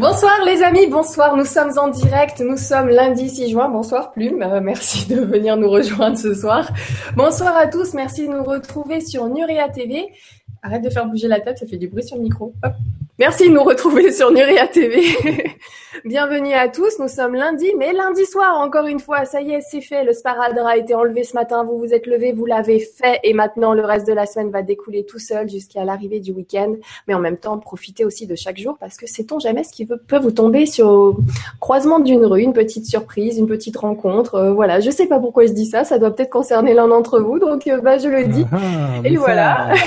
Bonsoir les amis, bonsoir, nous sommes en direct, nous sommes lundi 6 juin, bonsoir Plume, euh, merci de venir nous rejoindre ce soir. Bonsoir à tous, merci de nous retrouver sur Nuria TV. Arrête de faire bouger la tête, ça fait du bruit sur le micro. Merci de nous retrouver sur Nuria TV. Bienvenue à tous, nous sommes lundi, mais lundi soir, encore une fois, ça y est, c'est fait, le sparadrap a été enlevé ce matin, vous vous êtes levé, vous l'avez fait, et maintenant le reste de la semaine va découler tout seul jusqu'à l'arrivée du week-end, mais en même temps, profitez aussi de chaque jour, parce que sait-on jamais ce qui peut vous tomber sur le croisement d'une rue, une petite surprise, une petite rencontre, euh, voilà, je sais pas pourquoi je dis ça, ça doit peut-être concerner l'un d'entre vous, donc euh, bah, je le dis, Ah, et mais voilà.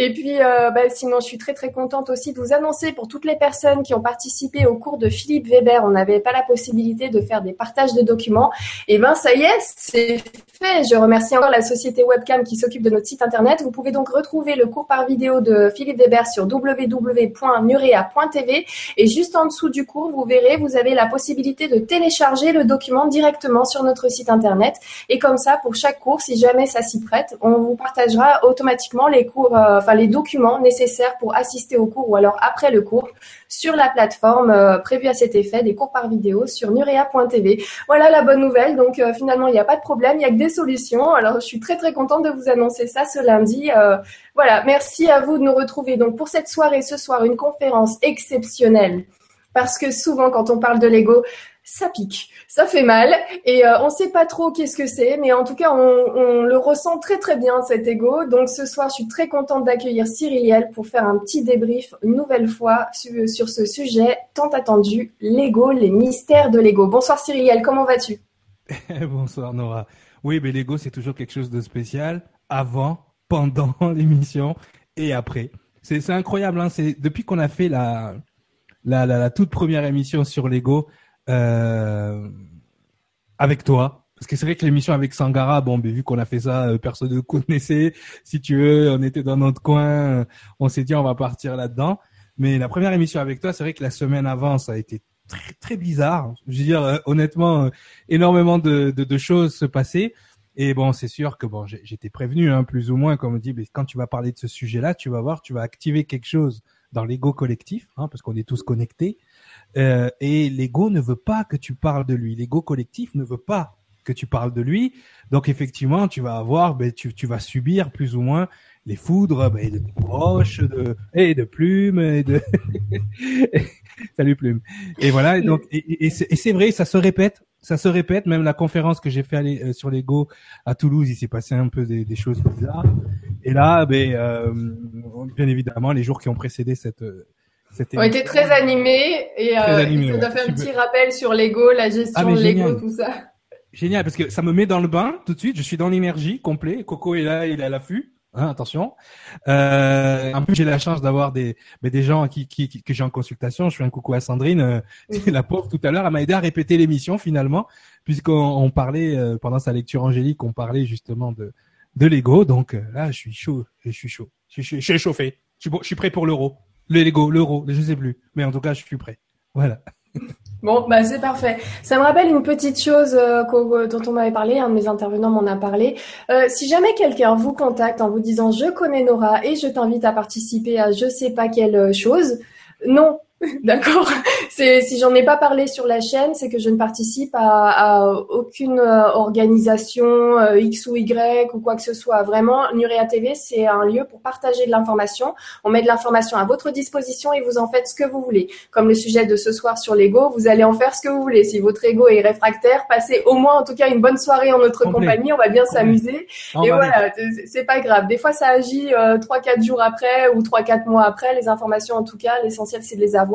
Et puis, euh, bah, sinon, je suis très très contente aussi de vous annoncer pour toutes les personnes qui ont participé au cours de Philippe Weber, on n'avait pas la possibilité de faire des partages de documents. Et ben, ça y est, c'est fait. Je remercie encore la société Webcam qui s'occupe de notre site internet. Vous pouvez donc retrouver le cours par vidéo de Philippe Weber sur www.nurea.tv. Et juste en dessous du cours, vous verrez, vous avez la possibilité de télécharger le document directement sur notre site internet. Et comme ça, pour chaque cours, si jamais ça s'y prête, on vous partagera automatiquement les euh, documents nécessaires pour assister au cours ou alors après le cours sur la plateforme euh, prévue à cet effet des cours par vidéo sur nurea.tv. Voilà la bonne nouvelle. Donc euh, finalement, il n'y a pas de problème, il n'y a que des solutions. Alors je suis très très contente de vous annoncer ça ce lundi. Euh, voilà, merci à vous de nous retrouver donc pour cette soirée ce soir une conférence exceptionnelle parce que souvent quand on parle de Lego, ça pique, ça fait mal et euh, on sait pas trop qu'est-ce que c'est, mais en tout cas on, le ressent très très bien cet ego. Donc ce soir, je suis très contente d'accueillir Cyriliel pour faire un petit débrief une nouvelle fois sur, ce sujet tant attendu, Lego, les mystères de Lego. Bonsoir Cyriliel, comment vas-tu? Bonsoir Nora. Oui, mais l'ego, c'est toujours quelque chose de spécial avant, pendant l'émission et après. C'est incroyable, hein. C'est depuis qu'on a fait la, la toute première émission sur l'ego euh, avec toi. Parce que c'est vrai que l'émission avec Sangara, bon, ben, vu qu'on a fait ça, euh, personne ne connaissait. Si tu veux, on était dans notre coin, euh, on s'est dit on va partir là-dedans. Mais la première émission avec toi, c'est vrai que la semaine avant, ça a été très bizarre. Je veux dire, honnêtement, énormément de, choses se passaient. Et bon, c'est sûr que bon, j'étais prévenu, hein, plus ou moins, comme on dit, mais quand tu vas parler de ce sujet-là, tu vas voir, tu vas activer quelque chose dans l'ego collectif, hein, parce qu'on est tous connectés. Euh, et l'ego ne veut pas que tu parles de lui. L'ego collectif ne veut pas que tu parles de lui. Donc effectivement, tu vas avoir, ben, tu, tu vas subir plus ou moins les foudres ben, de tes proches, de, et de plumes, et de salut plume. Et voilà. Et donc et, et- c'est vrai, ça se répète, ça se répète. Même la conférence que j'ai fait euh, sur l'ego à Toulouse, il s'est passé un peu des, des choses bizarres. Et là, ben, euh, bien évidemment, les jours qui ont précédé cette On était très animés et Très euh, animés, ça doit ouais. faire un petit rappel sur Lego, la gestion Ah, de Lego, tout ça. Génial, parce que ça me met dans le bain tout de suite. Je suis dans l'énergie complet. Coco est là, il est à l'affût. Hein, attention. Euh, en plus, j'ai la chance d'avoir des, mais des gens qui, qui, qui- que j'ai en consultation. Je fais un coucou à Sandrine. euh. La pauvre tout à l'heure, elle m'a aidé à répéter l'émission finalement, puisqu'on on parlait euh, pendant sa lecture angélique, on parlait justement de de Lego. Donc euh, là, je suis chaud, je suis chaud, je suis, je suis chauffé. Je suis, je suis prêt pour l'euro, le Lego, l'euro, je sais plus, mais en tout cas, je suis prêt. Voilà. Bon, bah c'est parfait. Ça me rappelle une petite chose euh, qu'au- dont on m'avait parlé, un de mes intervenants m'en a parlé. Euh, si jamais quelqu'un vous contacte en vous disant je connais Nora et je t'invite à participer à je sais pas quelle euh, chose, non. D'accord. Si j'en ai pas parlé sur la chaîne, c'est que je ne participe à, à aucune euh, organisation euh, X ou Y ou quoi que ce soit. Vraiment, Nurea TV, c'est un lieu pour partager de l'information. On met de l'information à votre disposition et vous en faites ce que vous voulez comme le sujet de ce soir sur l'ego, vous allez en faire ce que vous voulez. Si votre ego est réfractaire, passez au moins en tout cas une bonne soirée en notre Complet. compagnie, on va bien s'amuser. Et voilà, c'est- pas grave. Des fois, ça agit euh, trois, quatre jours après ou trois, quatre mois après. Les informations, en tout cas, l'essentiel, c'est de les avoir.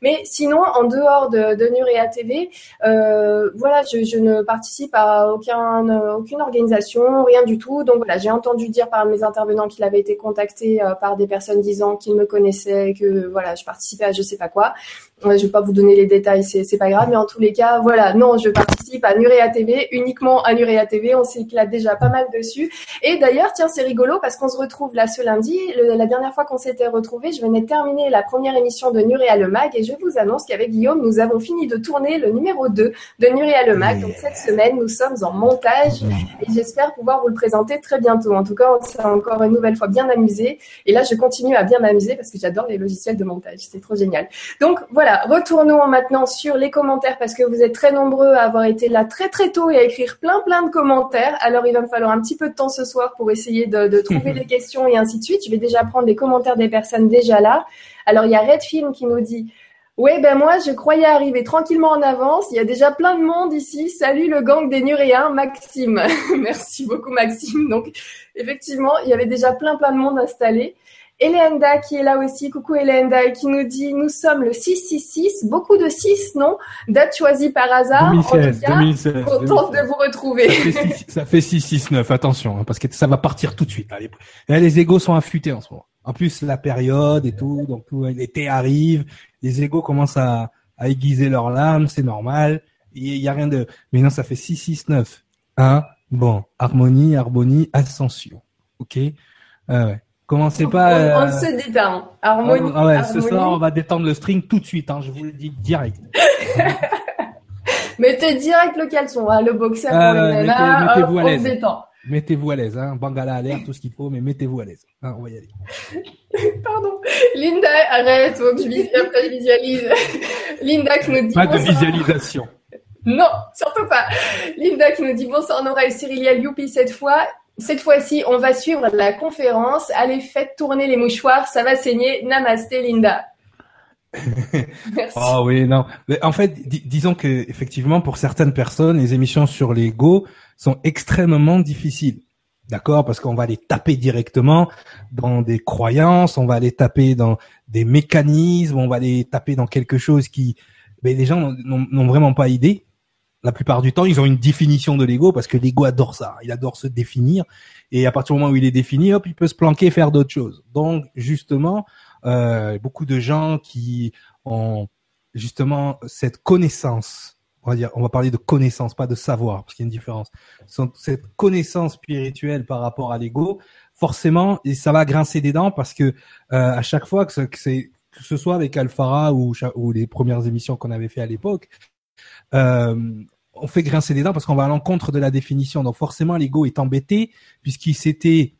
Mais sinon, en dehors de, Nurea TV, euh, voilà, je, je ne participe à aucun, euh, aucune organisation, rien du tout. Donc voilà, j'ai entendu dire par mes intervenants qu'il avait été contacté euh, par des personnes disant qu'ils me connaissaient, que voilà, je participais à je sais pas quoi. Ouais, je vais pas vous donner les détails, c'est c'est pas grave, mais en tous les cas, voilà, non, je participe à Nurea TV, uniquement à Nurea TV, on s'éclate déjà pas mal dessus. Et d'ailleurs, tiens, c'est rigolo parce qu'on se retrouve là ce lundi. Le- la dernière fois qu'on s'était retrouvés, je venais de terminer la première émission de Nurea le Mag et je vous annonce qu'avec Guillaume, nous avons fini de tourner le numéro 2 de Nurea le Mag. Donc cette semaine, nous sommes en montage et j'espère pouvoir vous le présenter très bientôt. En tout cas, on s'est encore une nouvelle fois bien amusé. Et là, je continue à bien m'amuser parce que j'adore les logiciels de montage. C'est trop génial. Donc voilà, voilà, retournons maintenant sur les commentaires parce que vous êtes très nombreux à avoir été là très très tôt et à écrire plein plein de commentaires. Alors il va me falloir un petit peu de temps ce soir pour essayer de, de trouver les questions et ainsi de suite. Je vais déjà prendre les commentaires des personnes déjà là. Alors il y a Redfilm qui nous dit Ouais, ben moi, je croyais arriver tranquillement en avance. Il y a déjà plein de monde ici. Salut le gang des Nuréens, Maxime. Merci beaucoup, Maxime. Donc, effectivement, il y avait déjà plein, plein de monde installé. Elenda qui est là aussi. Coucou Elenda et qui nous dit nous sommes le 666. Beaucoup de 6, non Date choisie par hasard. 2016, en tout 2016, contente de vous retrouver. Ça fait, 669, attention, hein, parce que ça va partir tout de suite. Les égos sont affûtés en ce moment. En plus, la période et tout, donc l'été arrive, les égos commencent à, à aiguiser leurs lames, c'est normal. Il y, a rien de. Mais non, ça fait 669. Hein? Bon, harmonie, harmonie, ascension. Ok? Ah ouais. Commencez pas. On, on, euh, se détend. Harmonie. Ah ouais, ce soir, on va détendre le string tout de suite. Hein, je vous le dis direct. mettez direct le caleçon, hein, le boxer pour euh, mettez, vous à l'aise. Mettez-vous à l'aise, hein. Bangala à l'air, tout ce qu'il faut, mais mettez-vous à l'aise. Hein, on va y aller. Pardon. Linda, arrête, faut que je, après je visualise. Linda qui nous dit. Pas de visualisation. Non, surtout pas. Linda qui nous dit bonsoir Nora et Cyril Youpi cette fois. Cette fois-ci, on va suivre la conférence. Allez, faites tourner les mouchoirs, ça va saigner. Namaste, Linda. Merci. Oh oui, non. en fait, disons que effectivement, pour certaines personnes, les émissions sur l'ego sont extrêmement difficiles. D'accord? Parce qu'on va les taper directement dans des croyances, on va les taper dans des mécanismes, on va les taper dans quelque chose qui, ben, les gens n'ont vraiment pas idée la plupart du temps, ils ont une définition de l'ego parce que l'ego adore ça. Il adore se définir. Et à partir du moment où il est défini, hop, il peut se planquer et faire d'autres choses. Donc, justement, euh, beaucoup de gens qui ont justement cette connaissance, on va dire, on va parler de connaissance, pas de savoir, parce qu'il y a une différence. Cette connaissance spirituelle par rapport à l'ego, forcément, ça va grincer des dents parce que euh, à chaque fois que, c'est que ce soit avec Alphara ou, ou les premières émissions qu'on avait fait à l'époque, on fait grincer des dents parce qu'on va à l'encontre de la définition. Donc forcément, l'ego est embêté puisqu'il s'était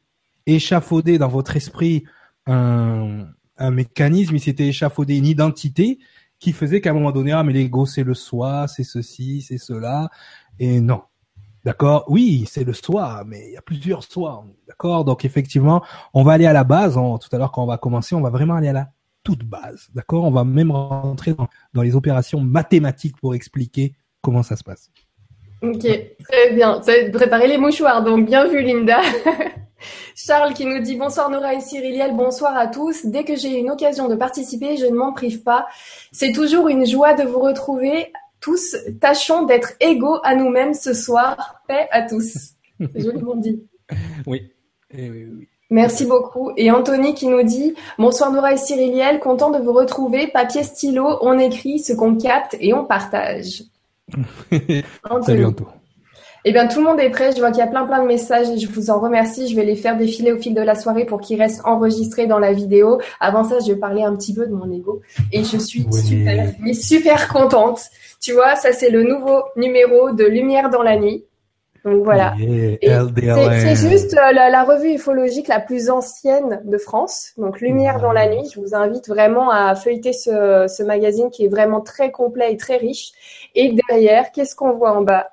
échafaudé dans votre esprit un, mécanisme, il s'était échafaudé une identité qui faisait qu'à un moment donné, ah mais l'ego c'est le soi, c'est ceci, c'est cela, et non. D'accord? Oui, c'est le soi, mais il y a plusieurs soi. D'accord? Donc effectivement, on va aller à la base. tout à l'heure, quand on va commencer, on va vraiment aller à la toute base. D'accord? On va même rentrer dans les opérations mathématiques pour expliquer comment ça se passe. Ok, très bien. Ça préparer les mouchoirs, donc bien vu Linda. Charles qui nous dit bonsoir Nora et Cyriliel, bonsoir à tous. Dès que j'ai une occasion de participer, je ne m'en prive pas. C'est toujours une joie de vous retrouver. Tous, tâchons d'être égaux à nous-mêmes ce soir. Paix à tous. C'est joliment dit. Oui. Eh oui, oui. Merci beaucoup. Et Anthony qui nous dit Bonsoir Nora et Cyriliel, content de vous retrouver. Papier, stylo, on écrit ce qu'on capte et on partage. Salut Anto. Eh bien, tout le monde est prêt. Je vois qu'il y a plein, plein de messages et je vous en remercie. Je vais les faire défiler au fil de la soirée pour qu'ils restent enregistrés dans la vidéo. Avant ça, je vais parler un petit peu de mon ego et je suis super, mais super contente. Tu vois, ça, c'est le nouveau numéro de Lumière dans la nuit. Donc voilà. c'est juste euh, la, revue ufologique la plus ancienne de France. Donc Lumière dans la nuit. Je vous invite vraiment à feuilleter ce, ce magazine qui est vraiment très complet et très riche. Et derrière, qu'est-ce qu'on voit en bas?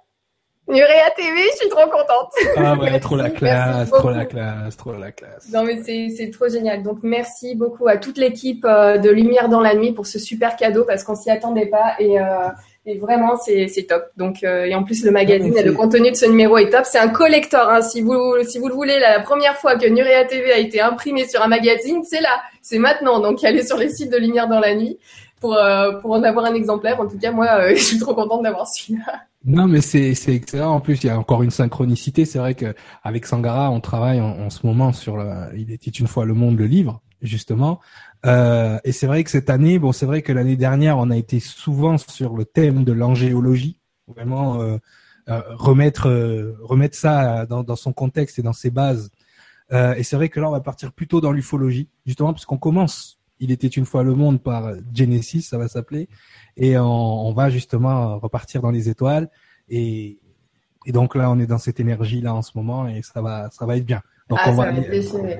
Nurea TV, je suis trop contente. Ah ouais, trop la classe, trop la classe, trop la classe. Non mais c'est trop génial. Donc merci beaucoup à toute l'équipe euh, de Lumière dans la nuit pour ce super cadeau parce qu'on s'y attendait pas et, euh, et vraiment c'est top. Donc euh, et en plus le magazine et le contenu de ce numéro est top. C'est un collector. Hein. Si vous si vous le voulez, la première fois que Nurea TV a été imprimé sur un magazine, c'est là, c'est maintenant. Donc allez sur les sites de Lumière dans la nuit pour pour en avoir un exemplaire. En tout cas moi je suis trop contente d'avoir celui-là. Non, mais c'est c'est excellent. En plus, il y a encore une synchronicité. C'est vrai que avec Sangara, on travaille en, ce moment sur le, il était une fois le monde le livre justement. Euh, et c'est vrai que cette année, bon, c'est vrai que l'année dernière, on a été souvent sur le thème de l'angéologie, vraiment euh, euh remettre euh, remettre ça dans, dans son contexte et dans ses bases. Euh, et c'est vrai que là, on va partir plutôt dans l'ufologie, justement, puisqu'on commence. Il était une fois le monde par Genesis, ça va s'appeler et on, va justement repartir dans les étoiles et, et donc là on est dans cette énergie là en ce moment et ça va ça va être bien. Donc ah, on va,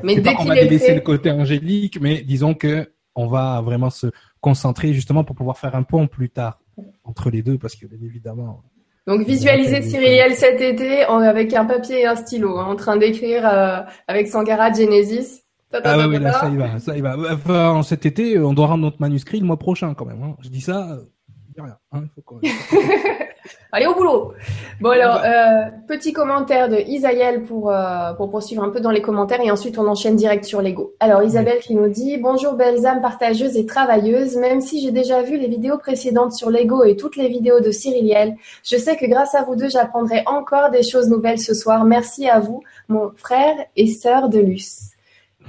mais dès va délaisser le côté angélique, mais disons que on va vraiment se concentrer justement pour pouvoir faire un pont plus tard entre les deux, parce que bien évidemment. Donc visualiser Cyrielle cet été avec un papier et un stylo, hein, en train d'écrire euh, avec Sangara Genesis. ah oui, là, ça y va, ça y va. Enfin, cet été, on doit rendre notre manuscrit le mois prochain quand même. Hein. Je dis ça, euh, rien. Hein, Allez au boulot. Bon alors, euh, petit commentaire de Isaël pour euh, pour poursuivre un peu dans les commentaires et ensuite on enchaîne direct sur l'ego. Alors Isabelle qui nous dit bonjour belles âmes partageuses et travailleuses. Même si j'ai déjà vu les vidéos précédentes sur l'ego et toutes les vidéos de Cyriliel, je sais que grâce à vous deux j'apprendrai encore des choses nouvelles ce soir. Merci à vous, mon frère et sœur de Luce.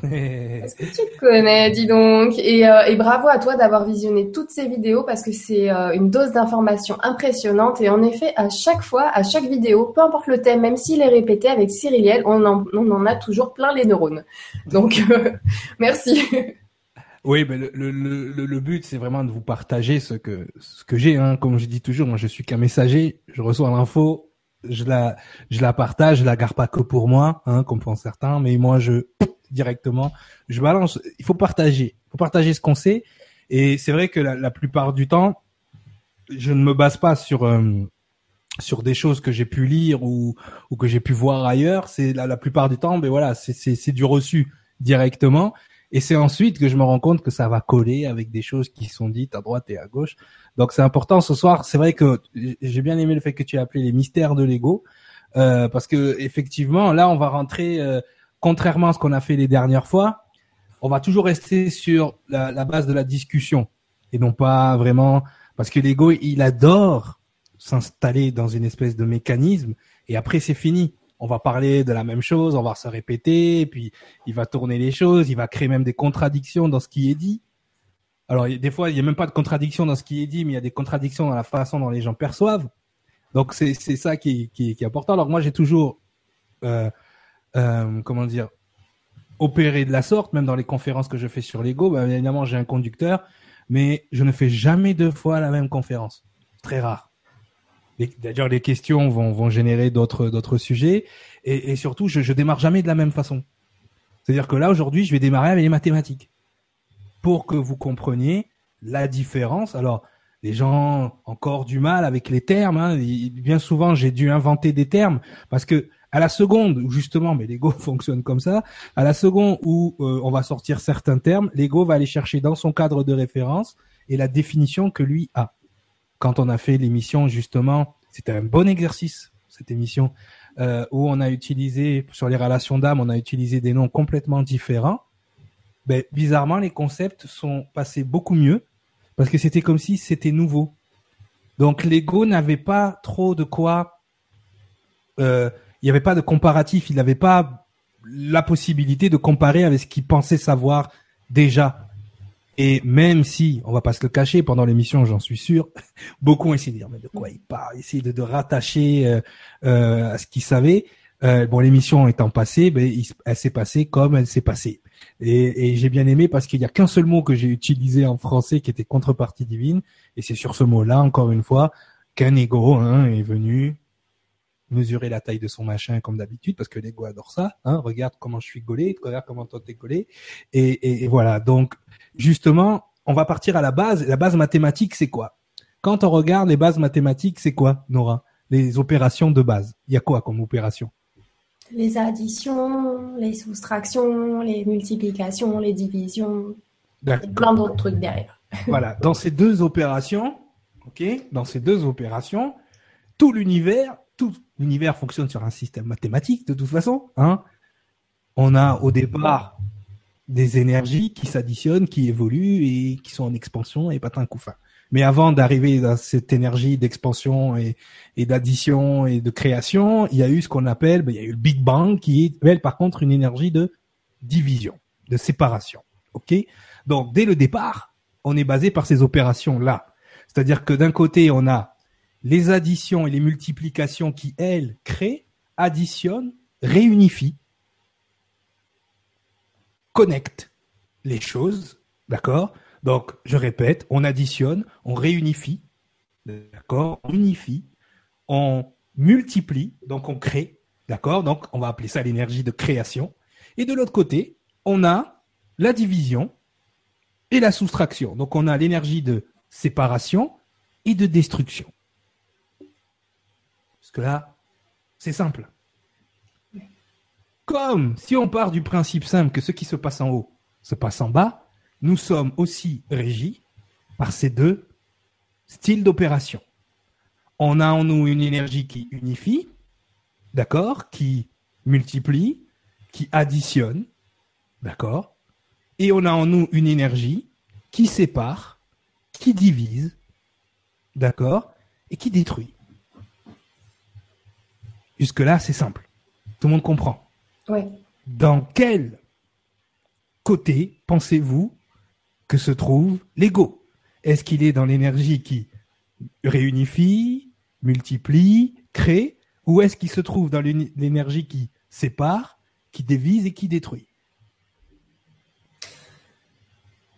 Est-ce que tu connais, dis donc? Euh, et, bravo à toi d'avoir visionné toutes ces vidéos parce que c'est euh, une dose d'information impressionnante. Et en effet, à chaque fois, à chaque vidéo, peu importe le thème, même s'il est répété avec Cyriliel, on en, on en a toujours plein les neurones. Donc, euh, merci. Oui, mais le, le, le, le but, c'est vraiment de vous partager ce que ce que j'ai. Hein. Comme je dis toujours, moi, je suis qu'un messager. Je reçois l'info, je la je la partage, je la garde pas que pour moi, hein, comme font certains, mais moi, je directement. Je balance. Il faut partager. Il faut partager ce qu'on sait. Et c'est vrai que la, plupart du temps, je ne me base pas sur euh, sur des choses que j'ai pu lire ou ou que j'ai pu voir ailleurs. C'est la, la plupart du temps, mais ben voilà, c'est du reçu directement. Et c'est ensuite que je me rends compte que ça va coller avec des choses qui sont dites à droite et à gauche. Donc c'est important ce soir. C'est vrai que j'ai bien aimé le fait que tu aies appelé les mystères de l'ego, euh, parce que effectivement là on va rentrer euh, contrairement à ce qu'on a fait les dernières fois, on va toujours rester sur la, base de la discussion et non pas vraiment parce que l'ego il adore s'installer dans une espèce de mécanisme et après c'est fini. On va parler de la même chose, on va se répéter, et puis il va tourner les choses, il va créer même des contradictions dans ce qui est dit. Alors des fois il n'y a même pas de contradiction dans ce qui est dit, mais il y a des contradictions dans la façon dont les gens perçoivent. Donc c'est ça qui, qui, qui, est important. Alors moi j'ai toujours euh, euh, comment dire, opérer de la sorte, même dans les conférences que je fais sur l'ego, bah, évidemment j'ai un conducteur, mais je ne fais jamais deux fois la même conférence. Très rare. D'ailleurs, les questions vont, générer d'autres sujets, et, et surtout, je, je démarre jamais de la même façon. C'est-à-dire que là, aujourd'hui, je vais démarrer avec les mathématiques pour que vous compreniez la différence. Alors, les gens ont encore du mal avec les termes. Hein. Bien souvent, j'ai dû inventer des termes parce que à la seconde justement, mais l'ego fonctionne comme ça, à la seconde où euh, on va sortir certains termes, l'ego va aller chercher dans son cadre de référence et la définition que lui a. Quand on a fait l'émission justement, c'était un bon exercice cette émission euh, où on a utilisé sur les relations d'âme, on a utilisé des noms complètement différents. Ben, bizarrement, les concepts sont passés beaucoup mieux parce que c'était comme si c'était nouveau. Donc l'ego n'avait pas trop de quoi euh, il n'y avait pas de comparatif, il n'avait pas la possibilité de comparer avec ce qu'il pensait savoir déjà. Et même si, on va pas se le cacher, pendant l'émission, j'en suis sûr, beaucoup ont essayé de dire mais de quoi il parle, essayer de, de rattacher euh, euh, à ce qu'il savait. Euh, bon, l'émission étant passée, ben, elle s'est passée comme elle s'est passée. Et, j'ai bien aimé parce qu'il y a qu'un seul mot que j'ai utilisé en français qui était contrepartie divine, et c'est sur ce mot-là, encore une fois, qu'un ego hein, est venu mesurer la taille de son machin comme d'habitude parce que l'ego adore ça. Hein, regarde comment je suis gaulé, regarde comment toi t'es gaulé. Et, et, voilà. Donc justement, on va partir à la base. La base mathématique, c'est quoi? Quand on regarde les bases mathématiques, c'est quoi, Nora? Les opérations de base. Il y a quoi comme opération? Les additions, les soustractions, les multiplications, les divisions. Plein d'autres trucs derrière. Voilà. Dans ces deux opérations, ok, dans ces deux opérations, tout l'univers tout l'univers fonctionne sur un système mathématique de toute façon. Hein. On a au départ des énergies qui s'additionnent, qui évoluent et qui sont en expansion et pas un coup fin. Mais avant d'arriver à cette énergie d'expansion et, d'addition et de création, il y a eu ce qu'on appelle, ben, il y a eu le Big Bang qui est, elle, par contre, une énergie de division, de séparation. Ok? Donc, dès le départ, on est basé par ces opérations-là. C'est-à-dire que d'un côté, on a les additions et les multiplications qui, elles, créent, additionnent, réunifient, connectent les choses, d'accord? Donc, je répète, on additionne, on réunifie, d'accord? On unifie, on multiplie, donc on crée, d'accord? Donc, on va appeler ça l'énergie de création. Et de l'autre côté, on a la division, et la soustraction. Donc on a l'énergie de séparation et de destruction. Parce que là, c'est simple. Comme si on part du principe simple que ce qui se passe en haut se passe en bas, nous sommes aussi régis par ces deux styles d'opération. On a en nous une énergie qui unifie, d'accord, qui multiplie, qui additionne, d'accord, et on a en nous une énergie qui sépare, qui divise, d'accord, et qui détruit. Jusque-là, c'est simple. Tout le monde comprend. Oui. Dans quel côté pensez-vous que se trouve l'ego? Est-ce qu'il est dans l'énergie qui réunifie, multiplie, crée, ou est-ce qu'il se trouve dans l'énergie qui sépare, qui divise et qui détruit?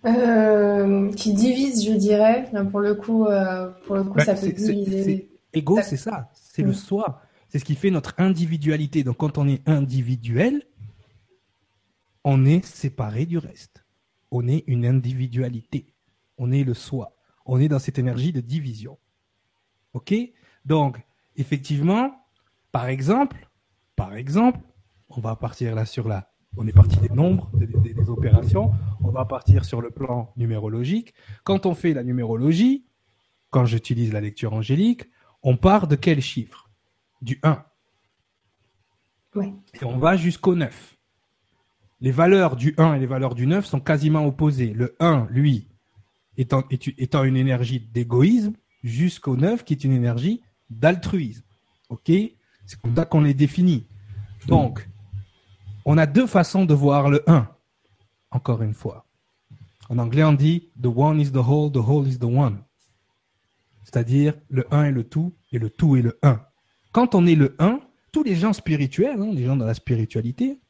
Euh, qui divise, je dirais. pour le coup, euh, pour le coup, bah, ça peut diviser. Ego, c'est ça, c'est le mm. soi. C'est ce qui fait notre individualité. Donc, quand on est individuel, on est séparé du reste. On est une individualité. On est le soi. On est dans cette énergie de division. OK? Donc, effectivement, par exemple, par exemple, on va partir là sur la on est parti des nombres, des, opérations. On va partir sur le plan numérologique. Quand on fait la numérologie, quand j'utilise la lecture angélique, on part de quel chiffre? Du 1. Et on va jusqu'au 9. Les valeurs du 1 et les valeurs du 9 sont quasiment opposées. Le 1, lui, étant, étant une énergie d'égoïsme, jusqu'au 9 qui est une énergie d'altruisme. OK? C'est comme ça qu'on les définit. Donc, on a deux façons de voir le 1. Encore une fois. En anglais, on dit The one is the whole, the whole is the one. C'est-à-dire le 1 est le tout et le tout est le 1. Quand on est le 1, tous les gens spirituels, hein, les gens dans la spiritualité,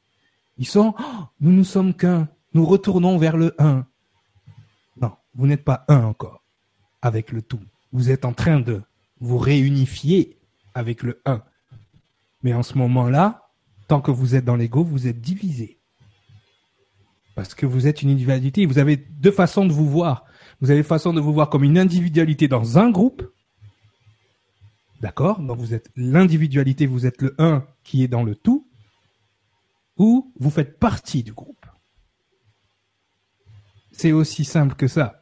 ils sont oh, nous ne sommes qu'un, nous retournons vers le 1. Non, vous n'êtes pas un encore avec le tout. Vous êtes en train de vous réunifier avec le 1. Mais en ce moment-là, Tant que vous êtes dans l'ego, vous êtes divisé. Parce que vous êtes une individualité. Vous avez deux façons de vous voir. Vous avez façon de vous voir comme une individualité dans un groupe. D'accord Donc vous êtes l'individualité, vous êtes le un qui est dans le tout. Ou vous faites partie du groupe. C'est aussi simple que ça.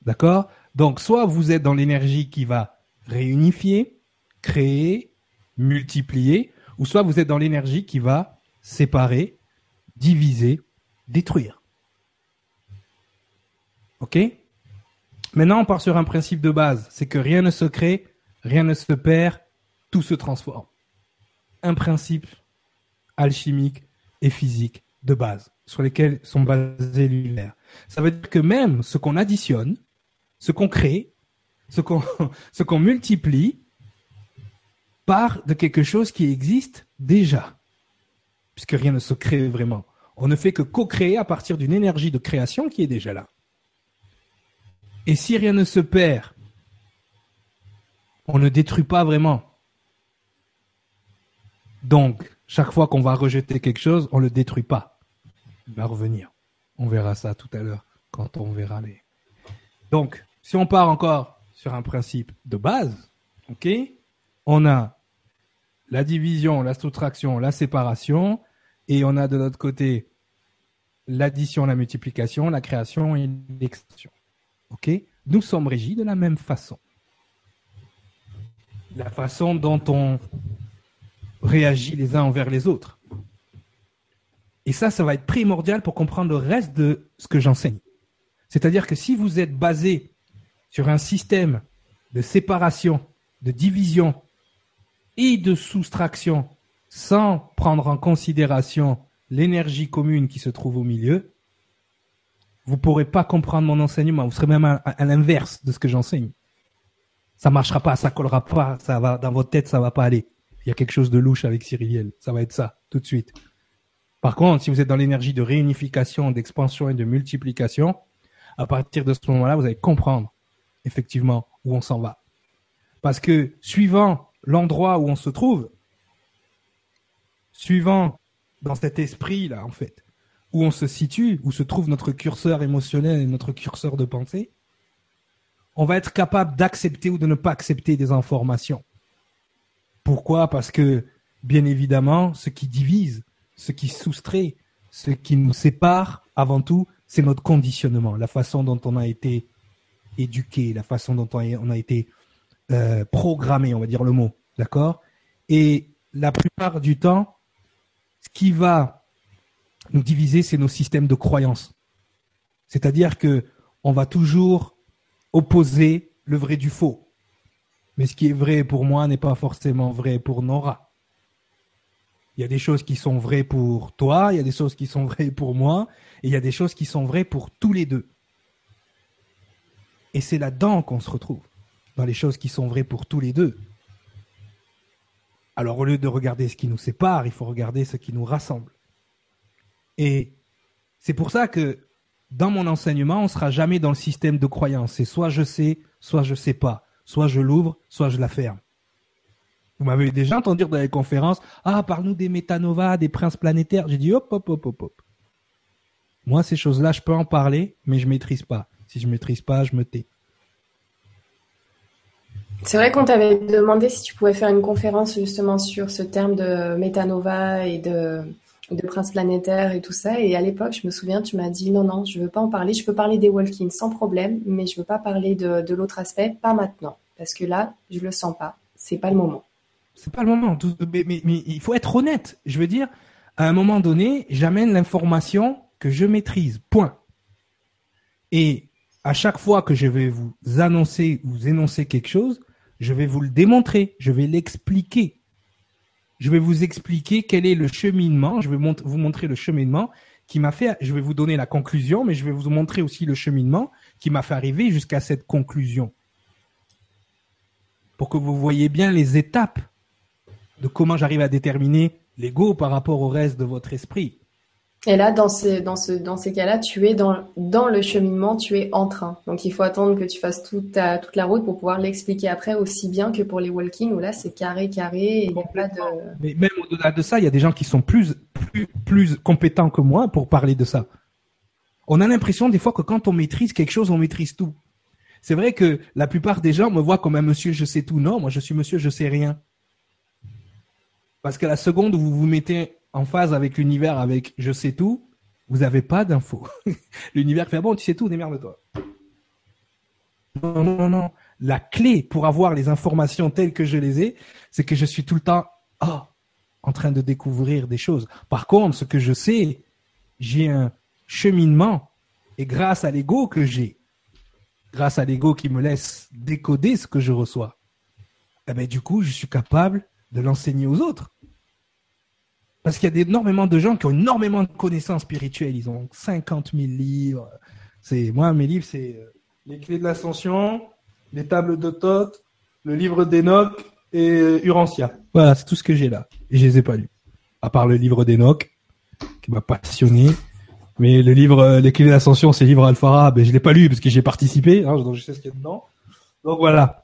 D'accord Donc soit vous êtes dans l'énergie qui va réunifier, créer, multiplier, ou soit vous êtes dans l'énergie qui va séparer, diviser, détruire. OK Maintenant, on part sur un principe de base, c'est que rien ne se crée, rien ne se perd, tout se transforme. Un principe alchimique et physique de base, sur lesquels sont basés l'univers. Ça veut dire que même ce qu'on additionne, ce qu'on crée, ce qu'on ce qu'on multiplie, part de quelque chose qui existe déjà, puisque rien ne se crée vraiment. On ne fait que co-créer à partir d'une énergie de création qui est déjà là. Et si rien ne se perd, on ne détruit pas vraiment. Donc, chaque fois qu'on va rejeter quelque chose, on ne le détruit pas. Il va revenir. On verra ça tout à l'heure quand on verra les. Donc, si on part encore sur un principe de base, on a la division, la soustraction, la séparation, et on a de l'autre côté l'addition, la multiplication, la création et l'extension. Ok? Nous sommes régis de la même façon. La façon dont on réagit les uns envers les autres. Et ça, ça va être primordial pour comprendre le reste de ce que j'enseigne. C'est-à-dire que si vous êtes basé sur un système de séparation, de division et de soustraction sans prendre en considération l'énergie commune qui se trouve au milieu, vous ne pourrez pas comprendre mon enseignement. Vous serez même à, l'inverse de ce que j'enseigne. Ça marchera pas, ça collera pas, ça va dans votre tête, ça va pas aller. Il y a quelque chose de louche avec Cyriliel. Ça va être ça tout de suite. Par contre, si vous êtes dans l'énergie de réunification, d'expansion et de multiplication, à partir de ce moment-là, vous allez comprendre effectivement où on s'en va. Parce que suivant l'endroit où on se trouve, suivant dans cet esprit-là, en fait, où on se situe, où se trouve notre curseur émotionnel et notre curseur de pensée, on va être capable d'accepter ou de ne pas accepter des informations. Pourquoi? Parce que, bien évidemment, ce qui divise, ce qui soustrait, ce qui nous sépare, avant tout, c'est notre conditionnement, la façon dont on a été éduqué, la façon dont on a été euh, programmé, on va dire le mot, d'accord? Et la plupart du temps, ce qui va nous diviser, c'est nos systèmes de croyances. C'est-à-dire que on va toujours opposer le vrai du faux. Mais ce qui est vrai pour moi n'est pas forcément vrai pour Nora. Il y a des choses qui sont vraies pour toi, il y a des choses qui sont vraies pour moi, et il y a des choses qui sont vraies pour tous les deux. Et c'est là-dedans qu'on se retrouve, dans les choses qui sont vraies pour tous les deux. Alors au lieu de regarder ce qui nous sépare, il faut regarder ce qui nous rassemble. Et c'est pour ça que dans mon enseignement, on ne sera jamais dans le système de croyance. C'est soit je sais, soit je ne sais pas. Soit je l'ouvre, soit je la ferme. Vous m'avez déjà entendu dans les conférences, ah, parle-nous des métanovas, des princes planétaires. J'ai dit, hop, hop, hop, hop, hop. Moi, ces choses-là, je peux en parler, mais je maîtrise pas. Si je maîtrise pas, je me tais. C'est vrai qu'on t'avait demandé si tu pouvais faire une conférence justement sur ce terme de métanova et de, de prince planétaire et tout ça. Et à l'époque, je me souviens, tu m'as dit non, non, je veux pas en parler. Je peux parler des walk sans problème, mais je veux pas parler de, de l'autre aspect, pas maintenant. Parce que là, je le sens pas. C'est pas le moment c'est pas le moment. Mais, mais, il faut être honnête. Je veux dire, à un moment donné, j'amène l'information que je maîtrise. Point. Et à chaque fois que je vais vous annoncer, vous énoncer quelque chose, je vais vous le démontrer, je vais l'expliquer. Je vais vous expliquer quel est le cheminement, je vais vous montrer le cheminement qui m'a fait, je vais vous donner la conclusion, mais je vais vous montrer aussi le cheminement qui m'a fait arriver jusqu'à cette conclusion. Pour que vous voyez bien les étapes de comment j'arrive à déterminer l'ego par rapport au reste de votre esprit. Et là, dans ces, dans ce, dans ces cas-là, tu es dans, dans le cheminement, tu es en train. Donc, il faut attendre que tu fasses toute, toute la route pour pouvoir l'expliquer après aussi bien que pour les walking où là, c'est carré, carré. Mais même au-delà de ça, il y a des gens qui sont plus, plus, plus compétents que moi pour parler de ça. On a l'impression des fois que quand on maîtrise quelque chose, on maîtrise tout. C'est vrai que la plupart des gens me voient comme un monsieur je sais tout. Non, moi je suis monsieur je sais rien. Parce que la seconde où vous vous mettez en phase avec l'univers, avec je sais tout, vous n'avez pas d'infos. l'univers fait bon, tu sais tout, démerde-toi. Non, non, non. La clé pour avoir les informations telles que je les ai, c'est que je suis tout le temps oh, en train de découvrir des choses. Par contre, ce que je sais, j'ai un cheminement et grâce à l'ego que j'ai, grâce à l'ego qui me laisse décoder ce que je reçois, eh ben, du coup, je suis capable de l'enseigner aux autres. Parce qu'il y a énormément de gens qui ont énormément de connaissances spirituelles. Ils ont 50 000 livres. C'est moi, mes livres, c'est euh, les clés de l'ascension, les tables de Thoth, le livre d'Enoch et euh, Urantia. Voilà, c'est tout ce que j'ai là. Et je les ai pas lus. À part le livre d'Enoch, qui m'a passionné. Mais le livre euh, Les clés de l'ascension, c'est le livre Alphara, ben, je l'ai pas lu parce que j'ai participé, hein, je sais ce qu'il y a dedans. Donc voilà.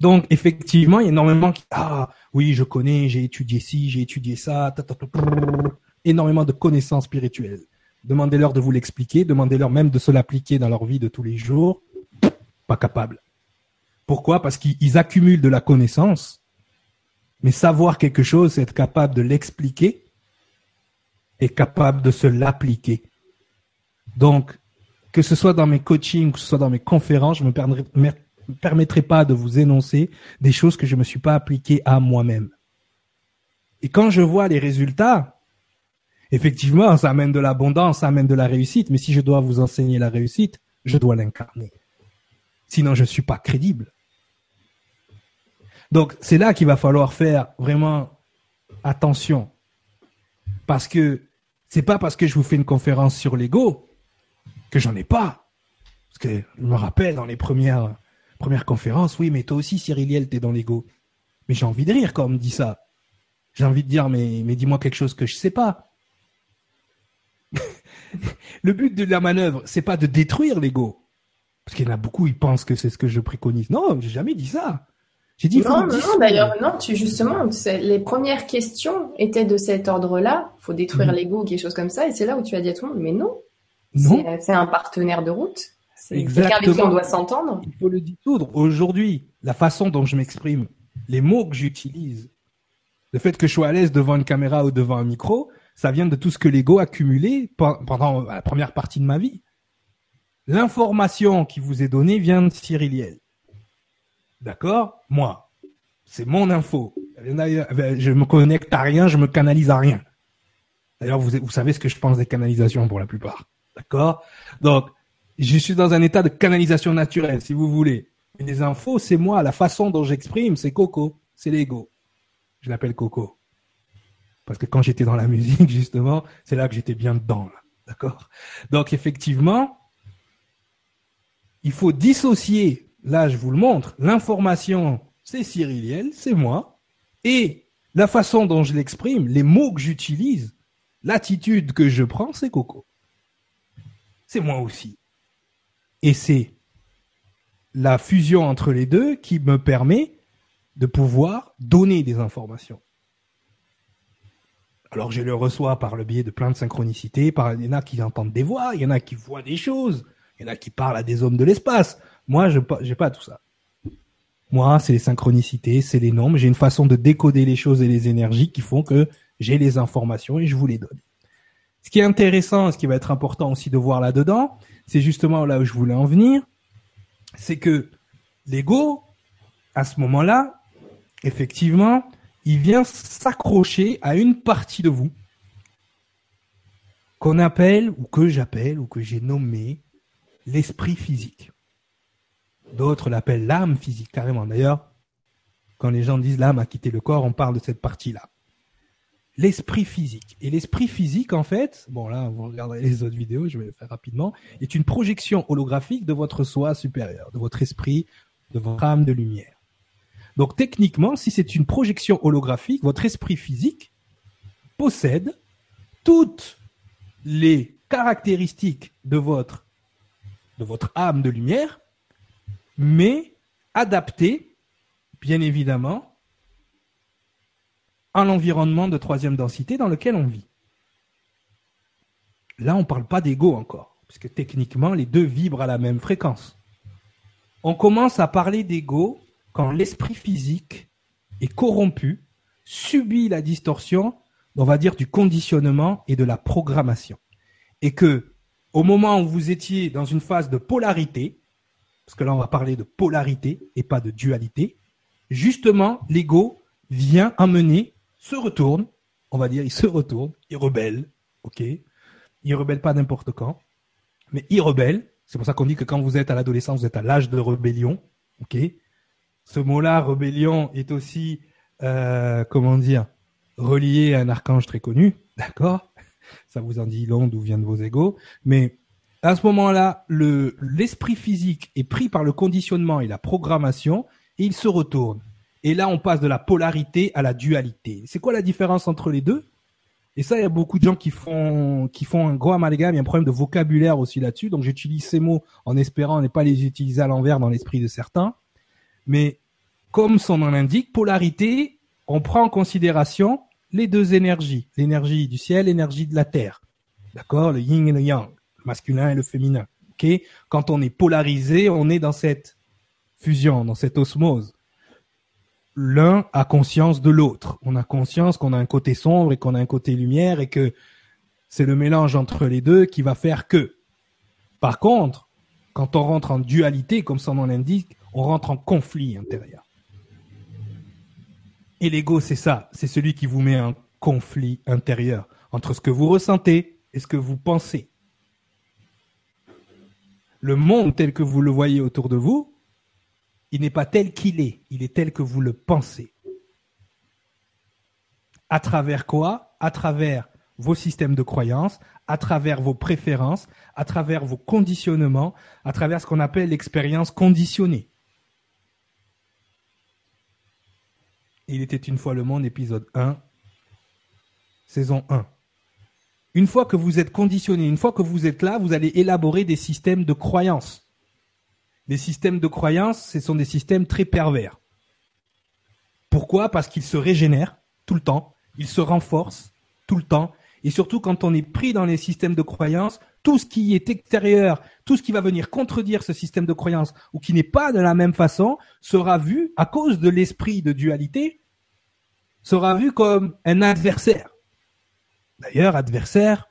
Donc effectivement, il y a énormément qui ah oui, je connais, j'ai étudié ci, j'ai étudié ça, énormément de connaissances spirituelles. Demandez-leur de vous l'expliquer, demandez-leur même de se l'appliquer dans leur vie de tous les jours. Pas capable. Pourquoi? Parce qu'ils accumulent de la connaissance, mais savoir quelque chose, c'est être capable de l'expliquer et capable de se l'appliquer. Donc, que ce soit dans mes coachings, que ce soit dans mes conférences, je me me permettrai pas de vous énoncer des choses que je me suis pas appliquées à moi-même. Et quand je vois les résultats, effectivement, ça amène de l'abondance, ça amène de la réussite, mais si je dois vous enseigner la réussite, je dois l'incarner. Sinon, je ne suis pas crédible. Donc, c'est là qu'il va falloir faire vraiment attention. Parce que c'est pas parce que je vous fais une conférence sur l'ego que j'en ai pas. Parce que je me rappelle dans les premières Première conférence, oui, mais toi aussi, Cyriliel, t'es dans l'ego. Mais j'ai envie de rire quand on me dit ça. J'ai envie de dire, mais, mais dis-moi quelque chose que je sais pas. le but de la manœuvre, c'est pas de détruire l'ego. Parce qu'il y en a beaucoup, ils pensent que c'est ce que je préconise. Non, j'ai jamais dit ça. J'ai dit, non, non, d'ailleurs, non, tu, justement, les premières questions étaient de cet ordre-là. Faut détruire mhm. l'ego, quelque chose comme ça. Et c'est là où tu as dit à tout le monde, mais non. Non. C'est un partenaire de route. Qui on doit s'entendre. Il faut le dissoudre. Aujourd'hui, la façon dont je m'exprime, les mots que j'utilise, le fait que je sois à l'aise devant une caméra ou devant un micro, ça vient de tout ce que l'ego a cumulé pendant la première partie de ma vie. L'information qui vous est donnée vient de Cyriliel. D'accord? Moi, c'est mon info. Je me connecte à rien, je me canalise à rien. D'ailleurs, vous, vous savez ce que je pense des canalisations pour la plupart. D'accord? Donc, je suis dans un état de canalisation naturelle, si vous voulez. les infos, c'est moi. La façon dont j'exprime, c'est Coco. C'est l'ego. Je l'appelle Coco. Parce que quand j'étais dans la musique, justement, c'est là que j'étais bien dedans. D'accord? Donc, effectivement, il faut dissocier là je vous le montre, l'information, c'est Cyriliel, c'est moi, et la façon dont je l'exprime, les mots que j'utilise, l'attitude que je prends, c'est Coco. C'est moi aussi. Et c'est la fusion entre les deux qui me permet de pouvoir donner des informations. Alors je le reçois par le biais de plein de synchronicités, par, il y en a qui entendent des voix, il y en a qui voient des choses, il y en a qui parlent à des hommes de l'espace. Moi, je n'ai pas tout ça. Moi, c'est les synchronicités, c'est les nombres. J'ai une façon de décoder les choses et les énergies qui font que j'ai les informations et je vous les donne. Ce qui est intéressant, ce qui va être important aussi de voir là-dedans, c'est justement là où je voulais en venir, c'est que l'ego, à ce moment-là, effectivement, il vient s'accrocher à une partie de vous qu'on appelle, ou que j'appelle, ou que j'ai nommé l'esprit physique. D'autres l'appellent l'âme physique carrément. D'ailleurs, quand les gens disent l'âme a quitté le corps, on parle de cette partie-là. L'esprit physique. Et l'esprit physique, en fait, bon là, vous regarderez les autres vidéos, je vais le faire rapidement, est une projection holographique de votre soi supérieur, de votre esprit, de votre âme de lumière. Donc techniquement, si c'est une projection holographique, votre esprit physique possède toutes les caractéristiques de votre, de votre âme de lumière mais adapté, bien évidemment, l'environnement de troisième densité dans lequel on vit. Là, on ne parle pas d'ego encore, puisque techniquement, les deux vibrent à la même fréquence. On commence à parler d'ego quand l'esprit physique est corrompu, subit la distorsion, on va dire, du conditionnement et de la programmation. Et que, au moment où vous étiez dans une phase de polarité, parce que là on va parler de polarité et pas de dualité, justement l'ego vient amener, se retourne, on va dire il se retourne, il rebelle, ok? Il rebelle pas n'importe quand, mais il rebelle. C'est pour ça qu'on dit que quand vous êtes à l'adolescence, vous êtes à l'âge de rébellion, ok? Ce mot-là, rébellion, est aussi, euh, comment dire, relié à un archange très connu, d'accord? Ça vous en dit long d'où viennent vos égaux, mais à ce moment-là, le, l'esprit physique est pris par le conditionnement et la programmation et il se retourne. Et là, on passe de la polarité à la dualité. C'est quoi la différence entre les deux? Et ça, il y a beaucoup de gens qui font, qui font un gros amalgame. Il y a un problème de vocabulaire aussi là-dessus. Donc, j'utilise ces mots en espérant ne pas les utiliser à l'envers dans l'esprit de certains. Mais comme son nom l'indique, polarité, on prend en considération les deux énergies. L'énergie du ciel, l'énergie de la terre. D'accord? Le yin et le yang masculin et le féminin. Ok? Quand on est polarisé, on est dans cette fusion, dans cette osmose. L'un a conscience de l'autre. On a conscience qu'on a un côté sombre et qu'on a un côté lumière et que c'est le mélange entre les deux qui va faire que. Par contre, quand on rentre en dualité, comme son nom l'indique, on rentre en conflit intérieur. Et l'ego, c'est ça. C'est celui qui vous met en conflit intérieur entre ce que vous ressentez et ce que vous pensez le monde tel que vous le voyez autour de vous, il n'est pas tel qu'il est, il est tel que vous le pensez. À travers quoi? À travers vos systèmes de croyances, à travers vos préférences, à travers vos conditionnements, à travers ce qu'on appelle l'expérience conditionnée. Il était une fois le monde, épisode 1, saison 1. Une fois que vous êtes conditionné, une fois que vous êtes là, vous allez élaborer des systèmes de croyances. Les systèmes de croyances, ce sont des systèmes très pervers. Pourquoi? Parce qu'il se régénère tout le temps, il se renforce tout le temps, et surtout quand on est pris dans les systèmes de croyance, tout ce qui est extérieur, tout ce qui va venir contredire ce système de croyance ou qui n'est pas de la même façon, sera vu, à cause de l'esprit de dualité, sera vu comme un adversaire. D'ailleurs, adversaire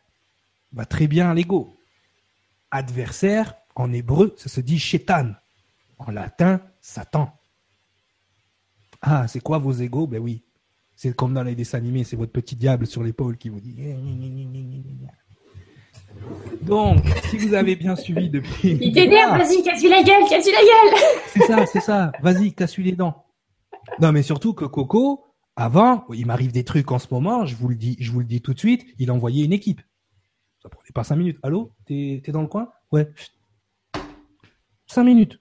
va très bien à l'ego. Adversaire, en hébreu, ça se dit chétan. En latin, Satan. Ah, c'est quoi vos égos Ben oui, c'est comme dans les dessins animés, c'est votre petit diable sur l'épaule qui vous dit. Donc, si vous avez bien suivi depuis. Il t'énerve, vas-y, casse-lui la gueule, casse-lui la gueule C'est ça, c'est ça. Vas-y, casse-lui les dents. Non, mais surtout que Coco, avant, il m'arrive des trucs en ce moment, je vous le dis, je vous le dis tout de suite, il a envoyé une équipe. Ça prenait pas cinq minutes. Allô? T'es dans le coin? Ouais. Cinq minutes.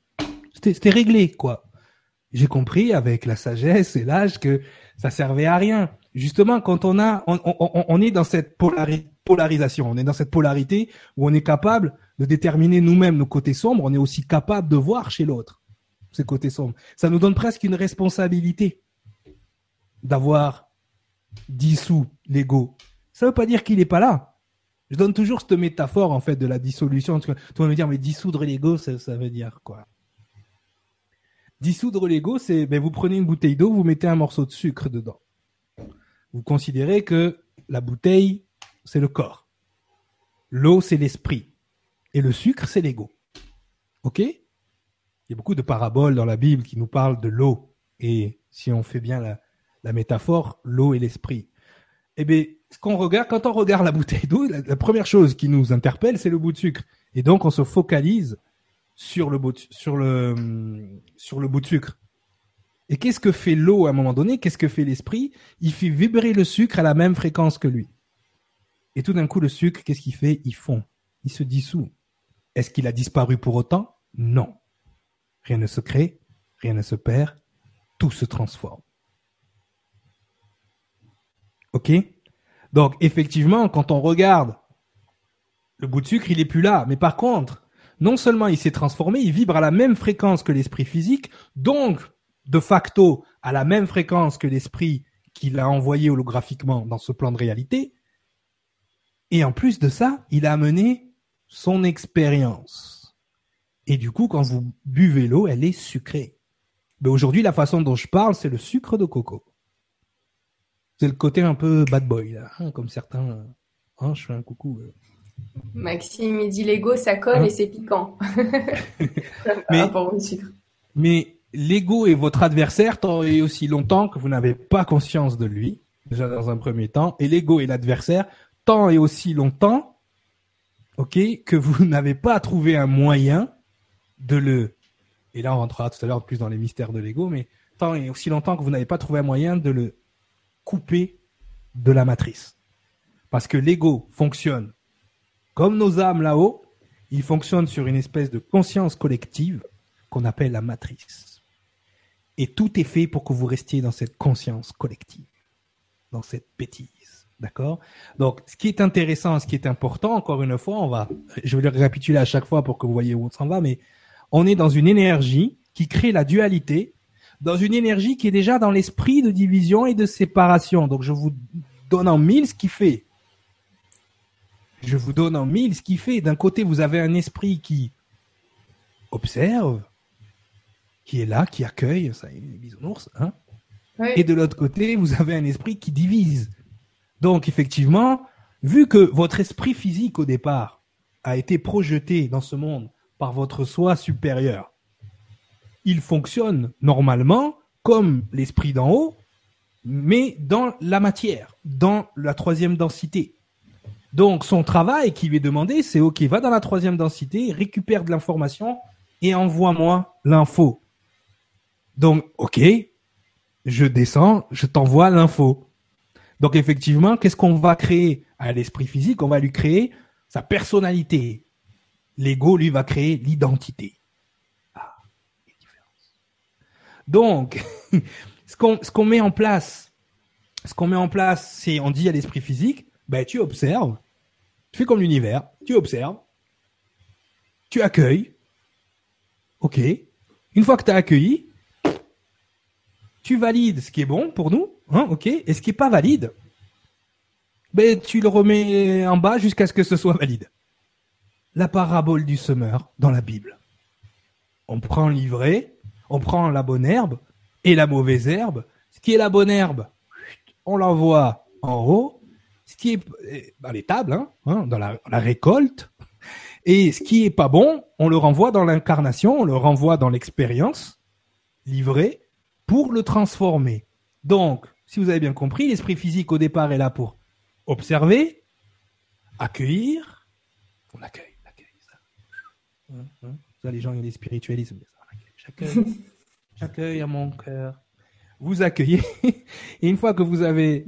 C'était réglé, quoi. J'ai compris avec la sagesse et l'âge que ça servait à rien. Justement, quand on a, on, est dans cette polarisation, on est dans cette polarité où on est capable de déterminer nous-mêmes nos côtés sombres, on est aussi capable de voir chez l'autre ces côtés sombres. Ça nous donne presque une responsabilité d'avoir dissous l'ego. Ça veut pas dire qu'il n'est pas là. Je donne toujours cette métaphore en fait de la dissolution. Tu vas me dire mais dissoudre l'ego, ça, veut dire quoi? Dissoudre l'ego, c'est ben, vous prenez une bouteille d'eau, vous mettez un morceau de sucre dedans. Vous considérez que la bouteille, c'est le corps. L'eau, c'est l'esprit. Et le sucre, c'est l'ego. OK? Il y a beaucoup de paraboles dans la Bible qui nous parlent de l'eau. Et si on fait bien la, la métaphore, l'eau et l'esprit. Eh bien, quand on regarde la bouteille d'eau, la, première chose qui nous interpelle, c'est le bout de sucre. Et donc, on se focalise sur le bout sur le sur le bout de sucre. Et qu'est-ce que fait l'eau à un moment donné? Qu'est-ce que fait l'esprit? Il fait vibrer le sucre à la même fréquence que lui. Et tout d'un coup, le sucre, qu'est-ce qu'il fait? Il fond. Il se dissout. Est-ce qu'il a disparu pour autant? Non. Rien ne se crée, rien ne se perd, tout se transforme. OK? Donc, effectivement, quand on regarde le bout de sucre, il est plus là. Mais par contre, non seulement il s'est transformé, il vibre à la même fréquence que l'esprit physique, donc de facto à la même fréquence que l'esprit qu'il a envoyé holographiquement dans ce plan de réalité. Et en plus de ça, il a amené son expérience. Et du coup, quand vous buvez l'eau, elle est sucrée. Mais aujourd'hui, la façon dont je parle, c'est le sucre de coco. C'est le côté un peu bad boy, là, hein, comme certains. Hein, je fais un coucou. Euh. Maxime, il dit l'ego, ça colle hein et c'est piquant. mais, mais l'ego est votre adversaire tant et aussi longtemps que vous n'avez pas conscience de lui, déjà dans un premier temps, et l'ego est l'adversaire tant et aussi longtemps, ok, que vous n'avez pas trouvé un moyen de le, et là on rentrera tout à l'heure plus dans les mystères de l'ego, mais tant et aussi longtemps que vous n'avez pas trouvé un moyen de le couper de la matrice. Parce que l'ego fonctionne comme nos âmes là-haut, il fonctionne sur une espèce de conscience collective qu'on appelle la matrice. Et tout est fait pour que vous restiez dans cette conscience collective, dans cette bêtise. D'accord? Donc, ce qui est intéressant, ce qui est important, encore une fois, on va, je vais le récapituler à chaque fois pour que vous voyez où on s'en va, mais on est dans une énergie qui crée la dualité, dans une énergie qui est déjà dans l'esprit de division et de séparation. Donc, je vous donne en mille ce qui fait je vous donne en mille ce qui fait. D'un côté, vous avez un esprit qui observe, qui est là, qui accueille, ça, les bisounours, hein. Et de l'autre côté, vous avez un esprit qui divise. Donc, effectivement, vu que votre esprit physique au départ a été projeté dans ce monde par votre soi supérieur, il fonctionne normalement comme l'esprit d'en haut, mais dans la matière, dans la troisième densité. Donc son travail qui lui est demandé, c'est OK, va dans la troisième densité, récupère de l'information et envoie-moi l'info. Donc OK, je descends, je t'envoie l'info. Donc effectivement, qu'est-ce qu'on va créer à l'esprit physique? On va lui créer sa personnalité. L'ego, lui, va créer l'identité. Ah, Donc, ce qu'on met en place, ce qu'on met en place, c'est on dit à l'esprit physique, ben tu observes, tu fais comme l'univers, tu observes, tu accueilles. Ok. Une fois que tu as accueilli, tu valides ce qui est bon pour nous, hein, ok, et ce qui est pas valide, ben tu le remets en bas jusqu'à ce que ce soit valide. La parabole du semeur dans la Bible. On prend l'ivraie, on prend la bonne herbe et la mauvaise herbe. Ce qui est la bonne herbe, on l'envoie en haut. Ce qui est dans les tables, hein, hein, dans la, la récolte, et ce qui est pas bon, on le renvoie dans l'incarnation, on le renvoie dans l'expérience livrée pour le transformer. Donc, si vous avez bien compris, l'esprit physique au départ est là pour observer, accueillir. On accueille, on accueille ça. Hein, hein. ça les gens, ils les spiritualisent. J'accueille, j'accueille à mon cœur. Vous accueillez, et une fois que vous avez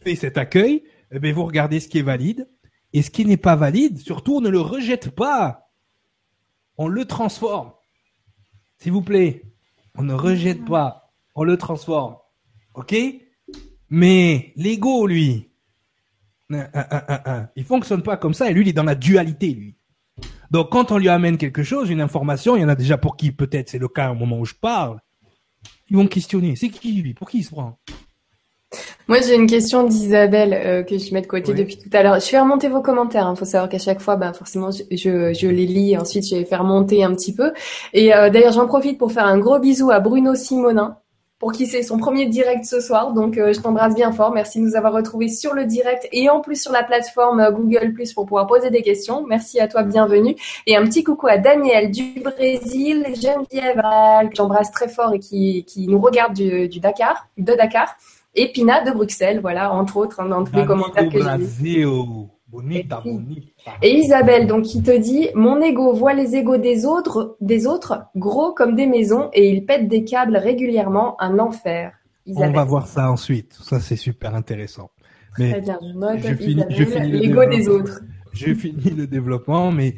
fait cet accueil, eh bien, vous regardez ce qui est valide, et ce qui n'est pas valide, surtout, on ne le rejette pas. On le transforme. S'il vous plaît, on ne rejette pas, on le transforme. OK? Mais l'ego, lui, il fonctionne pas comme ça, et lui, il est dans la dualité, lui. Donc, quand on lui amène quelque chose, une information, il y en a déjà pour qui, peut-être, c'est le cas au moment où je parle, ils vont questionner. C'est qui, lui? Pour qui il se prend? Moi, j'ai une question d'Isabelle euh, que je mets de côté depuis tout à l'heure. Je fais remonter vos commentaires. Il hein. faut savoir qu'à chaque fois, ben, forcément, je, je, les lis. Ensuite, je vais faire monter un petit peu. Et euh, d'ailleurs, j'en profite pour faire un gros bisou à Bruno Simonin, pour qui c'est son premier direct ce soir. Donc, euh, je t'embrasse bien fort. Merci de nous avoir retrouvés sur le direct et en plus sur la plateforme Google Plus pour pouvoir poser des questions. Merci à toi, bienvenue. Et un petit coucou à Daniel du Brésil, Geneviève, que j'embrasse très fort et qui, qui nous regarde du, du Dakar, de Dakar et Pina de Bruxelles, voilà, entre autres, hein, dans tous les commentaires que j'ai. Bonita, bonita. Et Isabelle, donc, qui te dit, mon ego voit les égos des autres, des autres, gros comme des maisons, et il pète des câbles régulièrement, un enfer. On va voir ça ensuite. Ça, c'est super intéressant. Mais Très bien, je note, je finis, je finis l'ego des autres. J'ai fini le développement, mais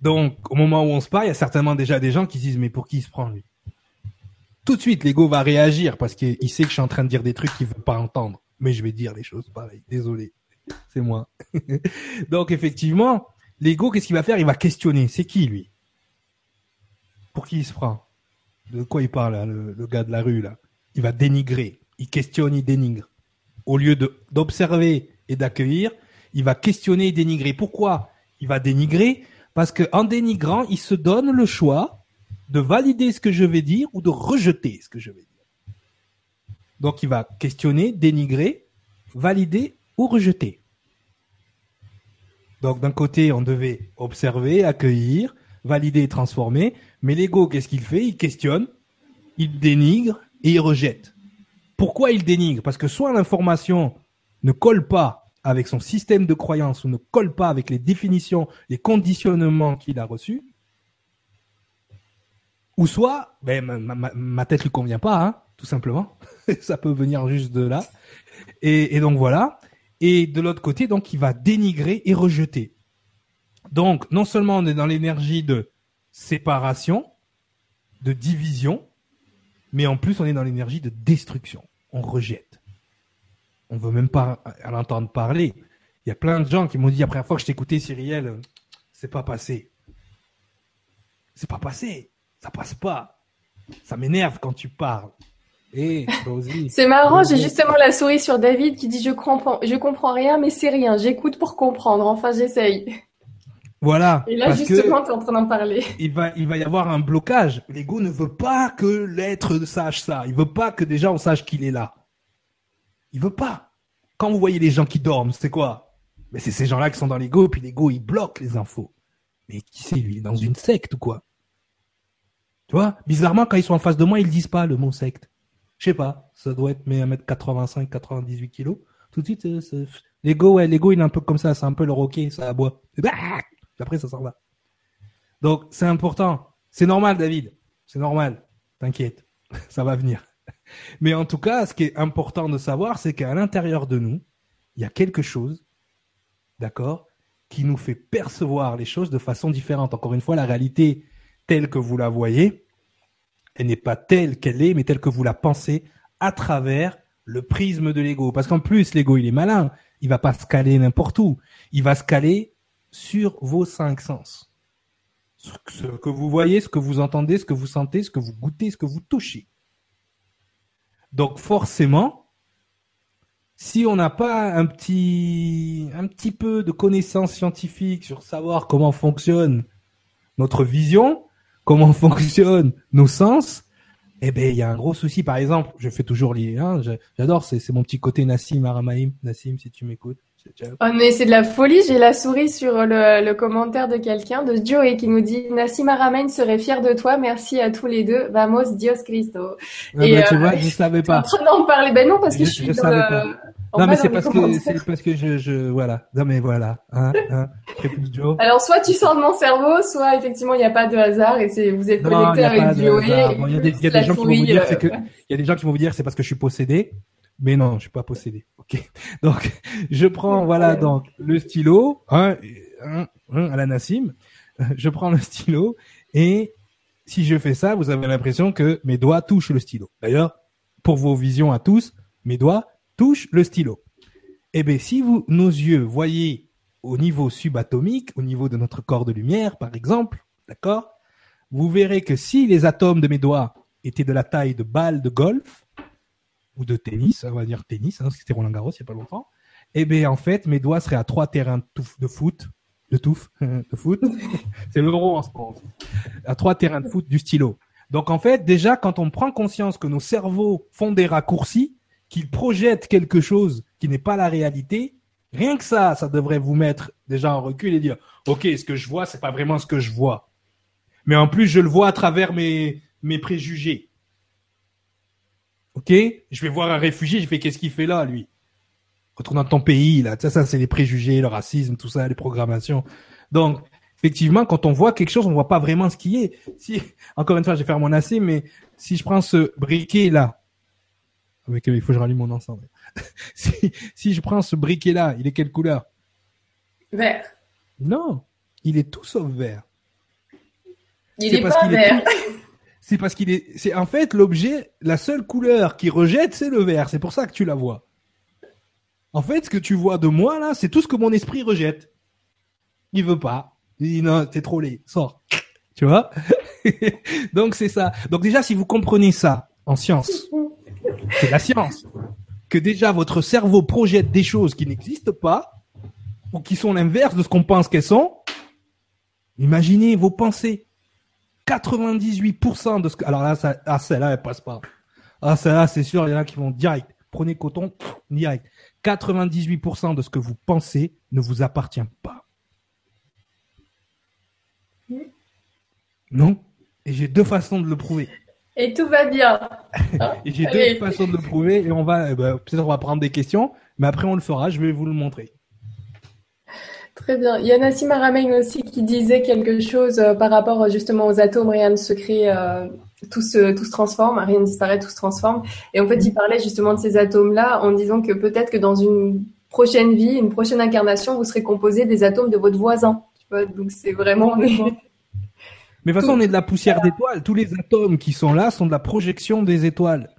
donc, au moment où on se parle, il y a certainement déjà des gens qui se disent, mais pour qui il se prend, lui? tout de suite, l'ego va réagir parce qu'il sait que je suis en train de dire des trucs qu'il veut pas entendre. Mais je vais dire les choses pareilles. Désolé. C'est moi. Donc, effectivement, l'ego, qu'est-ce qu'il va faire? Il va questionner. C'est qui, lui? Pour qui il se prend? De quoi il parle, le, gars de la rue, là? Il va dénigrer. Il questionne, il dénigre. Au lieu d'observer et d'accueillir, il va questionner et dénigrer. Pourquoi? Il va dénigrer? Parce que en dénigrant, il se donne le choix de valider ce que je vais dire ou de rejeter ce que je vais dire. Donc il va questionner, dénigrer, valider ou rejeter. Donc d'un côté, on devait observer, accueillir, valider et transformer, mais l'ego, qu'est-ce qu'il fait? Il questionne, il dénigre et il rejette. Pourquoi il dénigre? Parce que soit l'information ne colle pas avec son système de croyance ou ne colle pas avec les définitions, les conditionnements qu'il a reçus, ou soit, ben, ma, ma, ma, tête lui convient pas, hein, tout simplement. ça peut venir juste de là. Et donc voilà. Et de l'autre côté, donc, il va dénigrer et rejeter. Donc, non seulement on est dans l'énergie de séparation, de division, mais en plus on est dans l'énergie de destruction. On rejette. On veut même pas l'entendre parler. Il y a plein de gens qui m'ont dit la première fois que je t'écoutais, Cyrielle, c'est pas passé. C'est pas passé ça passe pas. Ça m'énerve quand tu parles. Et c'est marrant, j'ai justement la souris sur David qui dit je comprends, je comprends rien, mais c'est rien. J'écoute pour comprendre. Enfin, j'essaye. Voilà. Et là, justement, tu es en train d'en parler. Il va, il va y avoir un blocage. L'ego ne veut pas que l'être sache ça. Il veut pas que déjà on sache qu'il est là. Il veut pas. Quand vous voyez les gens qui dorment, c'est quoi? Mais c'est ces gens-là qui sont dans l'ego, puis l'ego il bloque les infos. Mais qui c'est? Lui Il est dans une secte ou quoi? Tu vois, bizarrement, quand ils sont en face de moi, ils disent pas le mot secte. Je sais pas, ça doit être mes 1m85, 98 kilos. Tout de suite, l'ego, ouais, l'ego, il est un peu comme ça, c'est un peu le roquet, ça aboie. Bah après, ça s'en va. Donc, c'est important. C'est normal, David. C'est normal. T'inquiète. ça va venir. Mais en tout cas, ce qui est important de savoir, c'est qu'à l'intérieur de nous, il y a quelque chose, d'accord, qui nous fait percevoir les choses de façon différente. Encore une fois, la réalité, telle que vous la voyez, elle n'est pas telle qu'elle est, mais telle que vous la pensez à travers le prisme de l'ego. Parce qu'en plus, l'ego, il est malin. Il va pas se caler n'importe où. Il va se caler sur vos cinq sens. Ce que vous voyez, ce que vous entendez, ce que vous sentez, ce que vous goûtez, ce que vous touchez. Donc forcément, si on n'a pas un petit, un petit peu de connaissances scientifiques sur savoir comment fonctionne notre vision, comment fonctionnent nos sens, eh ben il y a un gros souci. Par exemple, je fais toujours les, hein, j'adore, c'est mon petit côté Nassim Aramaim. Nassim, si tu m'écoutes. Oh, mais c'est de la folie. J'ai la souris sur le, le commentaire de quelqu'un, de Joey, qui nous dit Nassim Aramain serait fier de toi. Merci à tous les deux. Vamos, Dios Cristo. Ah Et bah, tu euh, vois, je savais pas. En train d'en parler. Ben non, parce que je, suis dans le, non, mais c'est parce que c'est parce que je, je voilà. Non mais voilà. Hein, hein. Alors soit tu sors de mon cerveau, soit effectivement il n'y a pas de hasard et c'est vous êtes connecté avec Joey. Il y a des, y a des gens qui vont vous dire c'est que il y a des gens qui vont vous dire c'est parce que je suis possédé. Mais non, je suis pas possédé. Ok. Donc je prends voilà donc le stylo, hein, hein, hein, à la Nassim. Je prends le stylo et si je fais ça, vous avez l'impression que mes doigts touchent le stylo. D'ailleurs, pour vos visions à tous, mes doigts touche le stylo. Eh bien, si vous, nos yeux voyez au niveau subatomique, au niveau de notre corps de lumière, par exemple, d'accord, vous verrez que si les atomes de mes doigts étaient de la taille de balles de golf, ou de tennis, on va dire tennis, hein, parce que c'était Roland Garros il n'y a pas longtemps, eh bien, en fait, mes doigts seraient à trois terrains de foot, de touffe, de foot, c'est l'euro en ce moment, à trois terrains de foot du stylo. Donc, en fait, déjà, quand on prend conscience que nos cerveaux font des raccourcis, qu'il projette quelque chose qui n'est pas la réalité, rien que ça, ça devrait vous mettre déjà en recul et dire, OK, ce que je vois, c'est pas vraiment ce que je vois. Mais en plus, je le vois à travers mes, mes préjugés. OK? Je vais voir un réfugié, je fais qu'est-ce qu'il fait là, lui? Retourne dans ton pays, là. Ça, ça, c'est les préjugés, le racisme, tout ça, les programmations. Donc, effectivement, quand on voit quelque chose, on voit pas vraiment ce qui est. Si, encore une fois, je vais faire mon AC, mais si je prends ce briquet là, il faut que je rallume mon ensemble. si, je prends ce briquet-là, il est quelle couleur? Vert. Non, il est tout sauf vert. Il est, pas vert. C'est parce qu'il est. C'est en fait l'objet, la seule couleur qui rejette, c'est le vert. C'est pour ça que tu la vois. En fait, ce que tu vois de moi là, c'est tout ce que mon esprit rejette. Il veut pas. Il dit non, t'es trop laid, sors. Tu vois? Donc c'est ça. Donc déjà, si vous comprenez ça en science, c'est la science. Que déjà votre cerveau projette des choses qui n'existent pas ou qui sont l'inverse de ce qu'on pense qu'elles sont. Imaginez vos pensées. 98% de ce que... Alors là, ah, celle-là, elle passe pas. Ah, celle-là, c'est sûr, il y en a qui vont direct. Prenez coton, direct. 98% de ce que vous pensez ne vous appartient pas. Non? Et j'ai deux façons de le prouver. Et tout va bien. et j'ai deux façons de le prouver et on va, eh ben, peut-être on va prendre des questions, mais après on le fera, je vais vous le montrer. Très bien. Il y a Nassim Aramein aussi qui disait quelque chose euh, par rapport euh, justement aux atomes, rien ne se crée, euh, tout, se, tout se transforme, rien ne disparaît, tout se transforme. Et en fait, il parlait justement de ces atomes-là en disant que peut-être que dans une prochaine vie, une prochaine incarnation, vous serez composé des atomes de votre voisin. Tu vois Donc c'est vraiment... Mais de toute façon, on est de la poussière d'étoiles. Tous les atomes qui sont là sont de la projection des étoiles.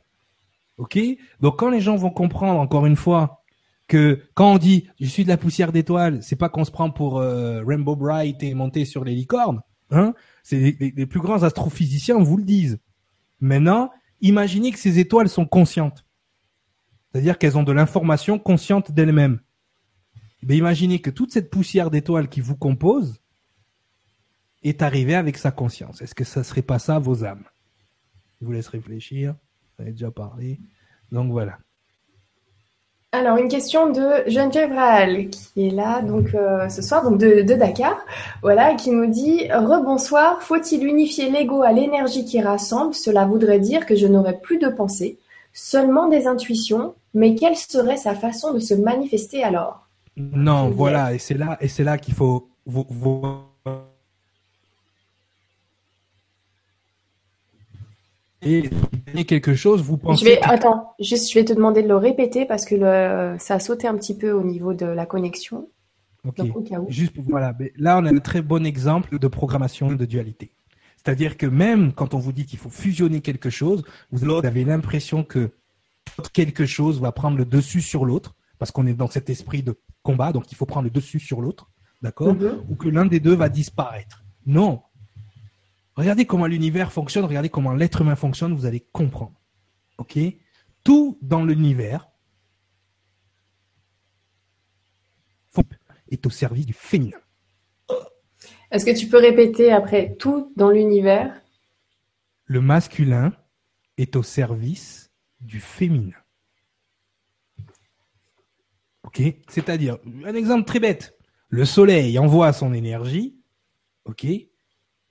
Ok? Donc quand les gens vont comprendre, encore une fois, que quand on dit je suis de la poussière d'étoiles, c'est pas qu'on se prend pour euh, Rainbow Bright et monter sur les licornes. Hein? C'est les, les, plus grands astrophysiciens vous le disent. Maintenant, imaginez que ces étoiles sont conscientes. C'est-à-dire qu'elles ont de l'information consciente d'elles-mêmes. Mais imaginez que toute cette poussière d'étoiles qui vous compose, est arrivé avec sa conscience. Est-ce que ça serait pas ça vos âmes? Je vous laisse réfléchir. Vous avez déjà parlé. Donc voilà. Alors une question de Geneviève Rahal qui est là donc euh, ce soir donc de, Dakar voilà qui nous dit rebonsoir faut-il unifier l'ego à l'énergie qui rassemble? Cela voudrait dire que je n'aurais plus de pensée seulement des intuitions mais quelle serait sa façon de se manifester alors? Non voilà et c'est là et c'est là qu'il faut vous, et quelque chose, vous pensez. Je vais, attends, juste, je vais te demander de le répéter parce que le, ça a sauté un petit peu au niveau de la connexion. Ok. Juste, voilà. Là, on a un très bon exemple de programmation de dualité. C'est-à-dire que même quand on vous dit qu'il faut fusionner quelque chose, vous avez l'impression que quelque chose va prendre le dessus sur l'autre parce qu'on est dans cet esprit de combat, donc il faut prendre le dessus sur l'autre, d'accord mm-hmm. Ou que l'un des deux va disparaître. Non, Regardez comment l'univers fonctionne, regardez comment l'être humain fonctionne, vous allez comprendre. OK? Tout dans l'univers est au service du féminin. Est-ce que tu peux répéter après tout dans l'univers? Le masculin est au service du féminin. Ok? C'est-à-dire, un exemple très bête. Le soleil envoie son énergie. Ok?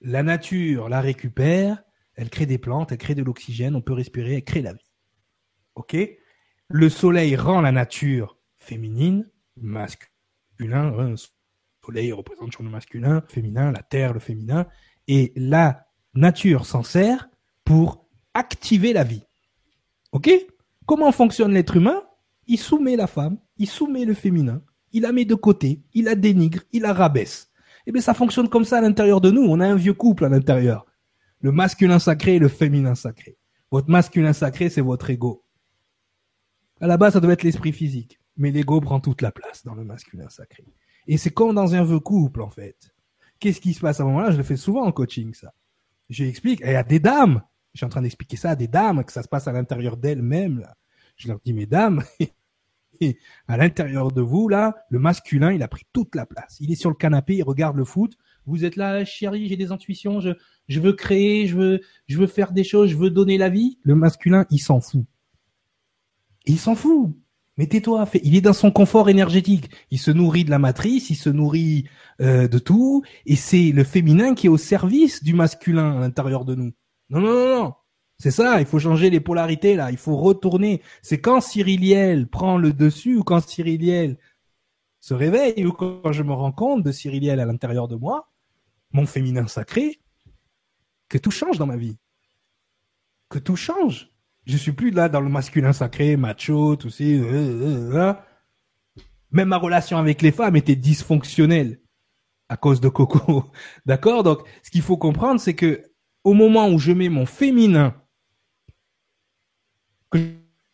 La nature la récupère. Elle crée des plantes, elle crée de l'oxygène, on peut respirer, elle crée la vie. Ok? Le soleil rend la nature féminine, masculin. Le soleil représente le masculin, féminin, la terre, le féminin. Et la nature s'en sert pour activer la vie. Ok? Comment fonctionne l'être humain? Il soumet la femme, il soumet le féminin, il la met de côté, il la dénigre, il la rabaisse. Eh bien, ça fonctionne comme ça à l'intérieur de nous. On a un vieux couple à l'intérieur. Le masculin sacré et le féminin sacré. Votre masculin sacré, c'est votre ego. À la base, ça doit être l'esprit physique. Mais l'ego prend toute la place dans le masculin sacré. Et c'est comme dans un vieux couple, en fait. Qu'est-ce qui se passe à ce moment-là? Je le fais souvent en coaching, ça. Je explique. Il y a des dames. Je suis en train d'expliquer ça à des dames, que ça se passe à l'intérieur d'elles-mêmes. Je leur dis, mesdames, à l'intérieur de vous, là, le masculin, il a pris toute la place. Il est sur le canapé, il regarde le foot. Vous êtes là, chérie, j'ai des intuitions, je, je veux créer, je veux, je veux faire des choses, je veux donner la vie. Le masculin, il s'en fout. Il s'en fout. Mais tais-toi, il est dans son confort énergétique. Il se nourrit de la matrice, il se nourrit euh, de tout, et c'est le féminin qui est au service du masculin à l'intérieur de nous. Non, non, non, non. C'est ça, il faut changer les polarités là, il faut retourner. C'est quand Cyriliel prend le dessus ou quand Cyriliel se réveille ou quand je me rends compte de Cyriliel à l'intérieur de moi, mon féminin sacré, que tout change dans ma vie. Que tout change. Je suis plus là dans le masculin sacré, macho, tout ça. Euh, euh, euh, Même ma relation avec les femmes était dysfonctionnelle à cause de Coco. D'accord? Donc, ce qu'il faut comprendre, c'est que au moment où je mets mon féminin que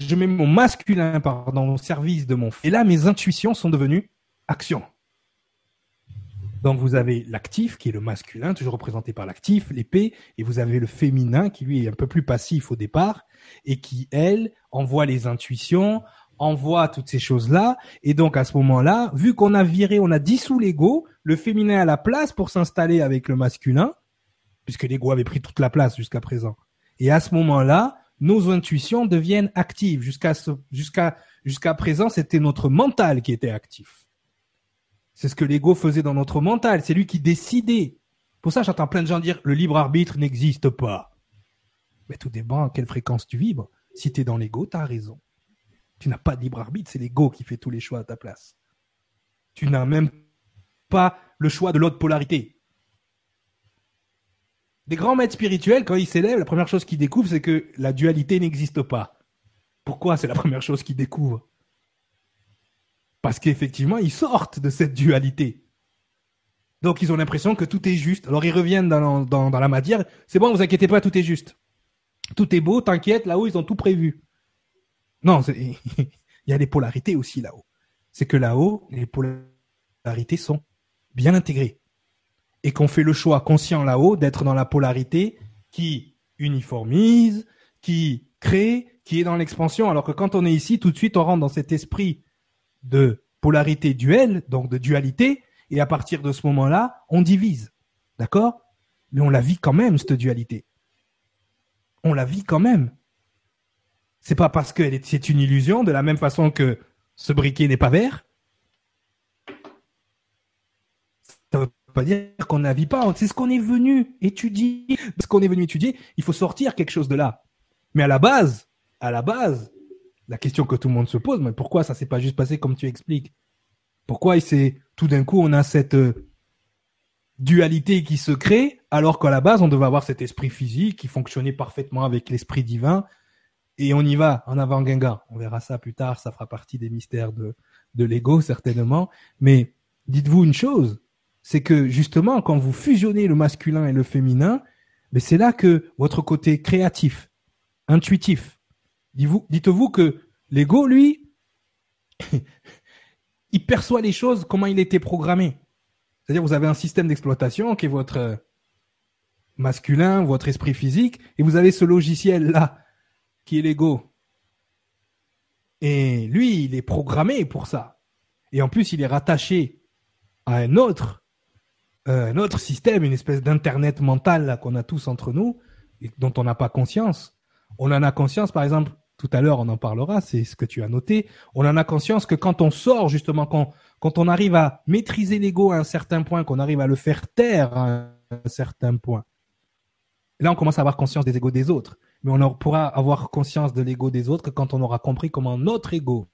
je mets mon masculin pardon, au service de mon et là mes intuitions sont devenues action. Donc vous avez l'actif qui est le masculin, toujours représenté par l'actif, l'épée, et vous avez le féminin qui lui est un peu plus passif au départ et qui elle envoie les intuitions, envoie toutes ces choses-là. Et donc à ce moment-là, vu qu'on a viré, on a dissous l'ego, le féminin a la place pour s'installer avec le masculin, puisque l'ego avait pris toute la place jusqu'à présent. Et à ce moment-là, nos intuitions deviennent actives. Jusqu'à jusqu'à jusqu'à présent, c'était notre mental qui était actif. C'est ce que l'ego faisait dans notre mental. C'est lui qui décidait. Pour ça, j'entends plein de gens dire le libre arbitre n'existe pas. Mais tout dépend à quelle fréquence tu vibres. Si tu es dans l'ego, tu as raison. Tu n'as pas de libre arbitre, c'est l'ego qui fait tous les choix à ta place. Tu n'as même pas le choix de l'autre polarité. Des grands maîtres spirituels, quand ils s'élèvent, la première chose qu'ils découvrent, c'est que la dualité n'existe pas. Pourquoi c'est la première chose qu'ils découvrent? Parce qu'effectivement, ils sortent de cette dualité. Donc ils ont l'impression que tout est juste. Alors ils reviennent dans, la matière. C'est bon, vous inquiétez pas, tout est juste. Tout est beau, t'inquiète, là-haut, ils ont tout prévu. Non, il y a des polarités aussi là-haut. C'est que là-haut, les polarités sont bien intégrées et qu'on fait le choix conscient là-haut d'être dans la polarité qui uniformise, qui crée, qui est dans l'expansion, alors que quand on est ici, tout de suite, on rentre dans cet esprit de polarité duelle, donc de dualité, et à partir de ce moment-là, on divise. D'accord? Mais on la vit quand même, cette dualité. On la vit quand même. C'est pas parce que c'est une illusion, de la même façon que ce briquet n'est pas vert, pas dire qu'on ne pas. C'est ce qu'on est venu étudier. Ce qu'on est venu étudier, il faut sortir quelque chose de là. Mais à la base, à la base, la question que tout le monde se pose, mais pourquoi ça s'est pas juste passé comme tu expliques? Pourquoi c'est tout d'un coup on a cette euh, dualité qui se crée alors qu'à la base on devait avoir cet esprit physique qui fonctionnait parfaitement avec l'esprit divin et on y va en avant Guinga. On verra ça plus tard, ça fera partie des mystères de de l'ego certainement. Mais dites-vous une chose, c'est que justement, quand vous fusionnez le masculin et le féminin, mais c'est là que votre côté créatif, intuitif, dites-vous que l'ego, lui, il perçoit les choses comment il était programmé. C'est-à-dire, vous avez un système d'exploitation qui est votre masculin, votre esprit physique, et vous avez ce logiciel-là, qui est l'ego. Et lui, il est programmé pour ça. Et en plus, il est rattaché à un autre, euh, un autre système, une espèce d'internet mental qu'on a tous entre nous, et dont on n'a pas conscience. On en a conscience, par exemple, tout à l'heure, on en parlera, c'est ce que tu as noté. On en a conscience que quand on sort, justement, quand, quand on arrive à maîtriser l'ego à un certain point, qu'on arrive à le faire taire à un certain point, là, on commence à avoir conscience des égos des autres. Mais on pourra avoir conscience de l'ego des autres quand on aura compris comment notre ego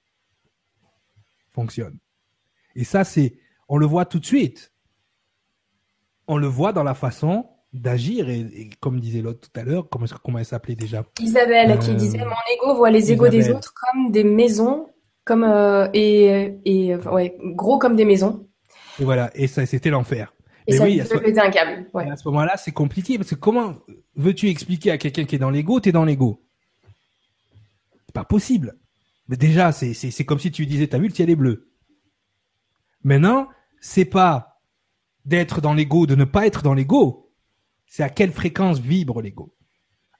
fonctionne. Et ça, c'est, on le voit tout de suite. On le voit dans la façon d'agir et, comme disait l'autre tout à l'heure, comment, comment elle s'appelait déjà? Isabelle qui euh, disait mon ego voit les égos des autres comme des maisons, comme euh, et, et ouais, gros comme des maisons. Et voilà, et ça c'était l'enfer. Et ça oui, à ce, un câble. À ce moment-là, c'est compliqué parce que comment veux-tu expliquer à quelqu'un qui est dans l'ego, t'es dans l'ego? C'est pas possible. Mais déjà, c'est c'est comme si tu disais, t'as vu le ciel est bleu? Maintenant, c'est pas d'être dans l'ego, de ne pas être dans l'ego c'est à quelle fréquence vibre l'ego?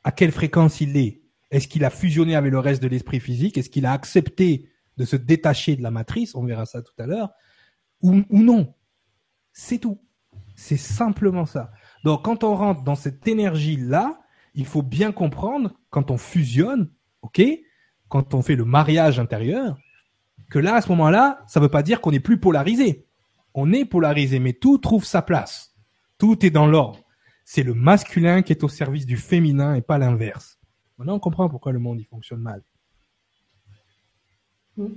À quelle fréquence il est? Est-ce qu'il a fusionné avec le reste de l'esprit physique? Est-ce qu'il a accepté de se détacher de la matrice? On verra ça tout à l'heure. Ou, ou non. C'est tout. C'est simplement ça. Donc quand on rentre dans cette énergie-là, il faut bien comprendre, quand on fusionne, ok, quand on fait le mariage intérieur, que là, à ce moment-là, ça ne veut pas dire qu'on est plus polarisé. On est polarisé, mais tout trouve sa place. Tout est dans l'ordre c'est le masculin qui est au service du féminin et pas l'inverse. Maintenant, on comprend pourquoi le monde il fonctionne mal. Hmm.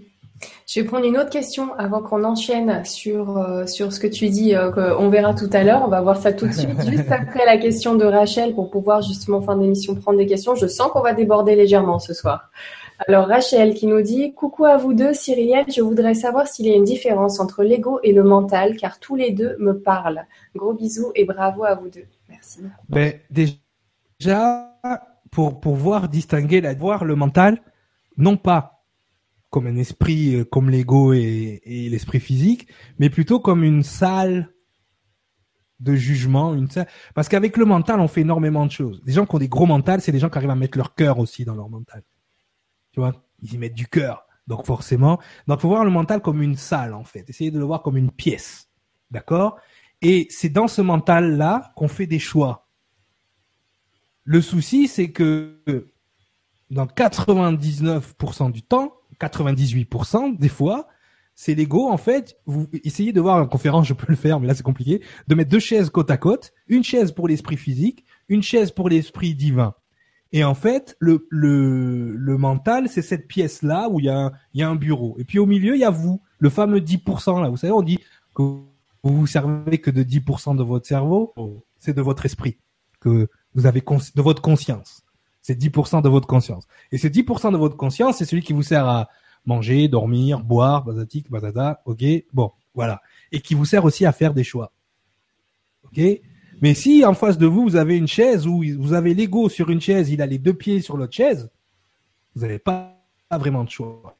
Je vais prendre une autre question avant qu'on enchaîne sur, euh, sur ce que tu dis, euh, qu'on verra tout à l'heure. On va voir ça tout de suite, juste après la question de Rachel, pour pouvoir justement, fin d'émission, prendre des questions. Je sens qu'on va déborder légèrement ce soir. Alors Rachel qui nous dit Coucou à vous deux, Cyrielle, je voudrais savoir s'il y a une différence entre l'ego et le mental, car tous les deux me parlent. Gros bisous et bravo à vous deux. Ben, déjà, pour pouvoir distinguer, la, voir le mental, non pas comme un esprit, euh, comme l'ego et, l'esprit physique, mais plutôt comme une salle de jugement, une parce qu'avec le mental, on fait énormément de choses. Les gens qui ont des gros mentales, c'est des gens qui arrivent à mettre leur cœur aussi dans leur mental. Tu vois, ils y mettent du cœur. Donc forcément, donc faut voir le mental comme une salle en fait. Essayez de le voir comme une pièce, d'accord? Et c'est dans ce mental-là qu'on fait des choix. Le souci, c'est que dans 99% du temps, 98% des fois, c'est l'ego, en fait, vous essayez de voir en conférence, je peux le faire, mais là c'est compliqué, de mettre deux chaises côte à côte, une chaise pour l'esprit physique, une chaise pour l'esprit divin. Et en fait, le, le, le mental, c'est cette pièce-là où il y, a un, il y a un bureau. Et puis au milieu, il y a vous, le fameux 10%, là. Vous savez, on dit que vous vous servez que de 10% de votre cerveau, c'est de votre esprit que vous avez de votre conscience. C'est 10% de votre conscience. Et ces 10% de votre conscience, c'est celui qui vous sert à manger, dormir, boire, bazatique, bazada, ok, bon, voilà. Et qui vous sert aussi à faire des choix. Ok? Mais si en face de vous, vous avez une chaise où vous avez l'ego sur une chaise, il a les deux pieds sur l'autre chaise, vous n'avez pas vraiment de choix.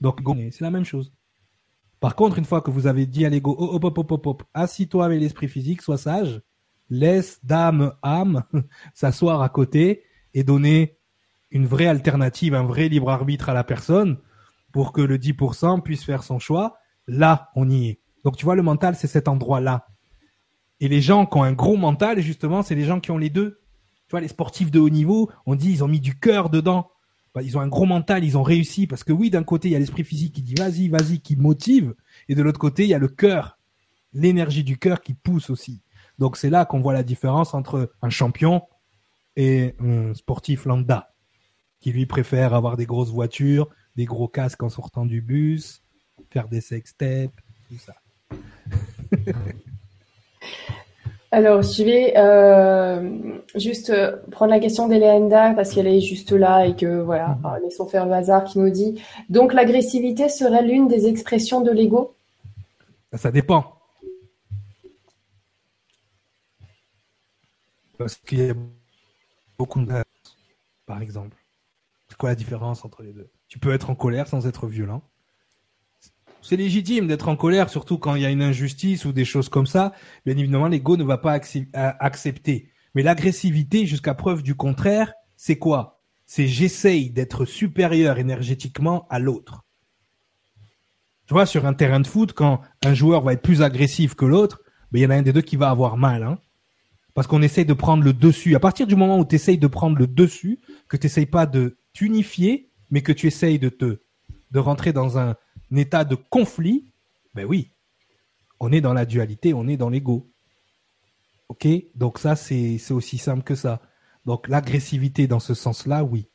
Donc, c'est la même chose. Par contre, une fois que vous avez dit à l'ego, hop, hop, hop, hop, hop, assis-toi avec l'esprit physique, sois sage, laisse d'âme, âme s'asseoir à côté et donner une vraie alternative, un vrai libre arbitre à la personne pour que le 10% puisse faire son choix. Là, on y est. Donc, tu vois, le mental, c'est cet endroit-là. Et les gens qui ont un gros mental, justement, c'est les gens qui ont les deux. Tu vois, les sportifs de haut niveau, on dit, ils ont mis du cœur dedans. Bah, ils ont un gros mental, ils ont réussi parce que oui, d'un côté il y a l'esprit physique qui dit vas-y, vas-y, qui motive, et de l'autre côté il y a le cœur, l'énergie du cœur qui pousse aussi. Donc c'est là qu'on voit la différence entre un champion et un sportif lambda qui lui préfère avoir des grosses voitures, des gros casques en sortant du bus, faire des sextapes, tout ça. Alors, je vais euh, juste euh, prendre la question d'Eleanda parce qu'elle est juste là et que voilà, mhm. euh, laissons faire le hasard qui nous dit. Donc, l'agressivité serait l'une des expressions de l'ego? Ça dépend. Parce qu'il y a beaucoup de par exemple. C'est quoi la différence entre les deux? Tu peux être en colère sans être violent c'est légitime d'être en colère, surtout quand il y a une injustice ou des choses comme ça. Bien évidemment, l'ego ne va pas accepter. Mais l'agressivité, jusqu'à preuve du contraire, c'est quoi? C'est j'essaye d'être supérieur énergétiquement à l'autre. Tu vois, sur un terrain de foot, quand un joueur va être plus agressif que l'autre, ben, il y en a un des deux qui va avoir mal. Hein parce qu'on essaye de prendre le dessus. À partir du moment où tu essayes de prendre le dessus, que tu n'essayes pas de t'unifier, mais que tu essayes de te de rentrer dans un, état de conflit, ben oui, on est dans la dualité, on est dans l'ego. Ok Donc ça, c'est aussi simple que ça. Donc l'agressivité dans ce sens-là, oui.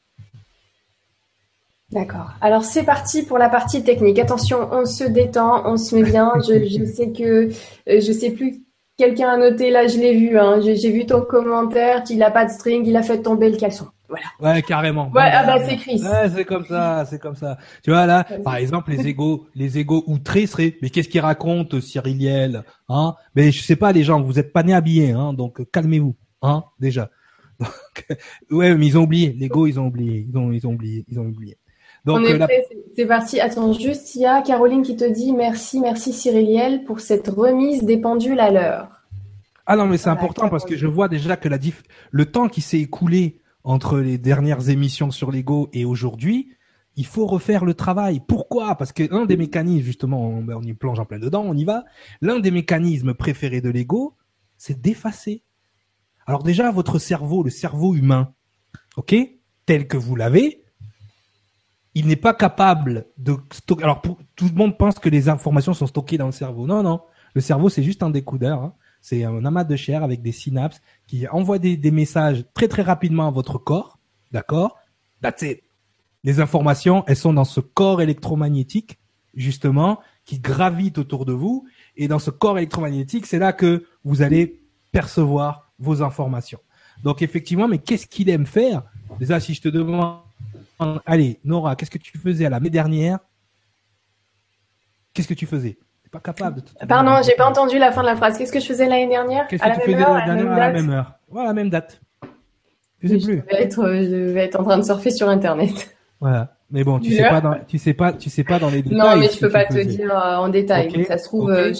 D'accord. Alors c'est parti pour la partie technique. Attention, on se détend, on se met bien. Je, je sais que euh, je sais plus Quelqu'un a noté, là, je l'ai vu, hein. j'ai vu ton commentaire, il a pas de string, il a fait tomber le caleçon. Voilà. Ouais, carrément. Ouais, ah bah c'est Chris. Ouais, c'est comme ça, c'est comme ça. Tu vois là, par exemple, les égos, les égos outrés seraient, mais qu'est-ce qu'il raconte Cyriliel Hein? Mais je sais pas, les gens, vous êtes pas nés habillés, hein, donc calmez-vous, hein, déjà. ouais, mais ils ont oublié. L'ego, ils ont oublié, ils ont, ils ont oublié, ils ont oublié. Donc, euh, c'est parti. Attends, juste, il y a Caroline qui te dit merci, merci Cyriliel pour cette remise des pendules à l'heure. Ah non, mais c'est important parce que je vois déjà que la diff... le temps qui s'est écoulé entre les dernières émissions sur l'ego et aujourd'hui, il faut refaire le travail. Pourquoi? Parce que l'un des mécanismes, justement, on, ben, on y plonge en plein dedans, on y va. L'un des mécanismes préférés de l'ego, c'est d'effacer. Alors déjà, votre cerveau, le cerveau humain, ok, tel que vous l'avez, il n'est pas capable de stocker. Alors, tout le monde pense que les informations sont stockées dans le cerveau. Non, non. Le cerveau, c'est juste un découdeur. Hein. C'est un amas de chair avec des synapses qui envoient des, messages très très rapidement à votre corps. D'accord? That's it. Les informations, elles sont dans ce corps électromagnétique, justement, qui gravite autour de vous. Et dans ce corps électromagnétique, c'est là que vous allez percevoir vos informations. Donc effectivement, mais qu'est-ce qu'il aime faire? Déjà, si je te demande Allez, Nora, qu'est-ce que tu faisais à l'année dernière? Qu'est-ce que tu faisais? Pas capable de Pardon, j'ai pas entendu la fin de la phrase. Qu'est-ce que je faisais l'année dernière Qu'est-ce que tu faisais l'année dernière à la même heure Voilà, la même date. Je sais plus. Je vais, être, je vais être en train de surfer sur Internet. Voilà. Mais bon, tu sais pas dans, tu sais pas, tu sais pas dans les détails. Non, mais je peux pas te dire euh, en détail. Ça se trouve, euh,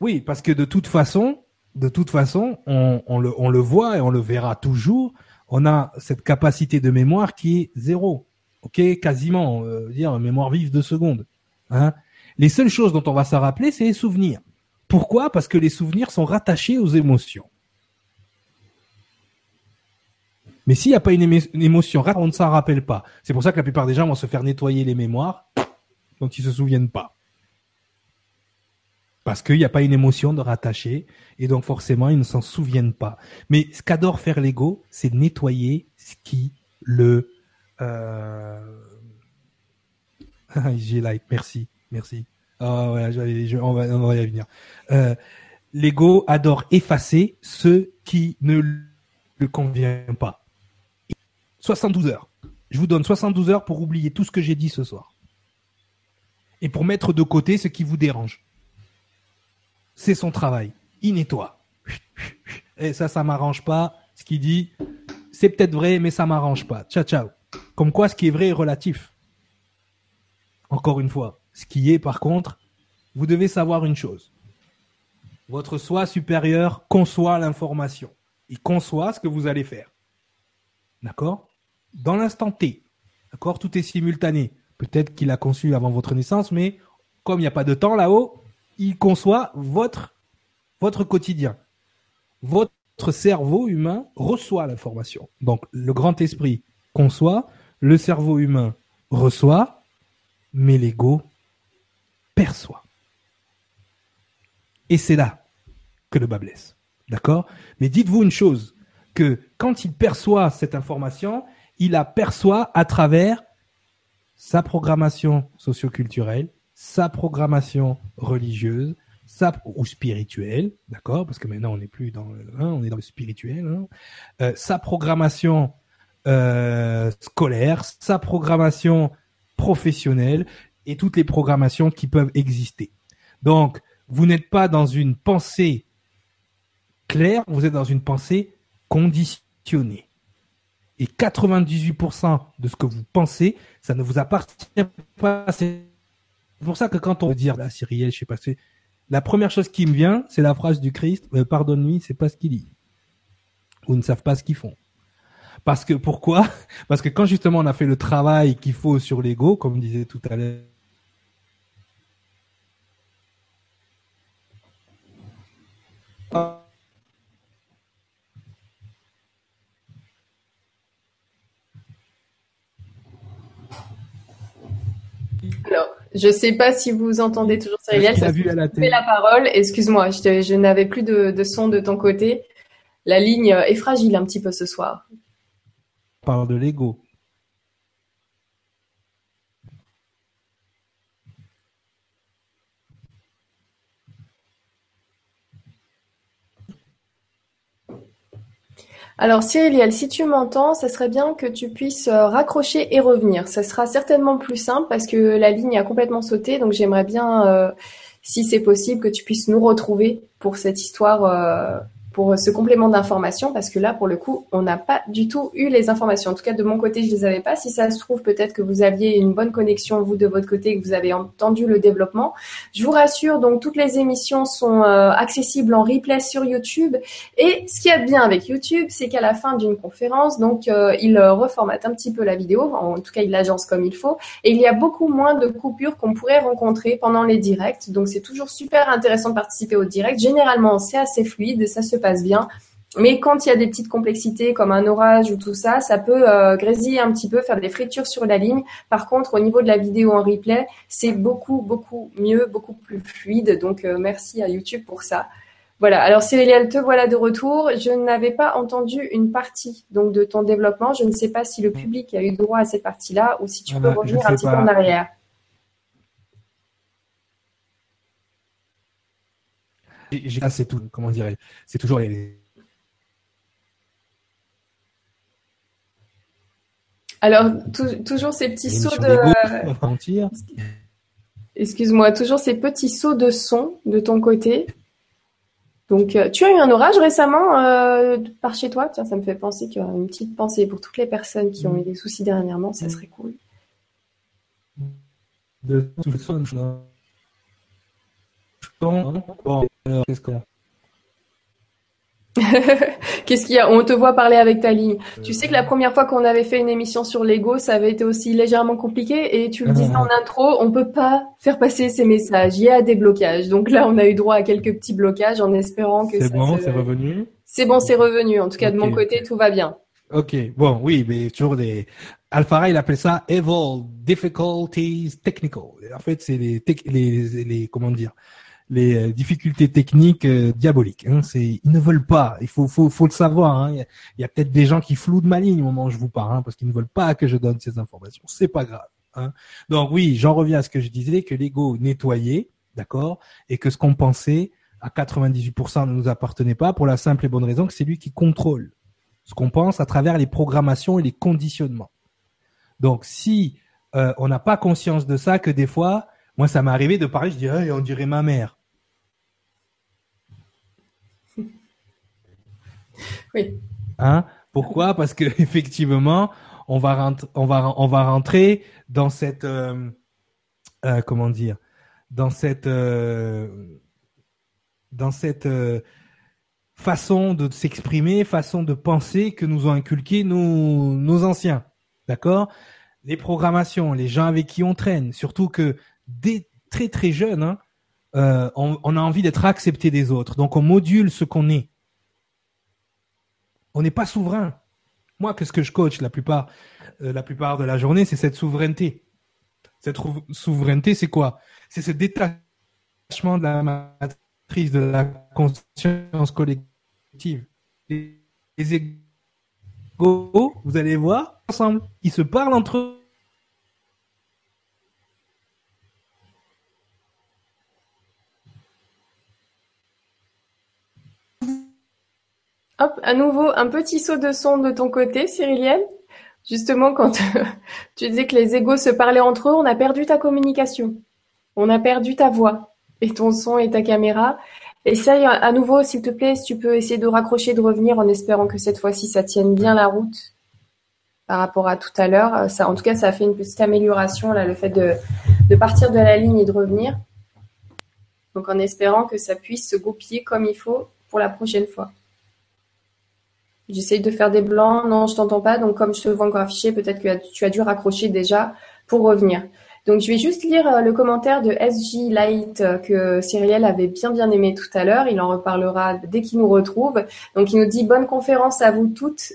Oui, parce que de toute façon, de toute façon, on, on, le, on le voit et on le verra toujours on a cette capacité de mémoire qui est zéro. Ok, quasiment, euh, dire mémoire vive de secondes. Hein les seules choses dont on va s'en rappeler, c'est les souvenirs. Pourquoi? Parce que les souvenirs sont rattachés aux émotions. Mais s'il n'y a pas une, émotion, on ne s'en rappelle pas. C'est pour ça que la plupart des gens vont se faire nettoyer les mémoires dont ils se souviennent pas. Parce qu'il n'y a pas une émotion de rattacher, et donc forcément, ils ne s'en souviennent pas. Mais ce qu'adore faire l'ego, c'est nettoyer ce qui le... Euh... J'ai like, merci, merci. Ah on va y venir. Euh, l'ego adore effacer ce qui ne lui convient pas. 72 heures. Je vous donne 72 heures pour oublier tout ce que j'ai dit ce soir. Et pour mettre de côté ce qui vous dérange c'est son travail. Il nettoie. Et ça, ça m'arrange pas. Ce qu'il dit, c'est peut-être vrai, mais ça m'arrange pas. Ciao, ciao. Comme quoi, ce qui est vrai est relatif. Encore une fois, ce qui est, par contre, vous devez savoir une chose. Votre soi supérieur conçoit l'information. Il conçoit ce que vous allez faire. D'accord? Dans l'instant T. D'accord? Tout est simultané. Peut-être qu'il a conçu avant votre naissance, mais comme il n'y a pas de temps là-haut, il conçoit votre, votre quotidien. Votre cerveau humain reçoit l'information. Donc, le grand esprit conçoit, le cerveau humain reçoit, mais l'ego perçoit. Et c'est là que le bas blesse. D'accord? Mais dites-vous une chose, que quand il perçoit cette information, il la perçoit à travers sa programmation socioculturelle, sa programmation religieuse, sa, ou spirituelle, d'accord, parce que maintenant on n'est plus dans le, hein, on est dans le spirituel, hein, euh, sa programmation euh, scolaire, sa programmation professionnelle et toutes les programmations qui peuvent exister. Donc, vous n'êtes pas dans une pensée claire, vous êtes dans une pensée conditionnée. Et 98% de ce que vous pensez, ça ne vous appartient pas, c'est pour ça que quand on veut dire, là, Cyrielle, je sais pas, c'est, la première chose qui me vient, c'est la phrase du Christ, euh, pardonne-lui, c'est pas ce qu'il dit. Ou ne savent pas ce qu'ils font. Parce que pourquoi? Parce que quand justement on a fait le travail qu'il faut sur l'ego, comme disait tout à l'heure. Alors, je sais pas si vous entendez toujours Cyril. Ça vu à la, la parole. Excuse-moi, je, je n'avais plus de, de, son de ton côté. La ligne est fragile un petit peu ce soir. On parle de l'ego. Alors Cyriliel, si tu m'entends, ça serait bien que tu puisses euh, raccrocher et revenir. Ça sera certainement plus simple parce que la ligne a complètement sauté, donc j'aimerais bien, euh, si c'est possible, que tu puisses nous retrouver pour cette histoire euh, pour ce complément d'information parce que là, pour le coup, on n'a pas du tout eu les informations. En tout cas, de mon côté, je les avais pas. Si ça se trouve, peut-être que vous aviez une bonne connexion, vous, de votre côté, que vous avez entendu le développement. Je vous rassure, donc, toutes les émissions sont euh, accessibles en replay sur YouTube. Et ce qui est bien avec YouTube, c'est qu'à la fin d'une conférence, donc, euh, il euh, reformate un petit peu la vidéo. En tout cas, il l'agence comme il faut. Et il y a beaucoup moins de coupures qu'on pourrait rencontrer pendant les directs. Donc, c'est toujours super intéressant de participer au direct. Généralement, c'est assez fluide, ça se bien. Mais quand il y a des petites complexités comme un orage ou tout ça, ça peut euh, grésiller un petit peu, faire des fritures sur la ligne. Par contre, au niveau de la vidéo en replay, c'est beaucoup, beaucoup mieux, beaucoup plus fluide. Donc, euh, merci à YouTube pour ça. Voilà. Alors, Cyriliel, te voilà de retour. Je n'avais pas entendu une partie donc de ton développement. Je ne sais pas si le public a eu droit à cette partie-là ou si tu peux revenir un petit peu en arrière. C'est tout, comment dirais c'est toujours Alors, toujours ces petits sauts de. Excuse-moi, toujours ces petits sauts de son de ton côté. Donc, euh, tu as eu un orage récemment euh, par chez toi Tiens, ça me fait penser qu'il y a une petite pensée pour toutes les personnes qui ont eu des soucis dernièrement, ça serait cool. De qu'est-ce qu'il y a On te voit parler avec ta ligne. Tu sais que la première fois qu'on avait fait une émission sur l'ego, ça avait été aussi légèrement compliqué et tu le disais en intro, on peut pas faire passer ces messages. Il y a des blocages. Donc là, on a eu droit à quelques petits blocages en espérant que c'est bon, c'est revenu. C'est bon, c'est revenu. En tout cas, de mon côté, tout va bien. Ok, bon, oui, mais toujours des. Alphara, il appelle ça evil difficulties technical. En fait, c'est les, les, les, comment dire, les euh, difficultés techniques euh, diaboliques. Hein. C'est, ils ne veulent pas. Il faut, le savoir. Hein. Il y a, peut-être des gens qui flouent de ma ligne au moment où je vous parle, hein, parce qu'ils ne veulent pas que je donne ces informations. C'est pas grave. Hein. Donc oui, j'en reviens à ce que je disais, que l'ego nettoyé, d'accord, et que ce qu'on pensait à 98% ne nous appartenait pas, pour la simple et bonne raison que c'est lui qui contrôle ce qu'on pense à travers les programmations et les conditionnements. Donc si euh, on n'a pas conscience de ça, que des fois, moi ça m'est arrivé de parler, je dirais, on dirait ma mère. Oui. Hein? Pourquoi? Parce que effectivement, on va rentrer, on va on va rentrer dans cette euh, euh, comment dire? Dans cette euh, dans cette façon de s'exprimer, façon de penser que nous ont inculqué nos nos anciens. D'accord? Les programmations, les gens avec qui on traîne, surtout que dès très très jeunes, hein, on, on a envie d'être accepté des autres. Donc on module ce qu'on est on n'est pas souverain. Moi, qu'est-ce que je coach la plupart, euh, la plupart de la journée, c'est cette souveraineté. Cette souveraineté, c'est quoi? C'est ce détachement de la matrice de la conscience collective. Les, égaux, vous allez voir ensemble, ils se parlent entre eux Hop, à nouveau, un petit saut de son de ton côté, Cyrilienne. Justement, quand tu disais que les égaux se parlaient entre eux, on a perdu ta communication. On a perdu ta voix et ton son et ta caméra. Essaye à nouveau, s'il te plaît, si tu peux essayer de raccrocher, de revenir en espérant que cette fois-ci ça tienne bien la route par rapport à tout à l'heure. Ça, en tout cas, ça a fait une petite amélioration là, le fait de, de partir de la ligne et de revenir. Donc en espérant que ça puisse se goupiller comme il faut pour la prochaine fois. J'essaye de faire des blancs. Non, je t'entends pas. Donc, comme je te vois encore affiché, peut-être que tu as dû raccrocher déjà pour revenir. Donc, je vais juste lire euh, le commentaire de SJ Light euh, que Cyrielle avait bien bien aimé tout à l'heure. Il en reparlera dès qu'il nous retrouve. Donc, il nous dit bonne conférence à vous toutes.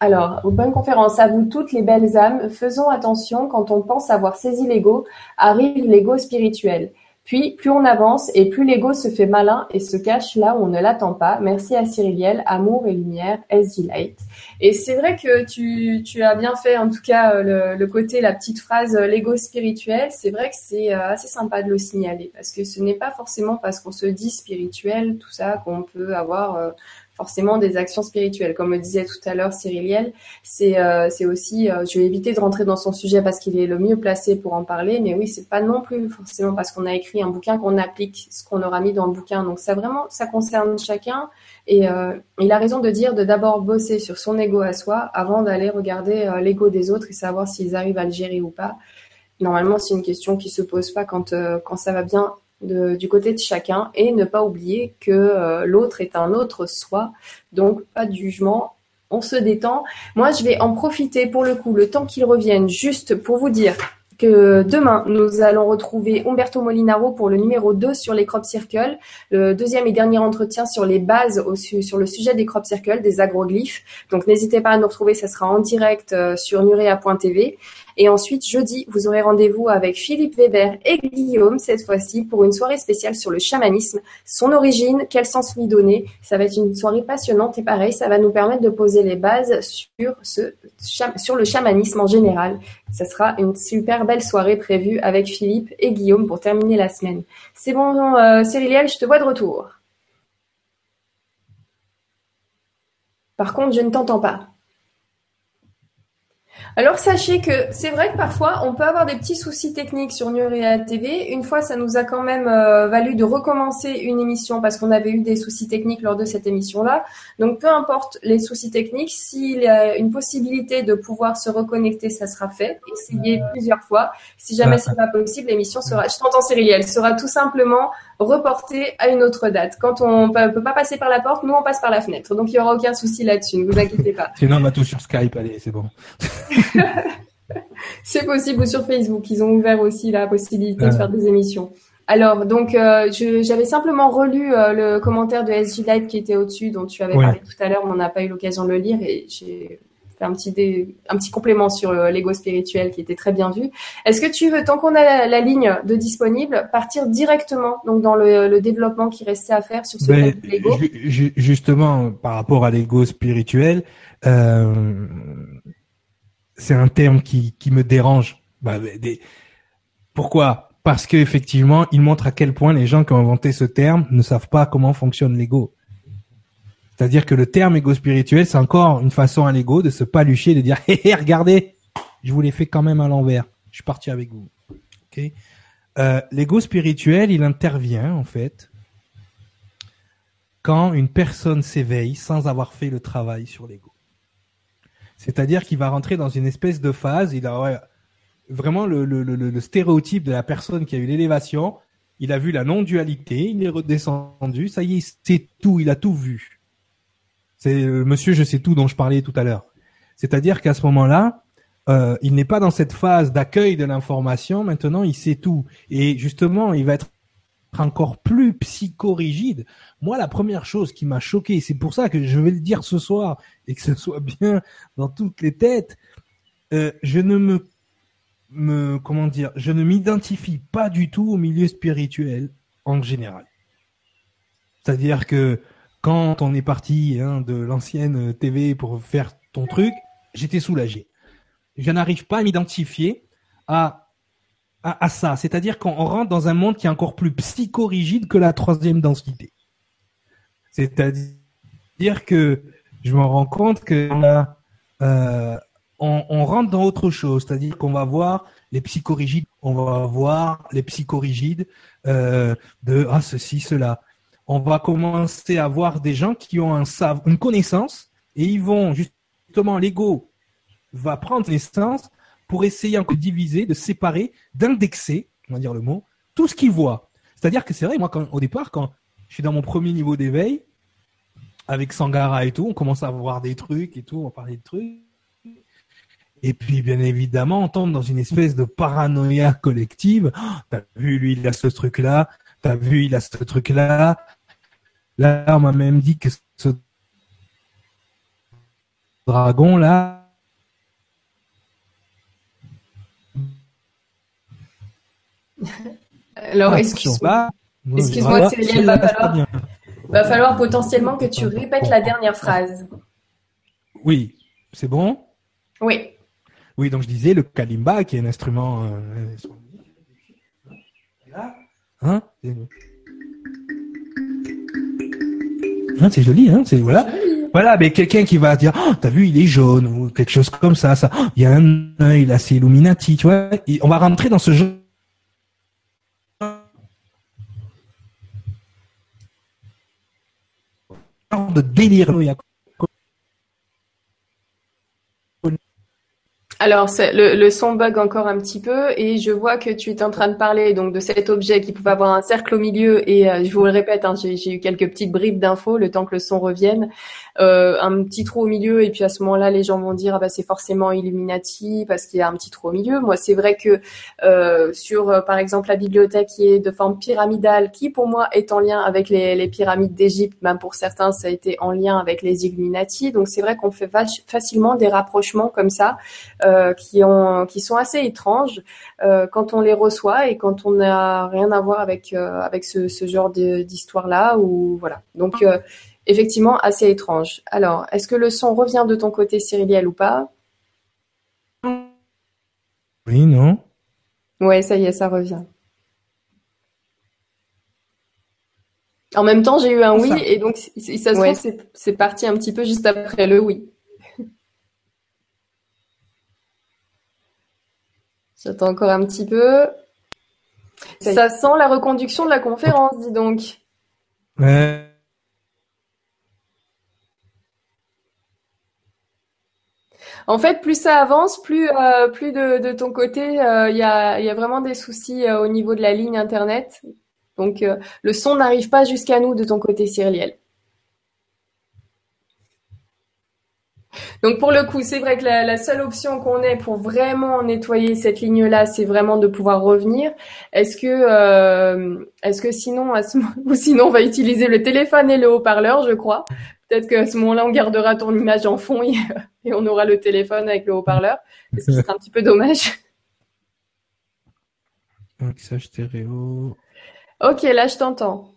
Alors, bonne conférence à vous toutes les belles âmes. Faisons attention quand on pense avoir saisi l'ego, arrive l'ego spirituel. Puis, plus on avance et plus l'ego se fait malin et se cache là où on ne l'attend pas. Merci à Cyriliel, Amour et Lumière, SG Light. Et c'est vrai que tu, tu as bien fait, en tout cas, euh, le, côté, la petite phrase euh, l'ego spirituel. C'est vrai que c'est euh, assez sympa de le signaler parce que ce n'est pas forcément parce qu'on se dit spirituel, tout ça, qu'on peut avoir forcément des actions spirituelles. Comme le disait tout à l'heure Cyriliel, c'est euh, c'est aussi, euh, je vais éviter de rentrer dans son sujet parce qu'il est le mieux placé pour en parler, mais oui, c'est pas non plus forcément parce qu'on a écrit un bouquin qu'on applique ce qu'on aura mis dans le bouquin. Donc ça vraiment, ça concerne chacun. Et euh, il a raison de dire de d'abord bosser sur son ego à soi avant d'aller regarder l'ego des autres et savoir s'ils arrivent à le gérer ou pas. Normalement, c'est une question qui se pose pas quand quand ça va bien du côté de chacun et ne pas oublier que euh, l'autre est un autre soi. Donc pas de jugement, on se détend. Moi, je vais en profiter pour le coup, le temps qu'il revienne, juste pour vous dire que demain, nous allons retrouver Umberto Molinaro pour le numéro 2 sur les crop circles, le deuxième et dernier entretien sur les bases au, sur le sujet des crop circles, des agroglyphes. Donc n'hésitez pas à nous retrouver, ça sera en direct euh, sur nurea.tv. Et ensuite, jeudi, vous aurez rendez-vous avec Philippe Weber et Guillaume, cette fois-ci, pour une soirée spéciale sur le chamanisme, son origine, quel sens lui donner. Ça va être une soirée passionnante et pareil, ça va nous permettre de poser les bases sur, ce, sur le chamanisme en général. Ça sera une super belle soirée prévue avec Philippe et Guillaume pour terminer la semaine. C'est bon, euh, Cyriliel, je te vois de retour. Par contre, je ne t'entends pas. Alors sachez que c'est vrai que parfois on peut avoir des petits soucis techniques sur Nurea TV. Une fois, ça nous a quand même euh, valu de recommencer une émission parce qu'on avait eu des soucis techniques lors de cette émission-là. Donc peu importe les soucis techniques, s'il y a une possibilité de pouvoir se reconnecter, ça sera fait. Essayez plusieurs fois. Si jamais c'est pas possible, l'émission sera, je t'entends Cyril, elle sera tout simplement reportée à une autre date. Quand on peut, peut pas passer par la porte, nous on passe par la fenêtre. Donc il y aura aucun souci là-dessus. Ne vous inquiétez pas. Sinon on va tout sur Skype. Allez, c'est bon. c'est possible ou sur Facebook. Ils ont ouvert aussi la possibilité de faire des émissions. Alors, donc, euh, j'avais simplement relu euh, le commentaire de SG Light qui était au-dessus, dont tu avais parlé tout à l'heure. On n'a pas eu l'occasion de le lire et j'ai fait un petit, un petit complément sur euh, l'ego spirituel qui était très bien vu. Est-ce que tu veux, tant qu'on a la, ligne de disponible, partir directement donc dans le, développement qui restait à faire sur ce ben, l'ego Justement, par rapport à l'ego spirituel, c'est un terme qui, me dérange. Bah. Pourquoi? Parce qu'effectivement, il montre à quel point les gens qui ont inventé ce terme ne savent pas comment fonctionne l'ego. C'est-à-dire que le terme ego spirituel, c'est encore une façon à l'ego de se palucher, de dire hé, hé regardez, je vous l'ai fait quand même à l'envers. Je suis parti avec vous. Okay euh, l'ego spirituel, il intervient en fait quand une personne s'éveille sans avoir fait le travail sur l'ego. C'est-à-dire qu'il va rentrer dans une espèce de phase, il a vraiment le, stéréotype de la personne qui a eu l'élévation, il a vu la non-dualité, il est redescendu, ça y est, c'est tout, il a tout vu. C'est le monsieur je sais tout dont je parlais tout à l'heure. C'est-à-dire qu'à ce moment-là, euh, il n'est pas dans cette phase d'accueil de l'information, maintenant il sait tout. Et justement, il va être encore plus psychorigide. Moi, la première chose qui m'a choqué, c'est pour ça que je vais le dire ce soir et que ce soit bien dans toutes les têtes, euh, je ne me, me, comment dire, je ne m'identifie pas du tout au milieu spirituel en général. C'est-à-dire que quand on est parti hein, de l'ancienne TV pour faire ton truc, j'étais soulagé. Je n'arrive pas à m'identifier à à, ça. C'est-à-dire qu'on rentre dans un monde qui est encore plus psychorigide que la troisième densité. C'est-à-dire que je me rends compte que euh, on, on, rentre dans autre chose. C'est-à-dire qu'on va voir les psychorigides, on va voir les psychorigides euh, de ah ceci, cela. On va commencer à voir des gens qui ont un une connaissance et ils vont justement l'ego va prendre naissance pour essayer de diviser, de séparer, d'indexer, on va dire le mot, tout ce qu'il voit. C'est-à-dire que c'est vrai, moi, au départ, quand je suis dans mon premier niveau d'éveil, avec Sangara et tout, on commence à voir des trucs et tout, on parler de trucs. Et puis, bien évidemment, on tombe dans une espèce de paranoïa collective. Oh, t'as vu, lui, il a ce truc-là. T'as vu, il a ce truc-là. Là, on m'a même dit que ce dragon-là, Alors, excuse-moi. Excuse-moi, Cyril, va falloir, va falloir potentiellement que tu répètes la dernière phrase. Oui, c'est bon? Oui. Oui, donc je disais le kalimba, qui est un instrument. Euh, hein? Hein c'est joli, hein C'est voilà. Voilà, mais quelqu'un qui va dire, oh, t'as vu, il est jaune ou quelque chose comme ça. Ça, il y a un œil là, c'est Illuminati, tu vois. on va rentrer dans ce jeu de délire. Alors, le, son bug encore un petit peu et je vois que tu es en train de parler donc de cet objet qui pouvait avoir un cercle au milieu et euh, je vous le répète, hein, j'ai eu quelques petites bribes d'infos le temps que le son revienne. Euh, un petit trou au milieu et puis à ce moment-là, les gens vont dire ah bah c'est forcément Illuminati parce qu'il y a un petit trou au milieu. Moi, c'est vrai que euh, sur par exemple la bibliothèque qui est de forme pyramidale, qui pour moi est en lien avec les, pyramides d'Égypte, même pour certains ça a été en lien avec les Illuminati. Donc c'est vrai qu'on fait facilement des rapprochements comme ça. Qui, ont, qui sont assez étranges euh, quand on les reçoit et quand on n'a rien à voir avec, euh, avec ce, ce genre d'histoire-là. ou voilà. Donc, effectivement, assez étrange. Alors, est-ce que le son revient de ton côté, Cyriliel, ou pas? Oui, non Ouais, ça y est, ça revient. En même temps, j'ai eu un oui, et donc, si ça se trouve, c'est parti un petit peu juste après le oui. J'attends encore un petit peu. Ça sent la reconduction de la conférence, dis donc. Ouais. En fait, plus ça avance, plus, euh, plus de, ton côté, euh, il y, a, y, a, vraiment des soucis euh, au niveau de la ligne Internet. Donc, le son n'arrive pas jusqu'à nous de ton côté, Cyriliel. Donc pour le coup, c'est vrai que la, seule option qu'on ait pour vraiment nettoyer cette ligne-là, c'est vraiment de pouvoir revenir. Est-ce que, euh, est-ce que sinon, à ce ou sinon on va utiliser le téléphone et le haut-parleur, je crois. Peut-être qu'à ce moment-là, on gardera ton image en fond et, on aura le téléphone avec le haut-parleur. Ce serait un petit peu dommage? Mixage stéréo. Ok, là je t'entends.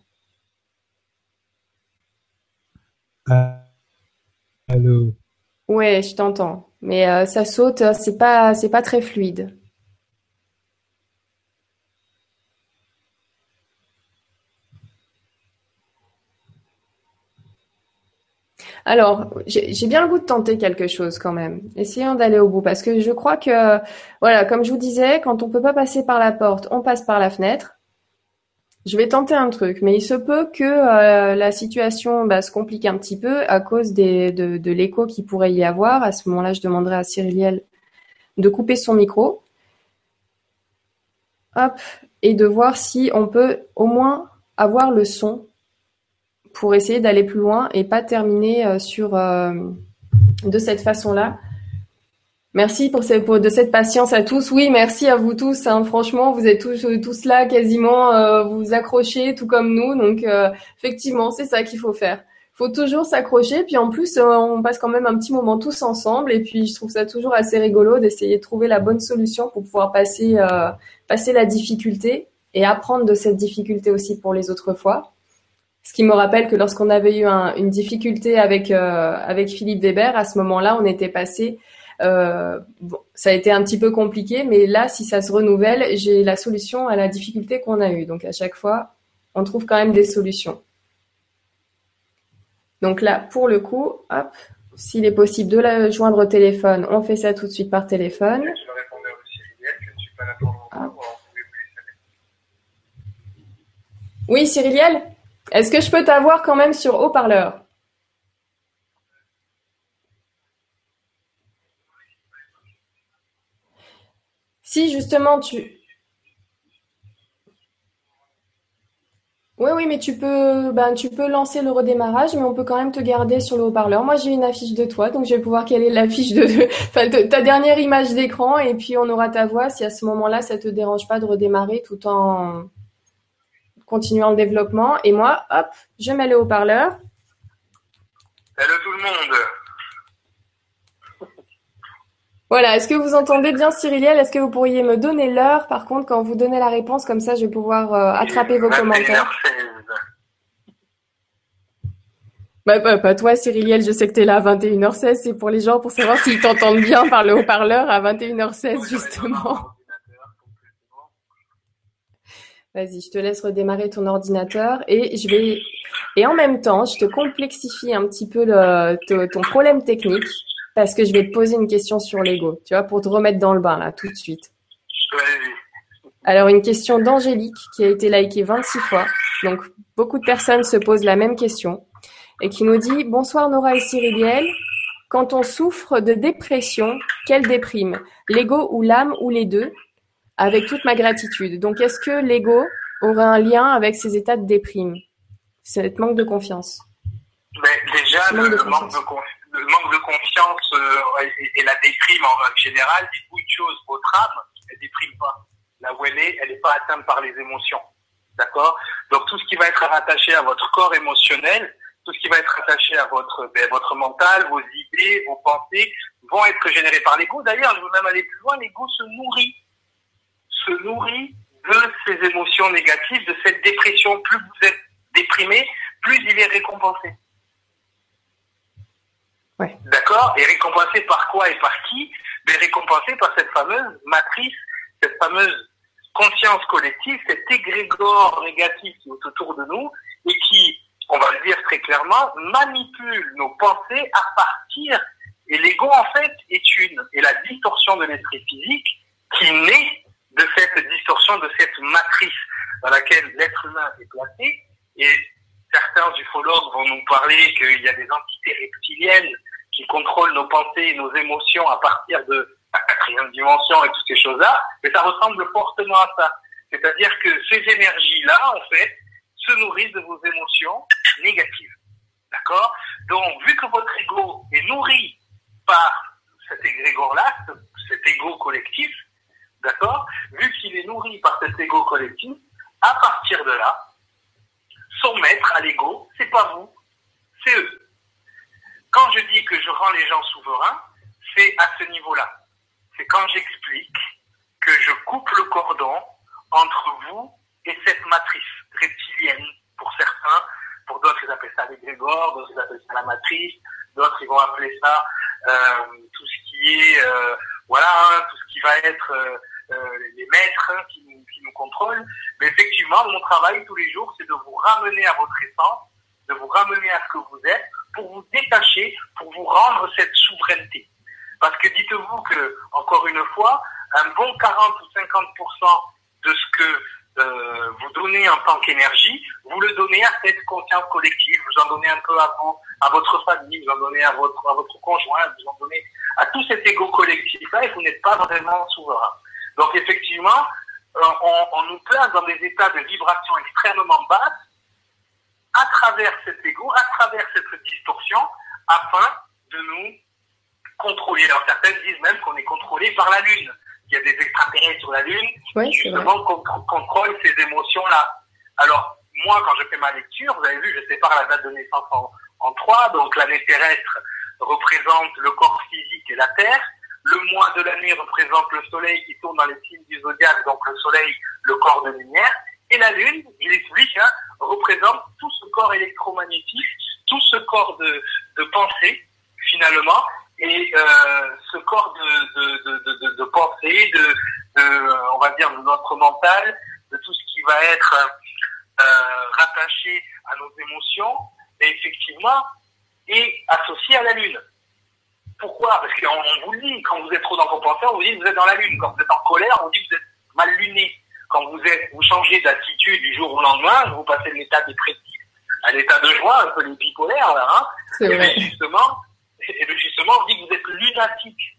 allô. Ouais, je t'entends. Mais euh, ça saute, euh, c'est pas, c'est pas très fluide. Alors, j'ai bien le goût de tenter quelque chose quand même. Essayons d'aller au bout parce que je crois que, voilà, comme je vous disais, quand on peut pas passer par la porte, on passe par la fenêtre. Je vais tenter un truc, mais il se peut que euh, la situation bah, se complique un petit peu à cause de, l'écho qu'il pourrait y avoir. À ce moment-là, je demanderai à Cyriliel de couper son micro. Et de voir si on peut au moins avoir le son pour essayer d'aller plus loin et pas terminer euh, sur euh, de cette façon-là. Merci pour, de cette patience à tous. Oui, merci à vous tous. Hein. Franchement, vous êtes tous, tous là quasiment, euh, vous accrochez tout comme nous. Donc, euh, effectivement, c'est ça qu'il faut faire. Il faut toujours s'accrocher. Puis en plus, euh, on passe quand même un petit moment tous ensemble. Et puis, je trouve ça toujours assez rigolo d'essayer de trouver la bonne solution pour pouvoir passer, passer la difficulté et apprendre de cette difficulté aussi pour les autres fois. Ce qui me rappelle que lorsqu'on avait eu une difficulté avec avec Philippe Weber, à ce moment-là, on était passé euh, bon, ça a été un petit peu compliqué, mais là, si ça se renouvelle, j'ai la solution à la difficulté qu'on a eue. Donc à chaque fois, on trouve quand même des solutions. Donc là, pour le coup, hop, s'il est possible de la joindre au téléphone, on fait ça tout de suite par téléphone. Oui, Cyriliel, est-ce que je peux t'avoir quand même sur haut-parleur? Justement tu Oui, oui, mais tu peux, ben, tu peux lancer le redémarrage, mais on peut quand même te garder sur le haut-parleur. Moi, j'ai une affiche de toi, donc je vais pouvoir caler l'affiche de, ta dernière image d'écran, et puis on aura ta voix si à ce moment-là, ça te dérange pas de redémarrer tout en continuant le développement. Et moi, hop, je mets le haut-parleur. Hello tout le monde. Voilà, est-ce que vous entendez bien Cyriliel Est-ce que vous pourriez me donner l'heure? Par contre, quand vous donnez la réponse, comme ça, je vais pouvoir euh, attraper vos commentaires. Bah, bah, pas toi, Cyriliel, je sais que tu es là à 21h16. C'est pour les gens pour savoir s'ils t'entendent bien par le haut-parleur à 21h16, justement. Vas-y, je te laisse redémarrer ton ordinateur et je vais et en même temps, je te complexifie un petit peu le, ton problème technique parce que je vais te poser une question sur l'ego, tu vois, pour te remettre dans le bain là, tout de suite. Alors, une question d'Angélique qui a été likée 26 fois. Donc, beaucoup de personnes se posent la même question et qui nous dit Bonsoir Nora et Cyriliel. Quand on souffre de dépression, quelle déprime? L'ego ou l'âme ou les deux? Avec toute ma gratitude. Donc, est-ce que l'ego aurait un lien avec ces états de déprime? Cette manque de confiance Mais déjà, le, manque de confiance le manque de confiance euh, et, la déprime en général, dites-vous une chose, votre âme, elle déprime pas. Là où elle est, elle n'est pas atteinte par les émotions. D'accord? Donc tout ce qui va être rattaché à votre corps émotionnel, tout ce qui va être rattaché à votre, ben, votre mental, vos idées, vos pensées, vont être générés par l'ego. D'ailleurs, je veux même aller plus loin, l'ego se nourrit, se nourrit de ces émotions négatives, de cette dépression. Plus vous êtes déprimé, plus il est récompensé. D'accord Et récompensé par quoi et par qui Mais récompensé par cette fameuse matrice, cette fameuse conscience collective, cet égrégore négatif qui est autour de nous et qui, on va le dire très clairement, manipule nos pensées à partir. Et l'ego, en fait, est une, et la distorsion de l'esprit physique qui naît de cette distorsion, de cette matrice dans laquelle l'être humain est placé. Et certains ufologues vont nous parler qu'il y a des entités reptiliennes qui contrôlent nos pensées et nos émotions à partir de la quatrième dimension et toutes ces choses-là, mais ça ressemble fortement à ça. C'est-à-dire que ces énergies-là, en fait, se nourrissent de vos émotions négatives. D'accord? Donc, vu que votre ego est nourri par cet égrégore-là, cet ego collectif, d'accord? Vu qu'il est nourri par cet ego collectif, à partir de là, son maître à l'ego, c'est pas vous, c'est eux. Quand je dis que je rends les gens souverains, c'est à ce niveau-là. C'est quand j'explique que je coupe le cordon entre vous et cette matrice reptilienne pour certains, pour d'autres ils appellent ça l'égrégore, d'autres ils appellent ça la matrice, d'autres ils vont appeler ça euh, tout ce qui est euh, voilà hein, tout ce qui va être euh, les maîtres hein, qui nous contrôlent. Mais effectivement, mon travail tous les jours, c'est de vous ramener à votre essence, de vous ramener à ce que vous êtes, pour vous détacher, pour vous rendre cette souveraineté. Parce que dites-vous que, encore une fois, un bon 40 ou 50% de ce que euh, vous donnez en tant qu'énergie, vous le donnez à cette conscience collective, vous en donnez un peu à, vous, à votre famille, vous en donnez à votre, conjoint, vous en donnez à tout cet ego collectif-là et vous n'êtes pas vraiment souverain. Donc effectivement, euh, on, on nous place dans des états de vibration extrêmement basses à travers cet ego, à travers cette distorsion, afin de nous contrôler. Alors certaines disent même qu'on est contrôlé par la Lune. Il y a des extraterrestres sur la Lune qui justement contrôlent ces émotions-là. Alors moi, quand je fais ma lecture, vous avez vu, je sépare la date de naissance en, en trois. Donc l'année terrestre représente le corps physique et la Terre. Le mois de l'année représente le soleil qui tourne dans les signes du zodiaque, donc le soleil, le corps de lumière. Et la Lune, il explique, hein, représente tout ce corps électromagnétique, tout ce corps de, de pensée, finalement, et euh, ce corps de, de, de, pensée, de, de, on va dire, de notre mental, de tout ce qui va être euh, rattaché à nos émotions, et effectivement, est associé à la Lune. Pourquoi? Parce qu'on vous le dit, quand vous êtes trop dans vos pensées, on vous dit que vous êtes dans la Lune. Quand vous êtes en colère, on vous dit que vous êtes mal luné quand vous êtes, vous changez d'attitude du jour au lendemain, vous passez de l'état dépressif à l'état de joie, un peu les bipolaires, là, hein. C'est vrai. justement, et justement, on dit que vous êtes lunatique.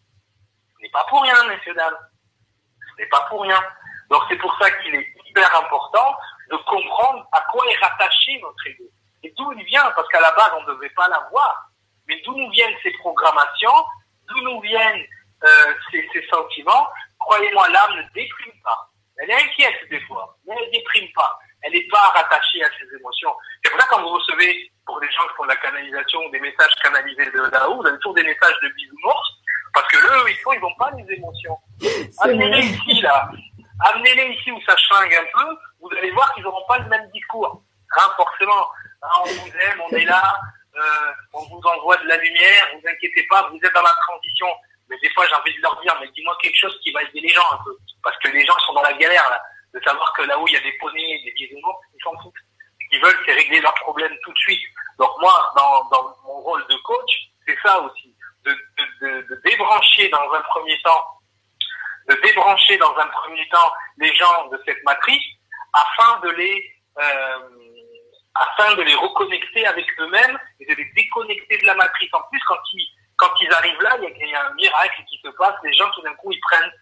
Ce n'est pas pour rien, messieurs, dames. Ce n'est pas pour rien. Donc c'est pour ça qu'il est hyper important de comprendre à quoi est rattaché notre ego. Et d'où il vient, parce qu'à la base, on ne devait pas l'avoir. Mais d'où nous viennent ces programmations, d'où nous viennent euh, ces, ces sentiments, croyez-moi, l'âme ne déprime pas. Elle est inquiète des fois, mais elle ne déprime pas. Elle n'est pas rattachée à ses émotions. C'est pour ça quand vous recevez, pour des gens qui font de la canalisation, des messages canalisés de là-haut, vous avez toujours des messages de bisounours, parce que eux, ils font, ils n'ont pas les émotions. Amenez-les ici, là. Amenez-les ici où ça chingue un peu, vous allez voir qu'ils n'auront pas le même discours. Hein, forcément. Hein, on vous aime, on est là, euh, on vous envoie de la lumière, vous inquiétez pas, vous êtes dans la transition. Mais des fois, j'ai envie de leur dire, mais dis-moi quelque chose qui va aider les gens un peu. Parce que les gens sont dans la galère, là. De savoir que là où il y a des poneys, des bisounours, ils s'en foutent. Ce qu'ils veulent, c'est régler leurs problèmes tout de suite. Donc moi, dans, dans mon rôle de coach, c'est ça aussi. De, de, de, de débrancher dans un premier temps, de débrancher dans un premier temps les gens de cette matrice afin de les, euh, afin de les reconnecter avec eux-mêmes et de les déconnecter de la matrice. En plus, quand ils, quand ils arrivent là, il y, a, il y a un miracle qui se passe. Les gens, tout d'un coup, ils prennent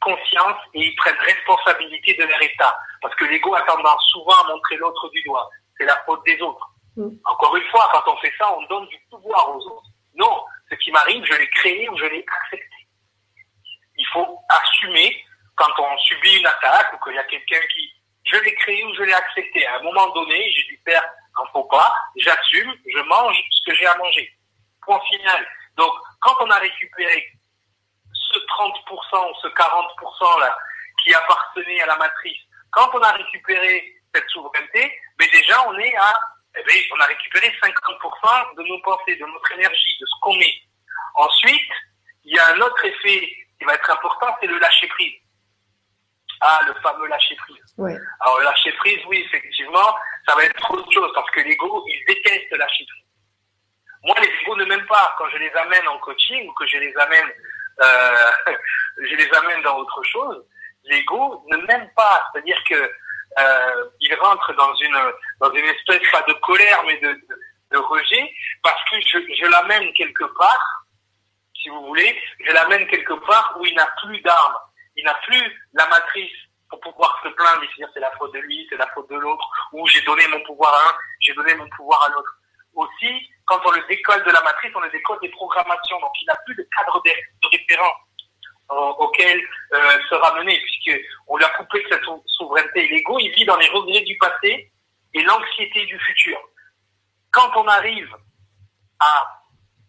conscience et ils prennent responsabilité de leur état. Parce que l'ego a tendance souvent à montrer l'autre du doigt. C'est la faute des autres. Mm. Encore une fois, quand on fait ça, on donne du pouvoir aux autres. Non, ce qui m'arrive, je l'ai créé ou je l'ai accepté. Il faut assumer quand on subit une attaque ou qu'il y a quelqu'un qui, je l'ai créé ou je l'ai accepté. À un moment donné, j'ai dû faire un faux pas, j'assume, je mange ce que j'ai à manger. Point final. Donc, quand on a récupéré ce 30% ou ce 40% là qui appartenait à la matrice, quand on a récupéré cette souveraineté, mais déjà on est à, eh bien, on a récupéré 50% de nos pensées, de notre énergie, de ce qu'on est. Ensuite, il y a un autre effet qui va être important, c'est le lâcher prise. Ah, le fameux lâcher prise. Alors, le lâcher prise, oui, effectivement, ça va être autre chose parce que l'ego, il déteste lâcher prise. Moi, les égos ne m'aiment pas. Quand je les amène en coaching ou que je les amène, euh, je les amène dans autre chose, l'ego ne m'aime pas. C'est-à-dire que euh, il rentre dans une dans une espèce pas de colère mais de, de, de rejet parce que je, je l'amène quelque part, si vous voulez, je l'amène quelque part où il n'a plus d'armes, il n'a plus la matrice pour pouvoir se plaindre et se dire c'est la faute de lui, c'est la faute de l'autre, ou j'ai donné mon pouvoir à un, j'ai donné mon pouvoir à l'autre. Aussi, quand on le décolle de la matrice, on le décolle des programmations, donc il n'a plus de cadre de, de référence auquel euh, se ramener, puisqu'on lui a coupé cette souveraineté. L'ego, il vit dans les regrets du passé et l'anxiété du futur. Quand on arrive à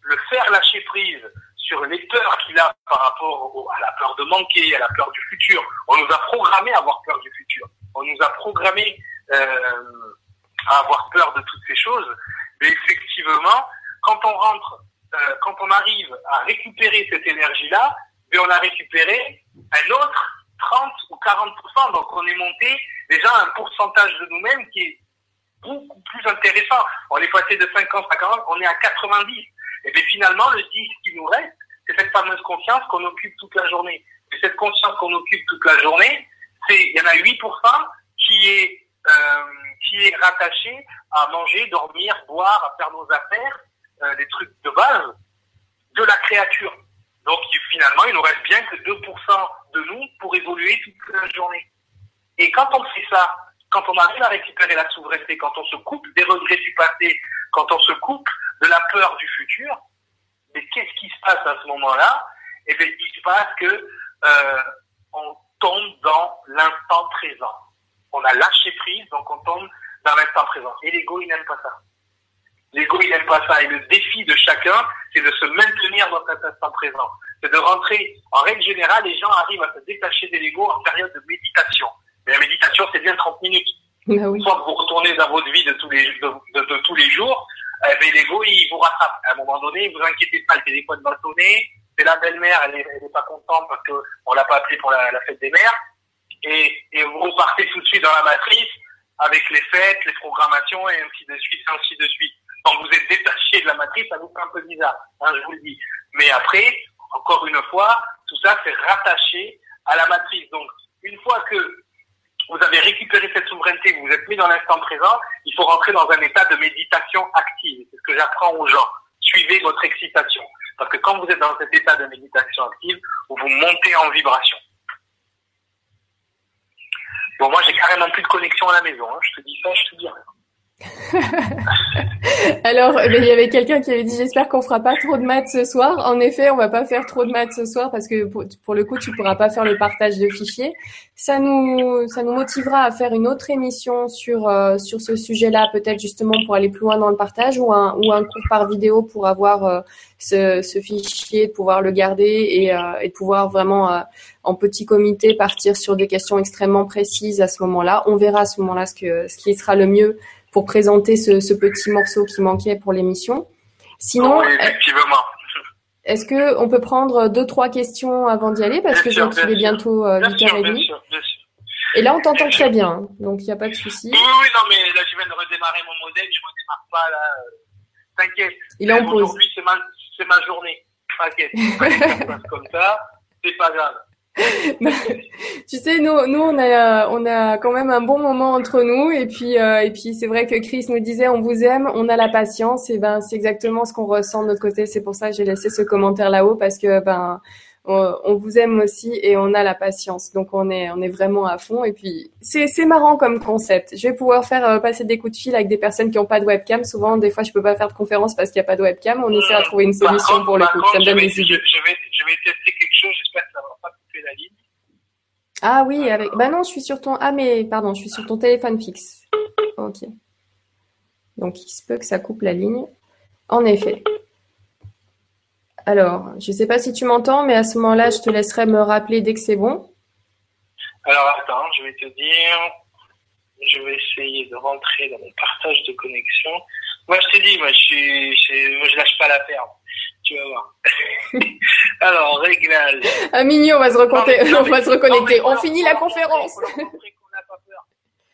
le faire lâcher prise sur les peurs qu'il a par rapport à la peur de manquer, à la peur du futur, on nous a programmé à avoir peur du futur. On nous a programmé euh, à avoir peur de toutes ces choses. Mais effectivement, quand on rentre, euh, quand on arrive à récupérer cette énergie-là, mais on a récupéré un autre 30 ou 40%. Donc on est monté déjà à un pourcentage de nous-mêmes qui est beaucoup plus intéressant. On est passé de 50 à 40, on est à 90. Et bien finalement, le 10 qui nous reste, c'est cette fameuse conscience qu'on occupe toute la journée. Et cette conscience qu'on occupe toute la journée, c'est il y en a 8% qui est qui est rattaché à manger, dormir, boire, à faire nos affaires, euh, des trucs de base de la créature. Donc finalement, il nous reste bien que 2% de nous pour évoluer toute la journée. Et quand on fait ça, quand on arrive à récupérer la souveraineté, quand on se coupe des regrets du passé, quand on se coupe de la peur du futur, mais qu'est-ce qui se passe à ce moment-là? Eh bien, il se passe que euh, on tombe dans l'instant présent. On a lâché prise, donc on tombe dans l'instant présent. Et l'ego, il n'aime pas ça. L'ego, il n'aime pas ça. Et le défi de chacun, c'est de se maintenir dans cet instant présent. C'est de rentrer, en règle générale, les gens arrivent à se détacher de l'ego en période de méditation. Mais la méditation, c'est bien 30 minutes. Ah oui. Soit vous retournez dans votre vie de tous les, de, de, de tous les jours, eh bien, l'ego, il vous rattrape. À un moment donné, vous inquiétez pas, le téléphone va sonner, c'est la belle-mère, elle est, elle est pas contente parce que on l'a pas appelée pour la, la fête des mères. Et, et vous repartez tout de suite dans la matrice avec les fêtes, les programmations et ainsi de suite, ainsi de suite quand vous êtes détaché de la matrice, ça vous fait un peu bizarre, hein, je vous le dis. Mais après, encore une fois, tout ça c'est rattaché à la matrice. Donc, une fois que vous avez récupéré cette souveraineté, vous vous êtes mis dans l'instant présent, il faut rentrer dans un état de méditation active. C'est ce que j'apprends aux gens. Suivez votre excitation. Parce que quand vous êtes dans cet état de méditation active, vous montez en vibration. Bon, moi, j'ai carrément plus de connexion à la maison. Hein. Je te dis ça, je te dis rien. Alors, eh ben, il y avait quelqu'un qui avait dit j'espère qu'on fera pas trop de maths ce soir. En effet, on va pas faire trop de maths ce soir parce que pour, le coup, tu pourras pas faire le partage de fichiers. Ça nous ça nous motivera à faire une autre émission sur euh, sur ce sujet-là, peut-être justement pour aller plus loin dans le partage ou un ou un cours par vidéo pour avoir euh, ce, ce fichier, de pouvoir le garder et, euh, et de pouvoir vraiment en petit comité partir sur des questions extrêmement précises à ce moment-là. On verra à ce moment-là ce que ce qui sera le mieux pour présenter ce, ce, petit morceau qui manquait pour l'émission. Sinon, oui, effectivement. Est-ce que on peut prendre deux trois questions avant d'y aller parce bien que je vois qu'il est bientôt euh, 8h30. Et là, on t'entend très bien, donc il n'y a pas de souci. Oui, oui, non, mais là, je viens de redémarrer mon modèle, il ne redémarre pas là. Euh, t'inquiète. Il est en pause. Aujourd'hui, c'est ma, ma journée. T'inquiète. ça passe comme ça, c'est pas grave. tu sais, nous, nous, on a, on a quand même un bon moment entre nous, et puis, euh, et puis, c'est vrai que Chris nous disait, on vous aime, on a la patience, et ben, c'est exactement ce qu'on ressent de notre côté. C'est pour ça que j'ai laissé ce commentaire là-haut, parce que ben, on, vous aime aussi et on a la patience. Donc, on est, on est vraiment à fond. Et puis, c'est, c'est marrant comme concept. Je vais pouvoir faire euh, passer des coups de fil avec des personnes qui n'ont pas de webcam. Souvent, des fois, je peux pas faire de conférence parce qu'il n'y a pas de webcam. On essaie de trouver une solution pour le coup. ça me donne des idées. Je, vais, je vais tester quelque chose. J'espère que ça va pas la ligne. Ah oui, avec. Bah non, je suis sur ton. Ah mais pardon, je suis sur ton téléphone fixe. Ok. Donc il se peut que ça coupe la ligne. En effet. Alors, je ne sais pas si tu m'entends, mais à ce moment-là, je te laisserai me rappeler dès que c'est bon. Alors attends, je vais te dire. Je vais essayer de rentrer dans mon partage de connexion. Moi, je te dis, moi, je suis, moi, je lâche pas la ferme. Tu vas voir. Alors, réglage. Ah, mignon, on va se reconnecter. on va se reconnecter. on finit la conférence. Faut leur montrer qu'on n'a pas peur.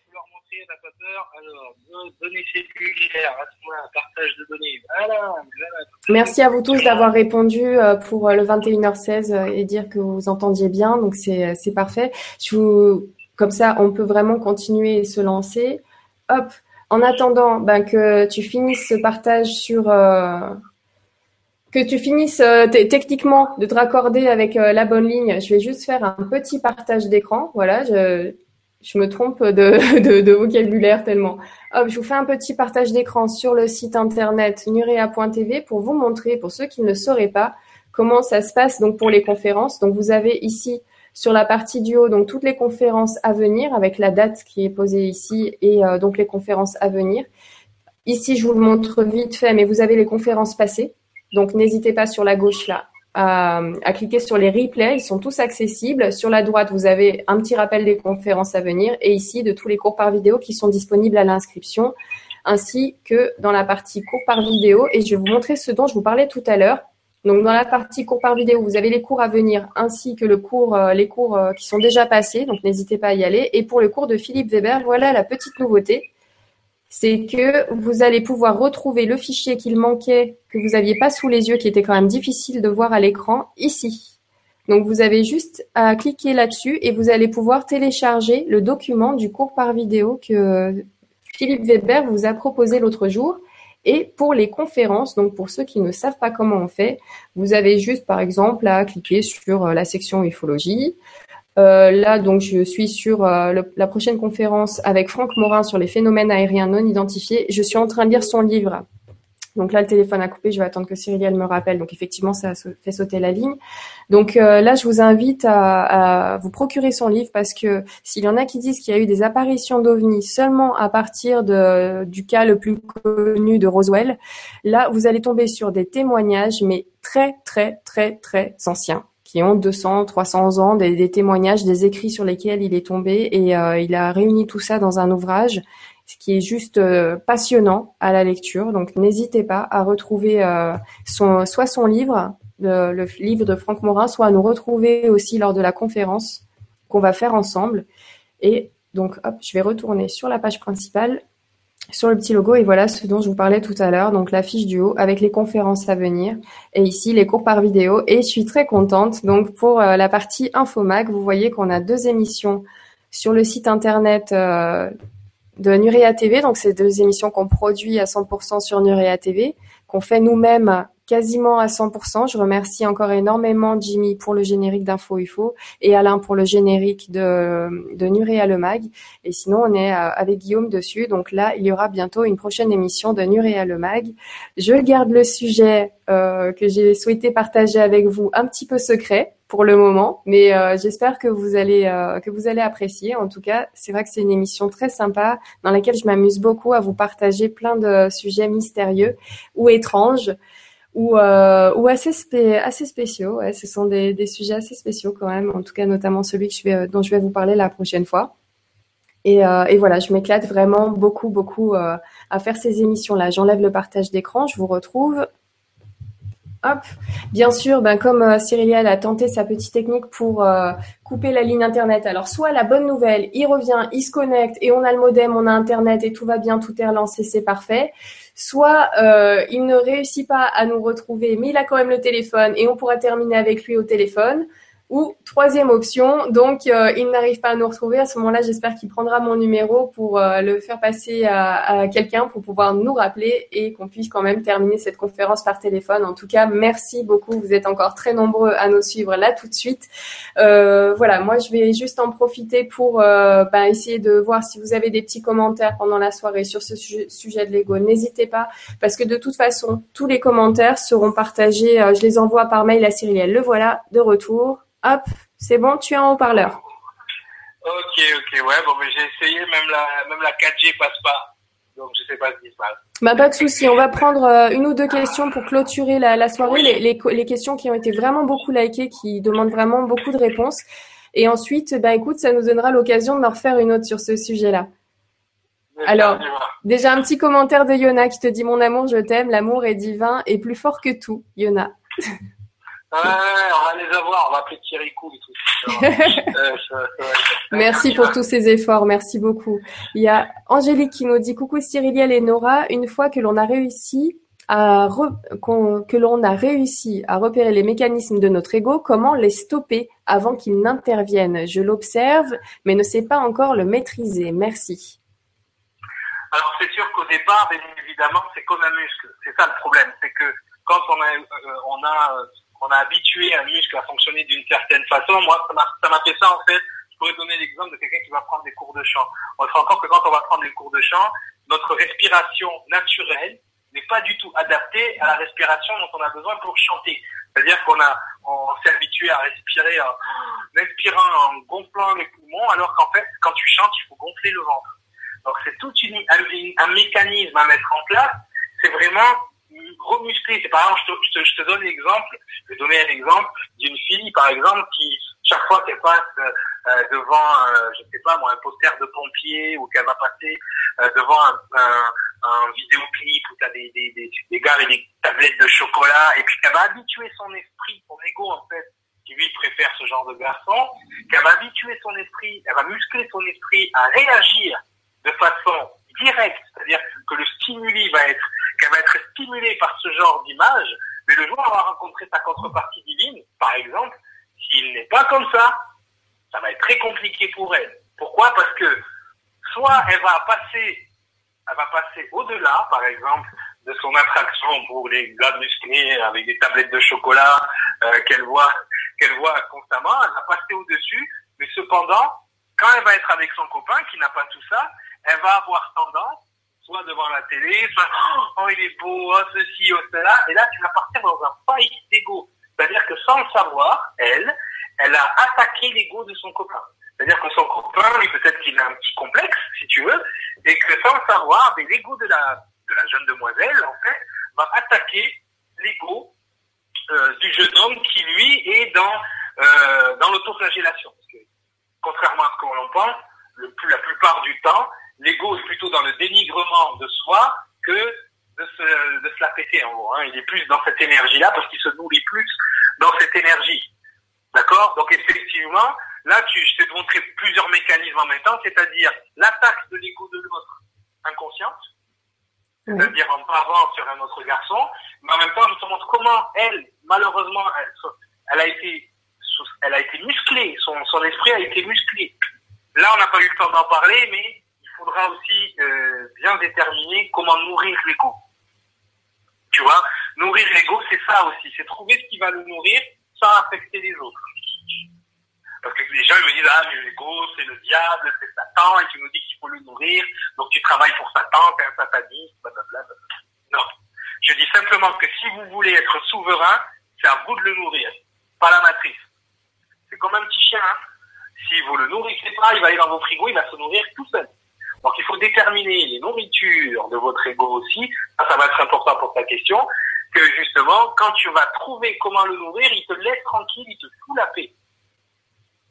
Faut leur montrer qu'on n'a pas peur. Alors, données cellulaires, à ce moment partage de données. Voilà, voilà. Merci à vous tous d'avoir répondu euh, pour euh, le 21h16 euh, et dire que vous entendiez bien. Donc, c'est, c'est parfait. Je vous, comme ça, on peut vraiment continuer et se lancer. Hop. En attendant ben, que tu finisses ce partage sur, euh, que tu finisses euh, techniquement de te raccorder avec euh, la bonne ligne, je vais juste faire un petit partage d'écran. Voilà, je, je me trompe de, de, vocabulaire tellement. Hop, je vous fais un petit partage d'écran sur le site internet nurea.tv pour vous montrer, pour ceux qui ne sauraient pas, comment ça se passe donc pour les conférences. Donc vous avez ici sur la partie du haut donc toutes les conférences à venir avec la date qui est posée ici et euh, donc les conférences à venir. Ici, je vous le montre vite fait, mais vous avez les conférences passées. Donc, n'hésitez pas sur la gauche là à, cliquer sur les replays. Ils sont tous accessibles. Sur la droite, vous avez un petit rappel des conférences à venir et ici de tous les cours par vidéo qui sont disponibles à l'inscription, ainsi que dans la partie cours par vidéo. Et je vais vous montrer ce dont je vous parlais tout à l'heure. Donc, dans la partie cours par vidéo, vous avez les cours à venir ainsi que le cours, euh, les cours euh, qui sont déjà passés. Donc, n'hésitez pas à y aller. Et pour le cours de Philippe Weber, voilà la petite nouveauté c'est que vous allez pouvoir retrouver le fichier qu'il manquait, que vous n'aviez pas sous les yeux, qui était quand même difficile de voir à l'écran, ici. Donc vous avez juste à cliquer là-dessus et vous allez pouvoir télécharger le document du cours par vidéo que Philippe Weber vous a proposé l'autre jour. Et pour les conférences, donc pour ceux qui ne savent pas comment on fait, vous avez juste par exemple à cliquer sur la section ufologie, euh, là, donc, je suis sur euh, la prochaine conférence avec Franck Morin sur les phénomènes aériens non identifiés. Je suis en train de lire son livre. Donc là, le téléphone a coupé. Je vais attendre que Cyriliel me rappelle. Donc effectivement, ça fait sauter la ligne. Donc euh, là, je vous invite à, vous procurer son livre parce que s'il y en a qui disent qu'il y a eu des apparitions d'ovnis seulement à partir du cas le plus connu de Roswell, là, vous allez tomber sur des témoignages, mais très, très, très, très anciens qui ont 200, 300 ans, des, témoignages, des écrits sur lesquels il est tombé et euh, il a réuni tout ça dans un ouvrage, ce qui est juste euh, passionnant à la lecture. Donc n'hésitez pas à retrouver euh, son, soit son livre, le, le, livre de Franck Morin, soit à nous retrouver aussi lors de la conférence qu'on va faire ensemble. Et donc hop, je vais retourner sur la page principale sur le petit logo et voilà ce dont je vous parlais tout à l'heure, donc la fiche du haut avec les conférences à venir et ici les cours par vidéo et je suis très contente. Donc pour euh, la partie Infomac, vous voyez qu'on a deux émissions sur le site internet euh, de Nurea TV, donc c'est deux émissions qu'on produit à 100% sur Nurea TV, qu'on fait nous-mêmes quasiment à 100%. Je remercie encore énormément Jimmy pour le générique d'Info UFO et Alain pour le générique de, de Le Mag. Et sinon, on est avec Guillaume dessus. Donc là, il y aura bientôt une prochaine émission de Nuréa Le Mag. Je garde le sujet euh, que j'ai souhaité partager avec vous un petit peu secret pour le moment, mais euh, j'espère que vous allez euh, que vous allez apprécier. En tout cas, c'est vrai que c'est une émission très sympa dans laquelle je m'amuse beaucoup à vous partager plein de sujets mystérieux ou étranges ou, euh, ou assez, spé assez spéciaux. Ce sont des, sujets assez spéciaux quand même, en tout cas notamment celui vais, dont je vais vous parler la prochaine fois. Et, euh, voilà, je m'éclate vraiment beaucoup, beaucoup euh, à faire ces émissions-là. J'enlève le partage d'écran, je vous retrouve. Hop. Bien sûr, ben comme euh, Cyriliel a tenté sa petite technique pour euh, couper la ligne internet. Alors soit la bonne nouvelle, il revient, il se connecte et on a le modem, on a internet et tout va bien, tout est relancé, c'est parfait soit euh, il ne réussit pas à nous retrouver, mais il a quand même le téléphone et on pourra terminer avec lui au téléphone. Ou troisième option, donc euh, il n'arrive pas à nous retrouver. À ce moment-là, j'espère qu'il prendra mon numéro pour euh, le faire passer à, à quelqu'un pour pouvoir nous rappeler et qu'on puisse quand même terminer cette conférence par téléphone. En tout cas, merci beaucoup. Vous êtes encore très nombreux à nous suivre là tout de suite. Euh, voilà, moi je vais juste en profiter pour euh, ben, essayer de voir si vous avez des petits commentaires pendant la soirée sur ce sujet, de l'ego. N'hésitez pas parce que de toute façon, tous les commentaires seront partagés. Euh, je les envoie par mail à Cyriliel. Le voilà de retour. Hop, c'est bon, tu es en haut-parleur. Ok, ok, ouais, bon, mais j'ai essayé, même la, même la 4G passe pas. Donc, je sais pas ce qui se passe. Bah, pas de souci. On va prendre euh, une ou deux questions pour clôturer la, la soirée. Les, les, les, questions qui ont été vraiment beaucoup likées, qui demandent vraiment beaucoup de réponses. Et ensuite, bah, écoute, ça nous donnera l'occasion de en refaire une autre sur ce sujet-là. Alors, déjà un petit commentaire de Yona qui te dit Mon amour, je t'aime, l'amour est divin et plus fort que tout, Yona. Ouais, on va les avoir, on va appeler Thierry Cool et tout. merci pour tous ces efforts, merci beaucoup. Il y a Angélique qui nous dit coucou Cyriliel et Nora, une fois que l'on a réussi à re... que l'on a réussi à repérer les mécanismes de notre ego, comment les stopper avant qu'ils n'interviennent? Je l'observe, mais ne sais pas encore le maîtriser. Merci. Alors c'est sûr qu'au départ, bien évidemment, c'est comme un muscle. C'est ça le problème, c'est que quand on a, euh, on a on a habitué un muscle à fonctionner d'une certaine façon. Moi, ça m'a fait ça en fait. Je pourrais donner l'exemple de quelqu'un qui va prendre des cours de chant. On se rend compte que quand on va prendre des cours de chant, notre respiration naturelle n'est pas du tout adaptée à la respiration dont on a besoin pour chanter. C'est-à-dire qu'on a, on s'est habitué à respirer en, inspirant, en gonflant les poumons, alors qu'en fait, quand tu chantes, il faut gonfler le ventre. Donc c'est tout un, un mécanisme à mettre en place. C'est vraiment remuscler. C'est par exemple, je te, donne l'exemple, je vais donner un exemple d'une fille, par exemple, qui chaque fois qu'elle passe euh, devant, euh, je sais pas moi, un poster de pompier ou qu'elle va passer euh, devant un, un, un vidéoclip où t'as des, des, des, des gars avec des tablettes de chocolat et puis qu'elle va habituer son esprit, son ego en fait, qui lui préfère ce genre de garçon, qu'elle va habituer son esprit, elle va muscler son esprit à réagir de façon directe, c'est-à-dire que le stimuli va être qu'elle va être stimulée par ce genre d'image, mais le elle va rencontrer sa contrepartie divine, par exemple, s'il n'est pas comme ça, ça va être très compliqué pour elle. Pourquoi? Parce que soit elle va passer, elle va passer au-delà, par exemple, de son attraction pour les gars musclés avec des tablettes de chocolat euh, qu'elle voit, qu'elle voit constamment, elle va passer au-dessus, mais cependant, quand elle va être avec son copain qui n'a pas tout ça, elle va avoir tendance soit devant la télé, soit oh il est beau, oh ceci, oh cela, et là tu vas partir dans un fight d'ego. C'est-à-dire que sans le savoir, elle, elle a attaqué l'ego de son copain. C'est-à-dire que son copain, lui peut-être qu'il a un petit complexe, si tu veux, et que sans le savoir, l'ego de la, de la jeune demoiselle, en fait, va attaquer l'ego euh, du jeune homme qui, lui, est dans, euh, dans l'autoflagellation. Contrairement à ce qu'on en pense, le la plupart du temps, l'ego est plutôt dans le dénigrement de soi que de se, de se la péter en gros. Hein. Il est plus dans cette énergie-là parce qu'il se nourrit plus dans cette énergie. D'accord? Donc effectivement, là, tu, je t'ai montré plusieurs mécanismes en même temps, c'est-à-dire l'attaque de l'ego de l'autre inconsciente, c'est-à-dire en bavant sur un autre garçon, mais en même temps, je te montre comment elle, malheureusement, elle, elle a été elle a été musclée, son, son esprit a été musclé. Là, on n'a pas eu le temps d'en parler, mais faudra aussi euh, bien déterminer comment nourrir l'ego. Tu vois Nourrir l'ego, c'est ça aussi. C'est trouver ce qui va le nourrir sans affecter les autres. Parce que les gens me disent, ah, mais l'ego, c'est le diable, c'est Satan, et tu nous dis qu'il faut le nourrir, donc tu travailles pour Satan, t'es un sataniste, blablabla. Non. Je dis simplement que si vous voulez être souverain, c'est à vous de le nourrir, pas la matrice. C'est comme un petit chien, hein. Si vous le nourrissez pas, il va aller dans vos frigos, il va se nourrir tout seul. Donc il faut déterminer les nourritures de votre ego aussi. Ça, ça va être important pour ta question. Que justement, quand tu vas trouver comment le nourrir, il te laisse tranquille, il te fout la paix.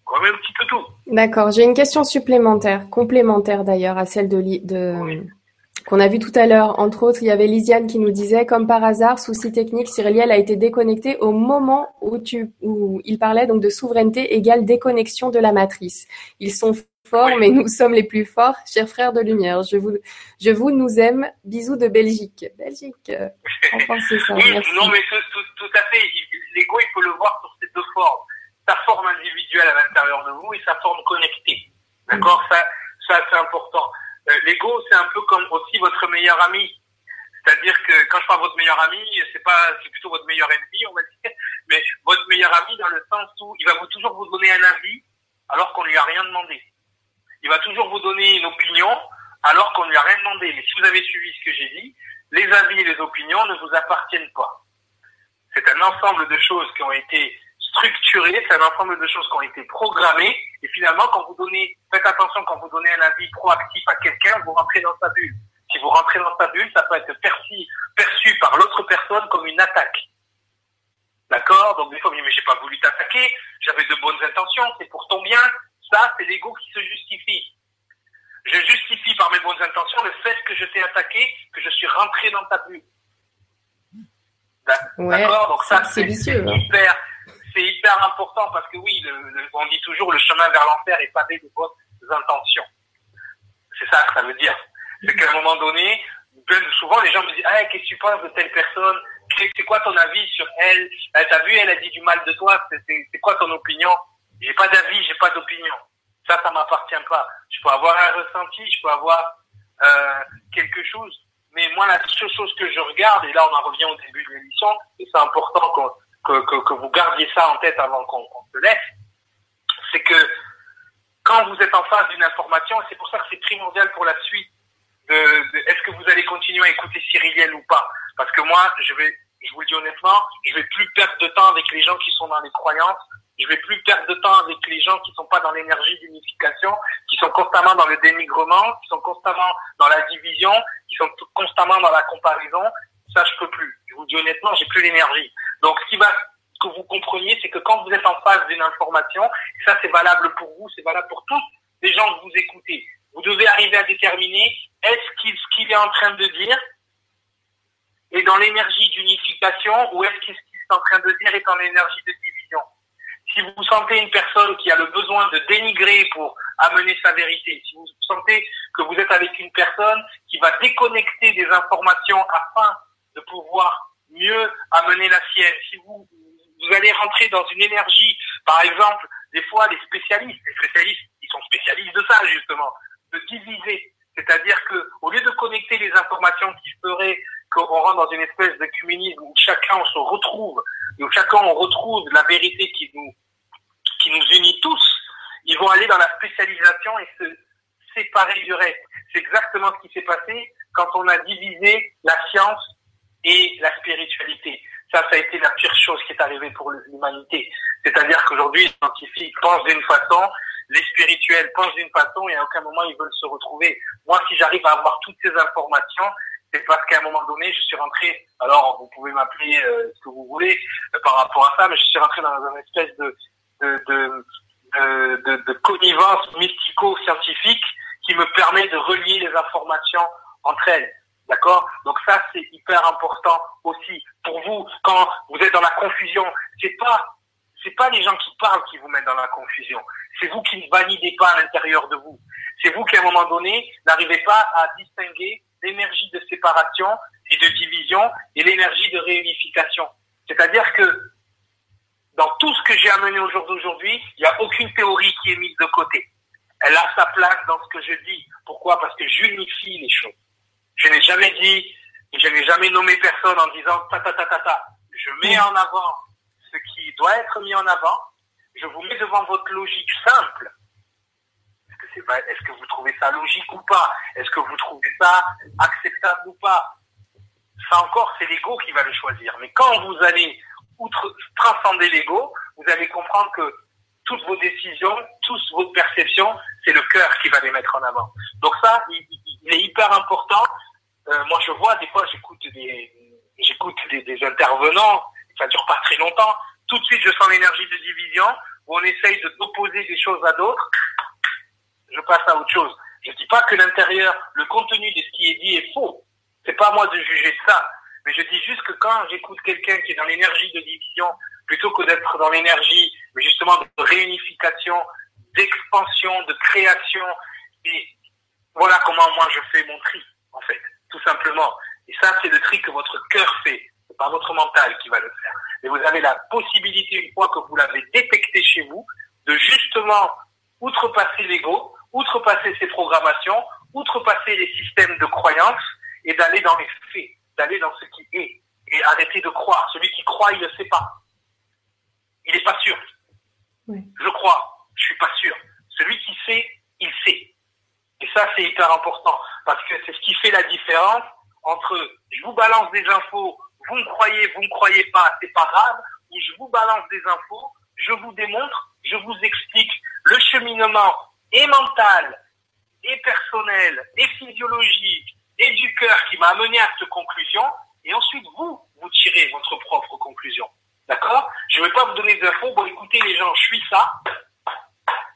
Comme un petit peu tout. D'accord. J'ai une question supplémentaire, complémentaire d'ailleurs à celle de, de qu'on a vu tout à l'heure. Entre autres, il y avait Lisiane qui nous disait, comme par hasard, souci technique, Cyrielle a été déconnecté au moment où tu, où il parlait donc de souveraineté égale déconnexion de la matrice. Ils sont forts, mais nous sommes les plus forts, chers frères de lumière. Je vous, je vous nous aime. Bisous de Belgique. Belgique. Enfin, c'est ça. Oui, non, mais tout, tout à fait. L'ego, il faut le voir sur ces deux formes sa forme individuelle à l'intérieur de vous et sa forme connectée. D'accord? Ça, ça c'est important. Euh, L'ego, c'est un peu comme aussi votre meilleur ami. C'est-à-dire que quand je parle de votre meilleur ami, c'est pas, c'est plutôt votre meilleur ennemi, on va dire, mais votre meilleur ami dans le sens où il va vous toujours vous donner un avis alors qu'on lui a rien demandé. Il va toujours vous donner une opinion alors qu'on lui a rien demandé. Mais si vous avez suivi ce que j'ai dit, les avis et les opinions ne vous appartiennent pas. C'est un ensemble de choses qui ont été structuré, c'est un ensemble de choses qui ont été programmées. Et finalement, quand vous donnez, faites attention quand vous donnez un avis proactif à quelqu'un, vous rentrez dans sa bulle. Si vous rentrez dans sa bulle, ça peut être perçu, perçu par l'autre personne comme une attaque. D'accord? Donc des fois, mais j'ai pas voulu t'attaquer, j'avais de bonnes intentions, c'est pour ton bien. Ça, c'est l'ego qui se justifie. Je justifie par mes bonnes intentions le fait que je t'ai attaqué, que je suis rentré dans ta bulle. D'accord Donc ça, c'est hein. hyper, c'est hyper important parce que oui, on dit toujours le chemin vers l'enfer est pavé de bonnes intentions. C'est ça que ça veut dire. C'est qu'à un moment donné, souvent les gens me disent ah qu'est-ce que tu penses de telle personne? C'est quoi ton avis sur elle? T'as vu elle a dit du mal de toi c'est quoi ton opinion? J'ai pas d'avis j'ai pas d'opinion. Ça ça m'appartient pas. Je peux avoir un ressenti je peux avoir euh, quelque chose. Mais moi la seule chose que je regarde et là on en revient au début de l'émission et c'est important qu'on que, que, vous gardiez ça en tête avant qu'on se laisse, c'est que quand vous êtes en face d'une information, c'est pour ça que c'est primordial pour la suite, de, est-ce que vous allez continuer à écouter Cyriliel ou pas? Parce que moi, je vais, je vous le dis honnêtement, je vais plus perdre de temps avec les gens qui sont dans les croyances, je vais plus perdre de temps avec les gens qui sont pas dans l'énergie d'unification, qui sont constamment dans le dénigrement, qui sont constamment dans la division, qui sont constamment dans la comparaison. Ça, je peux plus. Je vous dis honnêtement, j'ai plus l'énergie. Donc, ce qui va que vous compreniez, c'est que quand vous êtes en face d'une information, et ça c'est valable pour vous, c'est valable pour tous les gens que vous écoutez, vous devez arriver à déterminer est-ce qu'il ce qu'il est en train de dire est dans l'énergie d'unification ou est-ce qu'il ce qu'il est en train de dire est en énergie de division? Si vous sentez une personne qui a le besoin de dénigrer pour amener sa vérité, si vous sentez que vous êtes avec une personne qui va déconnecter des informations afin de pouvoir mieux amener la sienne. Si vous, vous allez rentrer dans une énergie, par exemple, des fois les spécialistes, les spécialistes, ils sont spécialistes de ça justement, de diviser. C'est-à-dire que au lieu de connecter les informations qui feraient qu'on rentre dans une espèce de communisme où chacun se retrouve, où chacun on retrouve la vérité qui nous qui nous unit tous, ils vont aller dans la spécialisation et se séparer du reste. C'est exactement ce qui s'est passé quand on a divisé la science et la spiritualité. Ça, ça a été la pire chose qui est arrivée pour l'humanité. C'est-à-dire qu'aujourd'hui, les scientifiques pensent d'une façon, les spirituels pensent d'une façon, et à aucun moment ils veulent se retrouver. Moi, si j'arrive à avoir toutes ces informations, parce qu'à un moment donné, je suis rentré, alors vous pouvez m'appeler euh, ce que vous voulez euh, par rapport à ça, mais je suis rentré dans une espèce de, de, de connivence mystico-scientifique qui me permet de relier les informations entre elles. D'accord? Donc ça, c'est hyper important aussi pour vous quand vous êtes dans la confusion. C'est pas c'est pas les gens qui parlent qui vous mettent dans la confusion. C'est vous qui ne validez pas à l'intérieur de vous. C'est vous qui, à un moment donné, n'arrivez pas à distinguer l'énergie de séparation et de division et l'énergie de réunification. C'est-à-dire que dans tout ce que j'ai amené au jour d'aujourd'hui, il n'y a aucune théorie qui est mise de côté. Elle a sa place dans ce que je dis. Pourquoi? Parce que j'unifie les choses. Je n'ai jamais dit je n'ai jamais nommé personne en disant ta ta ta ta ta. Je mets en avant ce qui doit être mis en avant. Je vous mets devant votre logique simple. Est-ce que, vous trouvez ça logique ou pas? Est-ce que vous trouvez ça acceptable ou pas? Ça encore, c'est l'ego qui va le choisir. Mais quand vous allez outre, transcender l'ego, vous allez comprendre que toutes vos décisions, toute votre perception, c'est le cœur qui va les mettre en avant. Donc ça, il, est hyper important. Euh, moi, je vois des fois, j'écoute des, j'écoute des, des, intervenants, ça dure pas très longtemps. Tout de suite, je sens l'énergie de division où on essaye de d'opposer des choses à d'autres. Je passe à autre chose. Je dis pas que l'intérieur, le contenu de ce qui est dit est faux. C'est pas à moi de juger ça. Mais je dis juste que quand j'écoute quelqu'un qui est dans l'énergie de division, plutôt que d'être dans l'énergie, justement, de réunification, d'expansion, de création, et voilà comment moi je fais mon tri, en fait, tout simplement. Et ça, c'est le tri que votre cœur fait. C'est pas votre mental qui va le faire. Et vous avez la possibilité, une fois que vous l'avez détecté chez vous, de justement outrepasser l'ego, outrepasser ses programmations, outrepasser les systèmes de croyances et d'aller dans les faits, d'aller dans ce qui est et arrêter de croire. Celui qui croit, il ne sait pas. Il n'est pas sûr. Oui. Je crois, je suis pas sûr. Celui qui sait, il sait. Et ça, c'est hyper important parce que c'est ce qui fait la différence entre je vous balance des infos, vous me croyez, vous me croyez pas, c'est pas grave, ou je vous balance des infos, je vous démontre, je vous explique le cheminement et mental, et personnel, et physiologique, et du cœur qui m'a amené à cette conclusion, et ensuite vous, vous tirez votre propre conclusion. D'accord? Je ne vais pas vous donner des infos. Bon, écoutez les gens, je suis ça.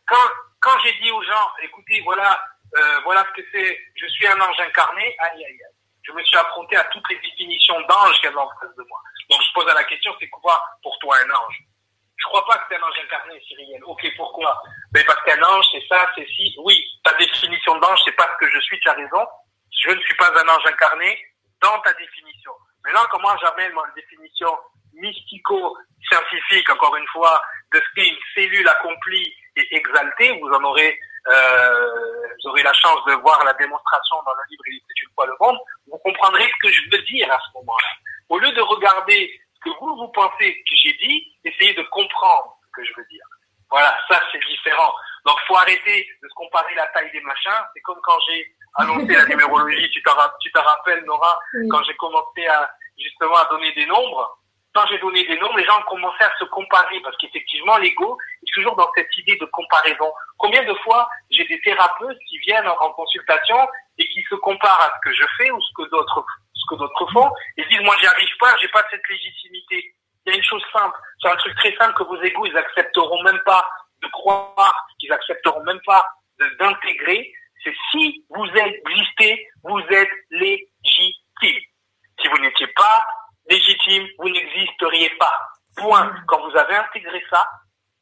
Quand, quand j'ai dit aux gens, écoutez, voilà, euh, voilà ce que c'est, je suis un ange incarné, aïe, aïe, aïe. Je me suis affronté à toutes les définitions d'ange qu'il y avait en face de moi. Donc je pose la question, c'est quoi pour toi un ange? Je crois pas que c'est un ange incarné, Cyril. Ok, pourquoi? Ben parce qu'un ange, c'est ça, c'est si. Oui, ta définition d'ange, c'est pas ce que je suis, tu as raison. Je ne suis pas un ange incarné dans ta définition. Maintenant, comment j'amène ma définition mystico-scientifique, encore une fois, de ce qu'est une cellule accomplie et exaltée, vous en aurez euh, vous aurez la chance de voir la démonstration dans le livre Il était une fois le monde, vous comprendrez ce que je veux dire à ce moment-là. Au lieu de regarder que vous, vous pensez que j'ai dit, essayez de comprendre ce que je veux dire. Voilà, ça c'est différent. Donc faut arrêter de se comparer la taille des machins. C'est comme quand j'ai annoncé la numérologie, tu te, tu te rappelles Nora, oui. quand j'ai commencé à justement à donner des nombres, quand j'ai donné des nombres, les gens ont commencé à se comparer parce qu'effectivement, l'ego est toujours dans cette idée de comparaison. Combien de fois j'ai des thérapeutes qui viennent en consultation et qui se comparent à ce que je fais ou ce que d'autres ce que d'autres font et disent moi j'y arrive pas, j'ai pas cette légitimité. Il y a une chose simple, c'est un truc très simple que vos égos ils accepteront même pas de croire, qu'ils accepteront même pas d'intégrer. C'est si vous existez, vous êtes légitime. Si vous n'étiez pas légitime, vous n'existeriez pas. Point. Quand vous avez intégré ça,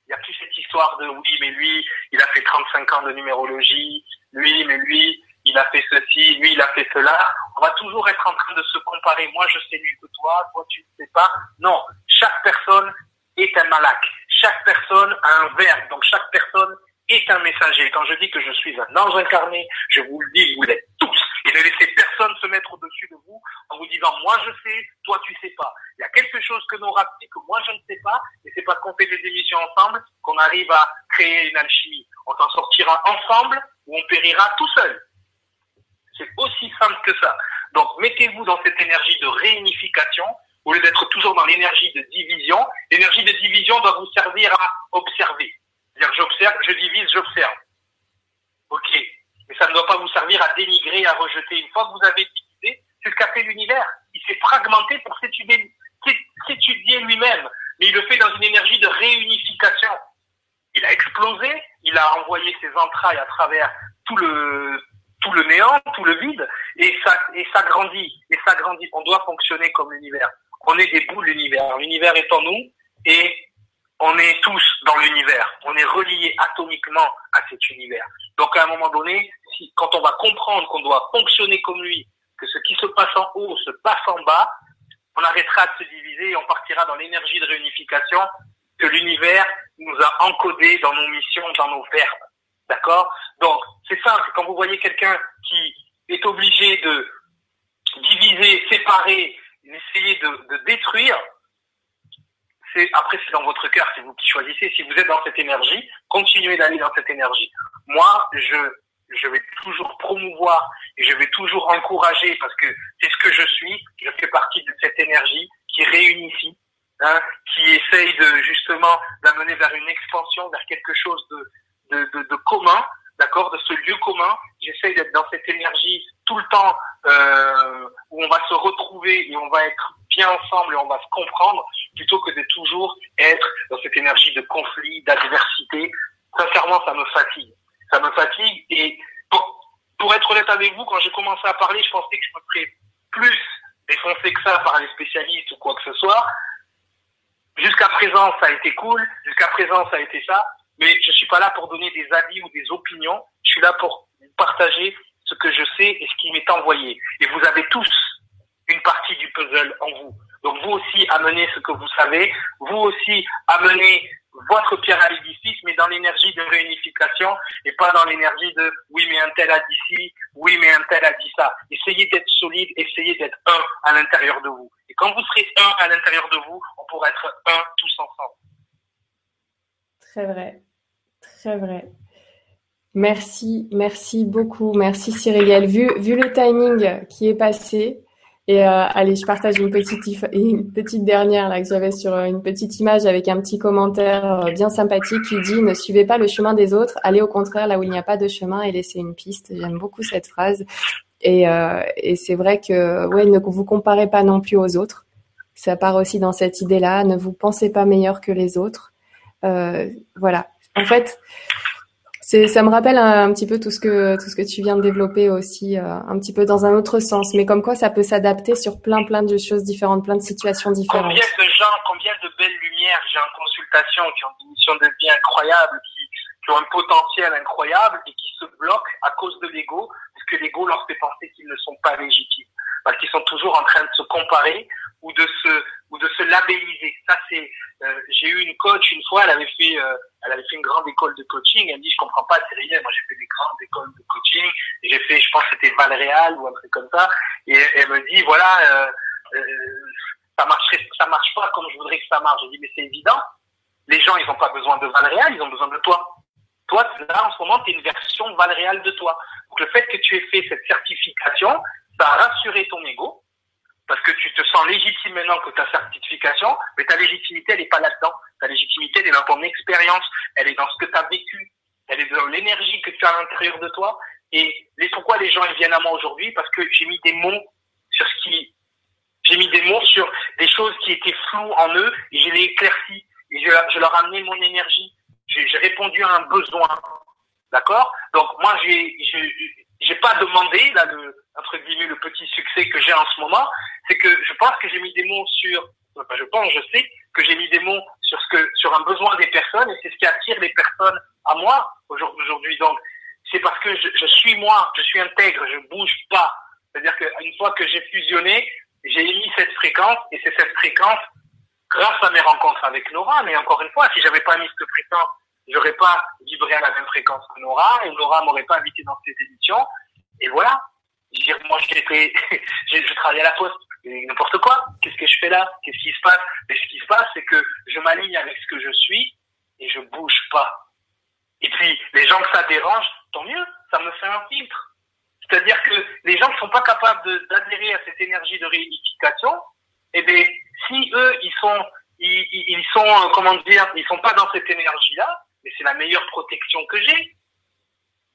il n'y a plus cette histoire de oui, mais lui, il a fait 35 ans de numérologie, lui, mais lui, il a fait ceci, lui, il a fait cela. On va toujours être en train de se comparer. Moi, je sais mieux que toi, toi, tu ne sais pas. Non. Chaque personne est un malak. Chaque personne a un verbe. Donc, chaque personne est un messager. Quand je dis que je suis un ange incarné, je vous le dis, vous l'êtes tous. Et ne laissez personne se mettre au-dessus de vous en vous disant, moi je sais, toi tu sais pas. Il y a quelque chose que nous rappelons que moi je ne sais pas, et c'est parce qu'on fait des émissions ensemble qu'on arrive à créer une alchimie. On s'en sortira ensemble ou on périra tout seul. C'est aussi simple que ça. Donc mettez-vous dans cette énergie de réunification au lieu d'être toujours dans l'énergie de division. L'énergie de division doit vous servir à observer. C'est-à-dire j'observe, je divise, j'observe. Ok. Mais ça ne doit pas vous servir à dénigrer, à rejeter. Une fois que vous avez divisé, c'est ce qu'a fait l'univers. Il s'est fragmenté pour s'étudier, s'étudier lui-même. Mais il le fait dans une énergie de réunification. Il a explosé, il a envoyé ses entrailles à travers tout le, tout le néant, tout le vide, et ça, et ça grandit, et ça grandit. On doit fonctionner comme l'univers. On est des bouts de l'univers. L'univers est en nous, et on est tous dans l'univers. On est reliés atomiquement à cet univers. Donc à un moment donné, si, quand on va comprendre qu'on doit fonctionner comme lui, que ce qui se passe en haut se passe en bas, on arrêtera de se diviser et on partira dans l'énergie de réunification que l'univers nous a encodé dans nos missions, dans nos verbes. D'accord? Donc, c'est simple. Quand vous voyez quelqu'un qui est obligé de diviser, séparer, essayer de, de détruire, c'est après c'est dans votre cœur, c'est vous qui choisissez. Si vous êtes dans cette énergie, continuez d'aller dans cette énergie. Moi, je je vais toujours promouvoir et je vais toujours encourager parce que c'est ce que je suis. Je fais partie de cette énergie qui réunifie, hein, qui essaye de justement d'amener vers une expansion, vers quelque chose de, de, de, de commun, d'accord, de ce lieu commun. J'essaye d'être dans cette énergie tout le temps euh, où on va se retrouver et on va être bien ensemble et on va se comprendre, plutôt que de toujours être dans cette énergie de conflit, d'adversité. Sincèrement, ça me fatigue. Ça me fatigue et pour, pour être honnête avec vous, quand j'ai commencé à parler, je pensais que je me ferais plus défoncer que ça par les spécialistes ou quoi que ce soit. Jusqu'à présent, ça a été cool. Jusqu'à présent, ça a été ça. Mais je suis pas là pour donner des avis ou des opinions. Je suis là pour partager ce que je sais et ce qui m'est envoyé. Et vous avez tous une partie du puzzle en vous. Donc vous aussi amenez ce que vous savez. Vous aussi amenez votre pierre à l'édifice, mais dans l'énergie de réunification et pas dans l'énergie de oui, mais un tel a dit ci, oui, mais un tel a dit ça. Essayez d'être solide, essayez d'être un à l'intérieur de vous. Et quand vous serez un à l'intérieur de vous, on pourra être un tous ensemble. Très vrai. Très vrai. Merci, merci beaucoup. Merci Cyriliel. Vu, vu le timing qui est passé, et euh, allez, je partage une petite, une petite dernière là que j'avais sur euh, une petite image avec un petit commentaire euh, bien sympathique qui dit ne suivez pas le chemin des autres, allez au contraire là où il n'y a pas de chemin et laissez une piste. J'aime beaucoup cette phrase. Et, c'est vrai que ouais, ne vous comparez pas non plus aux autres. Ça part aussi dans cette idée-là. Ne vous pensez pas meilleur que les autres. Voilà. En fait, ça me rappelle un, petit peu tout ce que tout ce que tu viens de développer aussi, euh, un petit peu dans un autre sens, mais comme quoi ça peut s'adapter sur plein plein de choses différentes, plein de situations différentes. Combien de gens, combien de belles lumières j'ai en consultation qui ont des missions de vie incroyables, qui, ont un potentiel incroyable et qui se bloquent à cause de l'ego, parce que l'ego leur fait penser qu'ils ne sont pas légitimes, parce qu'ils sont toujours en train de se comparer ou de se ou de se labelliser. Ça c'est, j'ai eu une coach une fois, elle avait fait, euh, elle avait fait une grande école de coaching. Elle me dit, je comprends pas, c'est rien. Moi j'ai fait des grandes écoles de coaching. J'ai fait, je pense que c'était Valréal ou un truc comme ça. Et elle me dit, voilà, euh, euh, ça marcherait, ça marche pas comme je voudrais que ça marche. J'ai dit, mais c'est évident. Les gens, ils n'ont pas besoin de Valréal, ils ont besoin de toi. Toi, là, en ce moment, tu es une version Valréal de toi. Donc, le fait que tu aies fait cette certification, ça a rassuré ton ego parce que tu te sens légitime maintenant que ta certification, mais ta légitimité, elle n'est pas là-dedans. Ta légitimité, elle est dans ton expérience, elle est dans ce que tu as vécu, elle est dans l'énergie que tu as à l'intérieur de toi. Et les, pourquoi les gens ils viennent à moi aujourd'hui Parce que j'ai mis des mots sur ce qui... J'ai mis des mots sur des choses qui étaient floues en eux, et je les éclairci, et je, je leur ai amené mon énergie. J'ai répondu à un besoin. D'accord? Donc moi, j'ai j'ai pas demandé là le entre guillemets le petit succès que j'ai en ce moment, c'est que je pense que j'ai mis des mots sur enfin, je pense, je sais que j'ai mis des mots sur ce que sur un besoin des personnes et c'est ce qui attire les personnes à moi aujourd'hui. Donc c'est parce que je, suis moi, je suis intègre, je bouge pas. C'est-à-dire qu'une fois que j'ai fusionné, j'ai émis cette fréquence et c'est cette fréquence grâce à mes rencontres avec Nora. Mais encore une fois, si j'avais pas mis cette fréquence j'aurais pas vibré à la même fréquence que Nora et Nora m'aurait pas invité dans ses émissions. Et voilà. moi, j'ai fait, je travaille à la poste. N'importe quoi. Qu'est-ce que je fais là? Qu'est-ce qui se passe? Et ce qui se passe, c'est que je m'aligne avec ce que je suis et je bouge pas. Et puis, les gens que ça dérange, tant mieux. Ça me fait un filtre. C'est-à-dire que les gens ne sont pas capables d'adhérer à cette énergie de réunification, eh bien, si eux, ils sont, ils, ils sont, euh, comment dire, ils sont pas dans cette énergie-là, c'est la meilleure protection que j'ai.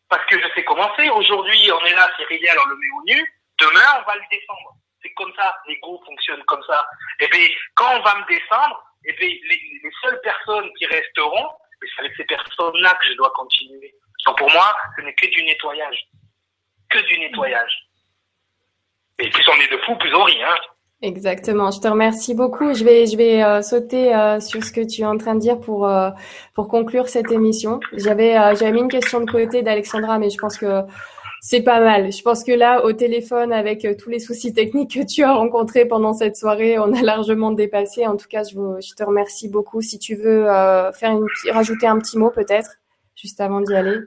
Parce que je sais comment c'est. Aujourd'hui, on est là, c'est réel, on le met au nu. Demain, on va le descendre. C'est comme ça. L'ego fonctionne comme ça. Et eh bien, quand on va me descendre, et eh bien, les, les seules personnes qui resteront, c'est avec ces personnes-là que je dois continuer. Donc pour moi, ce n'est que du nettoyage. Que du nettoyage. Et plus on est de fous, plus on rit. Hein. Exactement. Je te remercie beaucoup. Je vais, je vais euh, sauter euh, sur ce que tu es en train de dire pour euh, pour conclure cette émission. J'avais euh, j'avais mis une question de côté d'Alexandra, mais je pense que c'est pas mal. Je pense que là, au téléphone, avec tous les soucis techniques que tu as rencontrés pendant cette soirée, on a largement dépassé. En tout cas, je, vous, je te remercie beaucoup. Si tu veux faire une, rajouter un petit mot, peut-être, juste avant d'y aller.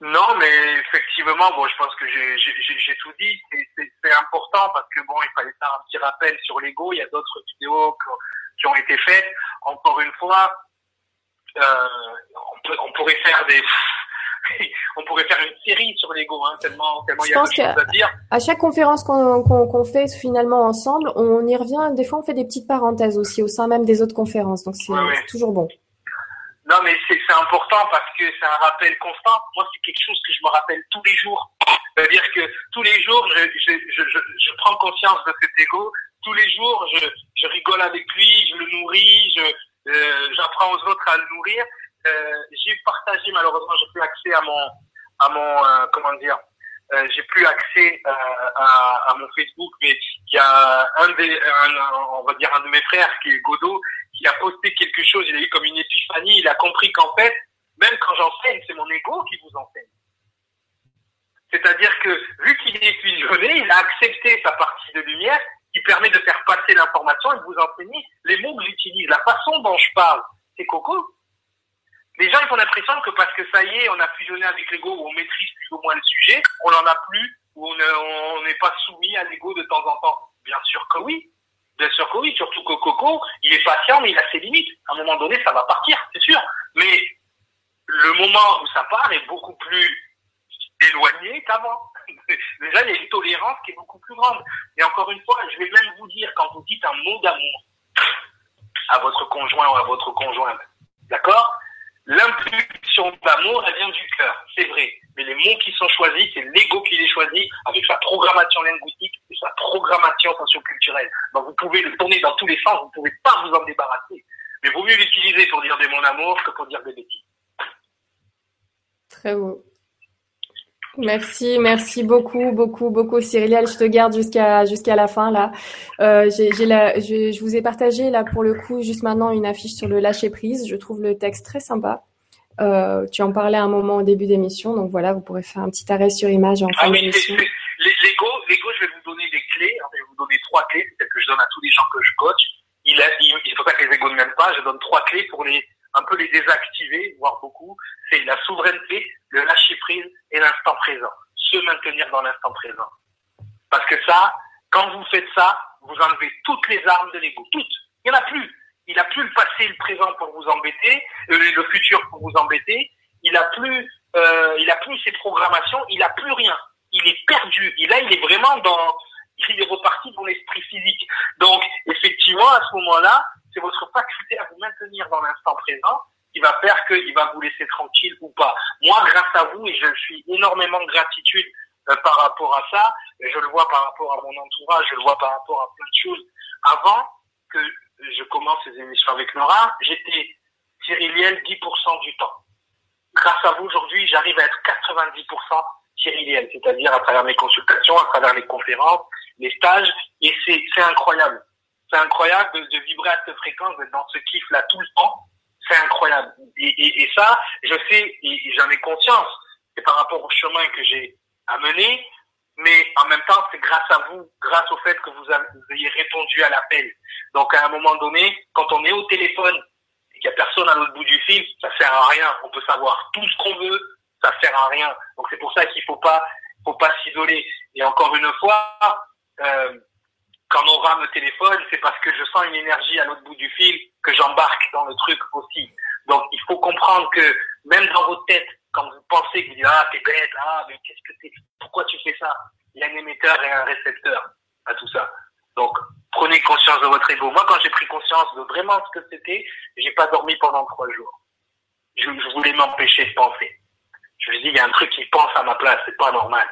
Non, mais effectivement, bon, je pense que j'ai tout dit. C'est important parce que bon, il fallait faire un petit rappel sur l'ego. Il y a d'autres vidéos qui ont été faites. Encore une fois, euh, on, peut, on pourrait faire des on pourrait faire une série sur l'ego, hein, tellement, tellement il y a choses à dire. À chaque conférence qu'on fait finalement ensemble, on y revient. Des fois, on fait des petites parenthèses aussi au sein même des autres conférences. Donc, c'est toujours bon. Non, mais c'est important parce que c'est un rappel constant. Moi, c'est quelque chose que je me rappelle tous les jours. C'est-à-dire que tous les jours, je, je, je, je, prends conscience de cet ego. Tous les jours, je, je rigole avec lui, je le nourris, euh, j'apprends aux autres à le nourrir. Euh, j'ai partagé malheureusement, j'ai plus accès à mon, à mon, euh, comment dire, euh, j'ai plus accès euh, à, à, mon Facebook, mais il y a un des, un, on va dire un de mes frères qui est Godot, qui a posté quelque chose, il a eu comme une épiphanie, il a compris qu'en fait, même quand j'enseigne, c'est mon ego qui vous enseigne. C'est-à-dire que vu qu'il est fusionné, il a accepté sa partie de lumière qui permet de faire passer l'information et de vous enseigner les mots que j'utilise, la façon dont je parle. C'est coco. Les gens ils ont l'impression que parce que ça y est, on a fusionné avec l'ego ou on maîtrise plus ou moins le sujet, on n'en a plus ou on n'est pas soumis à l'ego de temps en temps. Bien sûr que oui. Bien sûr que oui, surtout que Coco, il est patient, mais il a ses limites. À un moment donné, ça va partir, c'est sûr. Mais le moment où ça part est beaucoup plus éloigné qu'avant. Déjà, il y a une tolérance qui est beaucoup plus grande. Et encore une fois, je vais même vous dire, quand vous dites un mot d'amour à votre conjoint ou à votre conjointe, d'accord? L'impulsion d'amour, elle vient du cœur, c'est vrai. Mais les mots qui sont choisis, c'est l'ego qui les choisit avec sa programmation linguistique et sa programmation socioculturelle. Donc vous pouvez le tourner dans tous les sens, vous ne pouvez pas vous en débarrasser. Mais vaut mieux l'utiliser pour dire des mots d'amour que pour dire des bêtises. Très beau. Merci, merci beaucoup, beaucoup, beaucoup, Cyriliel. Je te garde jusqu'à jusqu'à la fin là. Euh, j'ai, la, je, je, vous ai partagé là pour le coup juste maintenant une affiche sur le lâcher prise. Je trouve le texte très sympa. Euh, tu en parlais un moment au début d'émission, donc voilà, vous pourrez faire un petit arrêt sur image en fin ah d'émission. L'ego, l'ego, je vais vous donner des clés. je vais vous donner trois clés, c'est que je donne à tous les gens que je coach. Il, il, il faut pas que les égos ne m'aiment pas. Je donne trois clés pour les un peu les désactiver, voire beaucoup, c'est la souveraineté, le lâcher prise et l'instant présent. Se maintenir dans l'instant présent. Parce que ça, quand vous faites ça, vous enlevez toutes les armes de l'ego. Toutes. Il n'y en a plus. Il n'a plus le passé et le présent pour vous embêter, euh, le futur pour vous embêter. Il n'a plus, euh, il a plus ses programmations. Il n'a plus rien. Il est perdu. Et là, il est vraiment dans, il est reparti dans l'esprit physique. Donc, effectivement, à ce moment-là, c'est votre faculté à vous maintenir dans l'instant présent qui va faire qu'il va vous laisser tranquille ou pas. Moi, grâce à vous, et je suis énormément de gratitude euh, par rapport à ça, je le vois par rapport à mon entourage, je le vois par rapport à plein de choses. Avant que je commence ces émissions avec Nora, j'étais Cyriliel 10% du temps. Grâce à vous, aujourd'hui, j'arrive à être 90% Cyriliel, c'est-à-dire à travers mes consultations, à travers les conférences, les stages, et c'est incroyable c'est incroyable de, vibrer à cette fréquence, d'être dans ce kiff-là tout le temps. C'est incroyable. Et, ça, je sais, et, j'en ai conscience, c'est par rapport au chemin que j'ai amené, mais en même temps, c'est grâce à vous, grâce au fait que vous, ayez répondu à l'appel. Donc, à un moment donné, quand on est au téléphone et qu'il n'y a personne à l'autre bout du fil, ça sert à rien. On peut savoir tout ce qu'on veut, ça sert à rien. Donc, c'est pour ça qu'il faut pas, faut pas s'isoler. Et encore une fois, euh, quand Nora me téléphone, c'est parce que je sens une énergie à l'autre bout du fil que j'embarque dans le truc aussi. Donc il faut comprendre que même dans votre tête, quand vous pensez que vous dites ah t'es bête, ah mais qu'est-ce que t'es, pourquoi tu fais ça? Il y a un émetteur et un récepteur à tout ça. Donc prenez conscience de votre ego. Moi quand j'ai pris conscience de vraiment ce que c'était, j'ai pas dormi pendant trois jours. Je, je voulais m'empêcher de penser. Je me dis il y a un truc qui pense à ma place, c'est pas normal.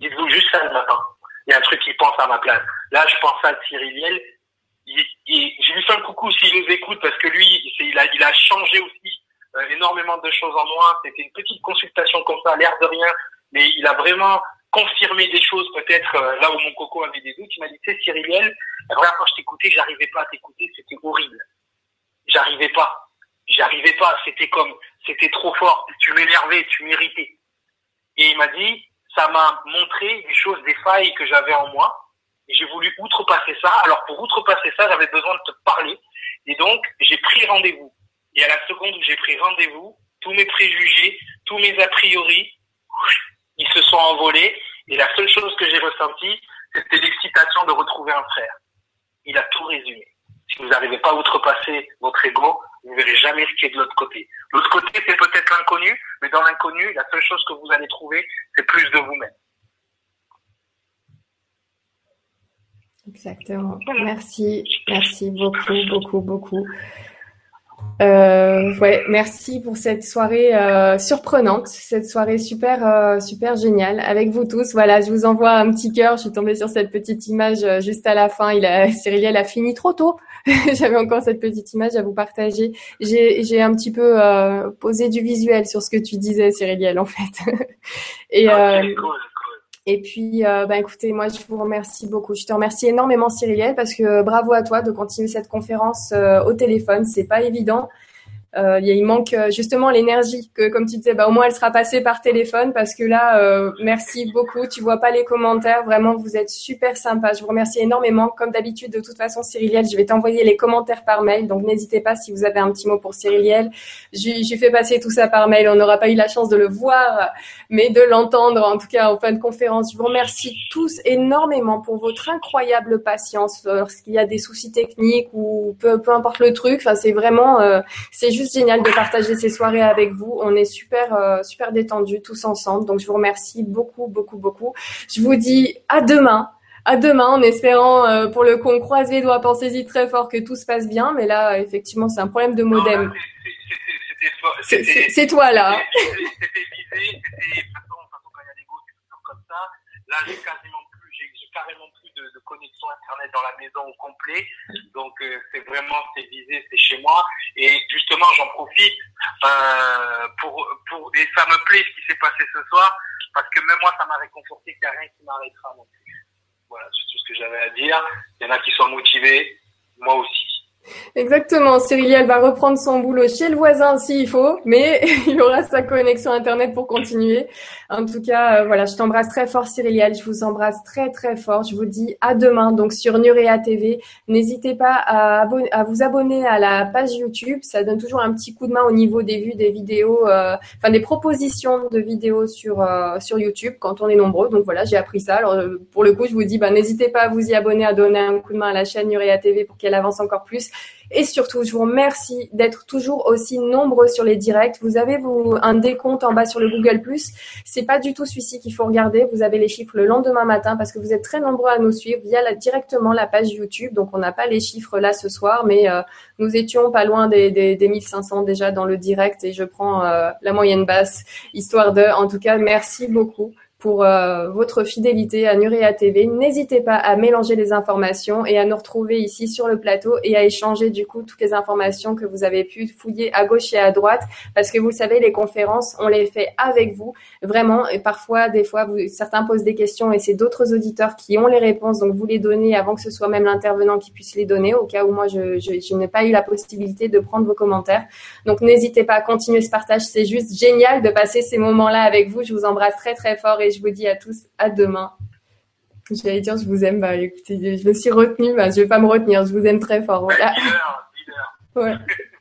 Dites-vous juste ça le matin il y a un truc qui pense à ma place. Là, je pense à Cyril J'ai lui fait un coucou s'il nous écoute parce que lui, il a, il a changé aussi euh, énormément de choses en moi. C'était une petite consultation comme ça, l'air de rien, mais il a vraiment confirmé des choses peut-être euh, là où mon coco avait des doutes. Il m'a dit, tu sais, Cyriliel, la première fois je t'écoutais, j'arrivais pas à t'écouter, c'était horrible. J'arrivais pas. J'arrivais pas. C'était comme, c'était trop fort. Tu m'énervais, tu m'irritais. Et il m'a dit, ça m'a montré des choses, des failles que j'avais en moi. Et j'ai voulu outrepasser ça. Alors pour outrepasser ça, j'avais besoin de te parler. Et donc, j'ai pris rendez-vous. Et à la seconde où j'ai pris rendez-vous, tous mes préjugés, tous mes a priori, ils se sont envolés. Et la seule chose que j'ai ressentie, c'était l'excitation de retrouver un frère. Il a tout résumé. Si vous n'arrivez pas à outrepasser votre ego, vous ne verrez jamais ce qui est de l'autre côté. L'autre côté, c'est peut-être l'inconnu, mais dans l'inconnu, la seule chose que vous allez trouver, c'est plus de vous-même. Exactement. Merci, merci beaucoup, beaucoup, beaucoup. Euh, ouais, merci pour cette soirée euh, surprenante, cette soirée super euh, super géniale avec vous tous. Voilà, je vous envoie un petit cœur. Je suis tombée sur cette petite image juste à la fin. Il a Cyriliel a fini trop tôt. J'avais encore cette petite image à vous partager. J'ai j'ai un petit peu posé du visuel sur ce que tu disais, Cyriliel, en fait. Et okay, cool. Et puis, euh, bah, écoutez, moi, je vous remercie beaucoup. Je te remercie énormément, Cyriliel, parce que bravo à toi de continuer cette conférence euh, au téléphone. C'est pas évident. Euh, il manque euh, justement l'énergie que, comme tu disais, bah, au moins elle sera passée par téléphone parce que là, euh, merci beaucoup. Tu vois pas les commentaires, vraiment, vous êtes super sympa. Je vous remercie énormément. Comme d'habitude, de toute façon, Cyriliel, je vais t'envoyer les commentaires par mail, donc n'hésitez pas si vous avez un petit mot pour Cyriliel. J'ai fait passer tout ça par mail. On n'aura pas eu la chance de le voir, mais de l'entendre en tout cas en fin de conférence. Je vous remercie tous énormément pour votre incroyable patience lorsqu'il y a des soucis techniques ou peu, peu importe le truc. Enfin, c'est vraiment, euh, c'est juste génial de partager ces soirées avec vous. On est super euh, super détendus tous ensemble. Donc je vous remercie beaucoup beaucoup beaucoup. Je vous dis à demain. À demain en espérant euh, pour le coup on croise les doigts, pensez-y très fort que tout se passe bien, mais là effectivement c'est un problème de modem. C'est toi là. C'était visé, c'était de toute façon quand il y a des gros, c'est toujours comme ça. Là j'ai quasiment plus, j'ai carrément plus de, de, internet dans la maison au complet. Donc euh, c'est vraiment c'est visé, c'est chez moi. Et justement j'en profite euh, pour pour et ça me plaît ce qui s'est passé ce soir parce que même moi ça m'a réconforté qu'il n'y a rien qui m'arrêtera non plus. Voilà, c'est tout ce que j'avais à dire. Il y en a qui sont motivés, moi aussi. Exactement. Cyriliel va reprendre son boulot chez le voisin s'il faut, mais il aura sa connexion internet pour continuer. En tout cas, euh, voilà, je t'embrasse très fort, Cyriliel. Je vous embrasse très très fort. Je vous dis à demain, donc sur Nurea TV. N'hésitez pas à, vous abonner à la page YouTube. Ça donne toujours un petit coup de main au niveau des vues des vidéos, euh, enfin des propositions de vidéos sur euh, sur YouTube quand on est nombreux. Donc voilà, j'ai appris ça. Alors pour le coup, je vous dis, bah, n'hésitez pas à vous y abonner, à donner un coup de main à la chaîne Nurea TV pour qu'elle avance encore plus. Et surtout, je vous remercie d'être toujours aussi nombreux sur les directs. Vous avez vous, un décompte en bas sur le Google+. C'est pas du tout celui-ci qu'il faut regarder. Vous avez les chiffres le lendemain matin parce que vous êtes très nombreux à nous suivre via la, directement la page YouTube. Donc, on n'a pas les chiffres là ce soir, mais euh, nous étions pas loin des, des, des 1500 déjà dans le direct et je prends euh, la moyenne basse, histoire de, en tout cas, merci beaucoup pour euh, votre fidélité à Nurea TV. N'hésitez pas à mélanger les informations et à nous retrouver ici sur le plateau et à échanger du coup toutes les informations que vous avez pu fouiller à gauche et à droite parce que vous savez les conférences on les fait avec vous vraiment et parfois des fois vous, certains posent des questions et c'est d'autres auditeurs qui ont les réponses donc vous les donnez avant que ce soit même l'intervenant qui puisse les donner au cas où moi je, n'ai pas eu la possibilité de prendre vos commentaires. Donc n'hésitez pas à continuer ce partage, c'est juste génial de passer ces moments-là avec vous. Je vous embrasse très très fort je vous dis à tous à demain. J'allais dire je vous aime, bah écoutez, je me suis retenue, bah, je vais pas me retenir, je vous aime très fort. Voilà. Ouais.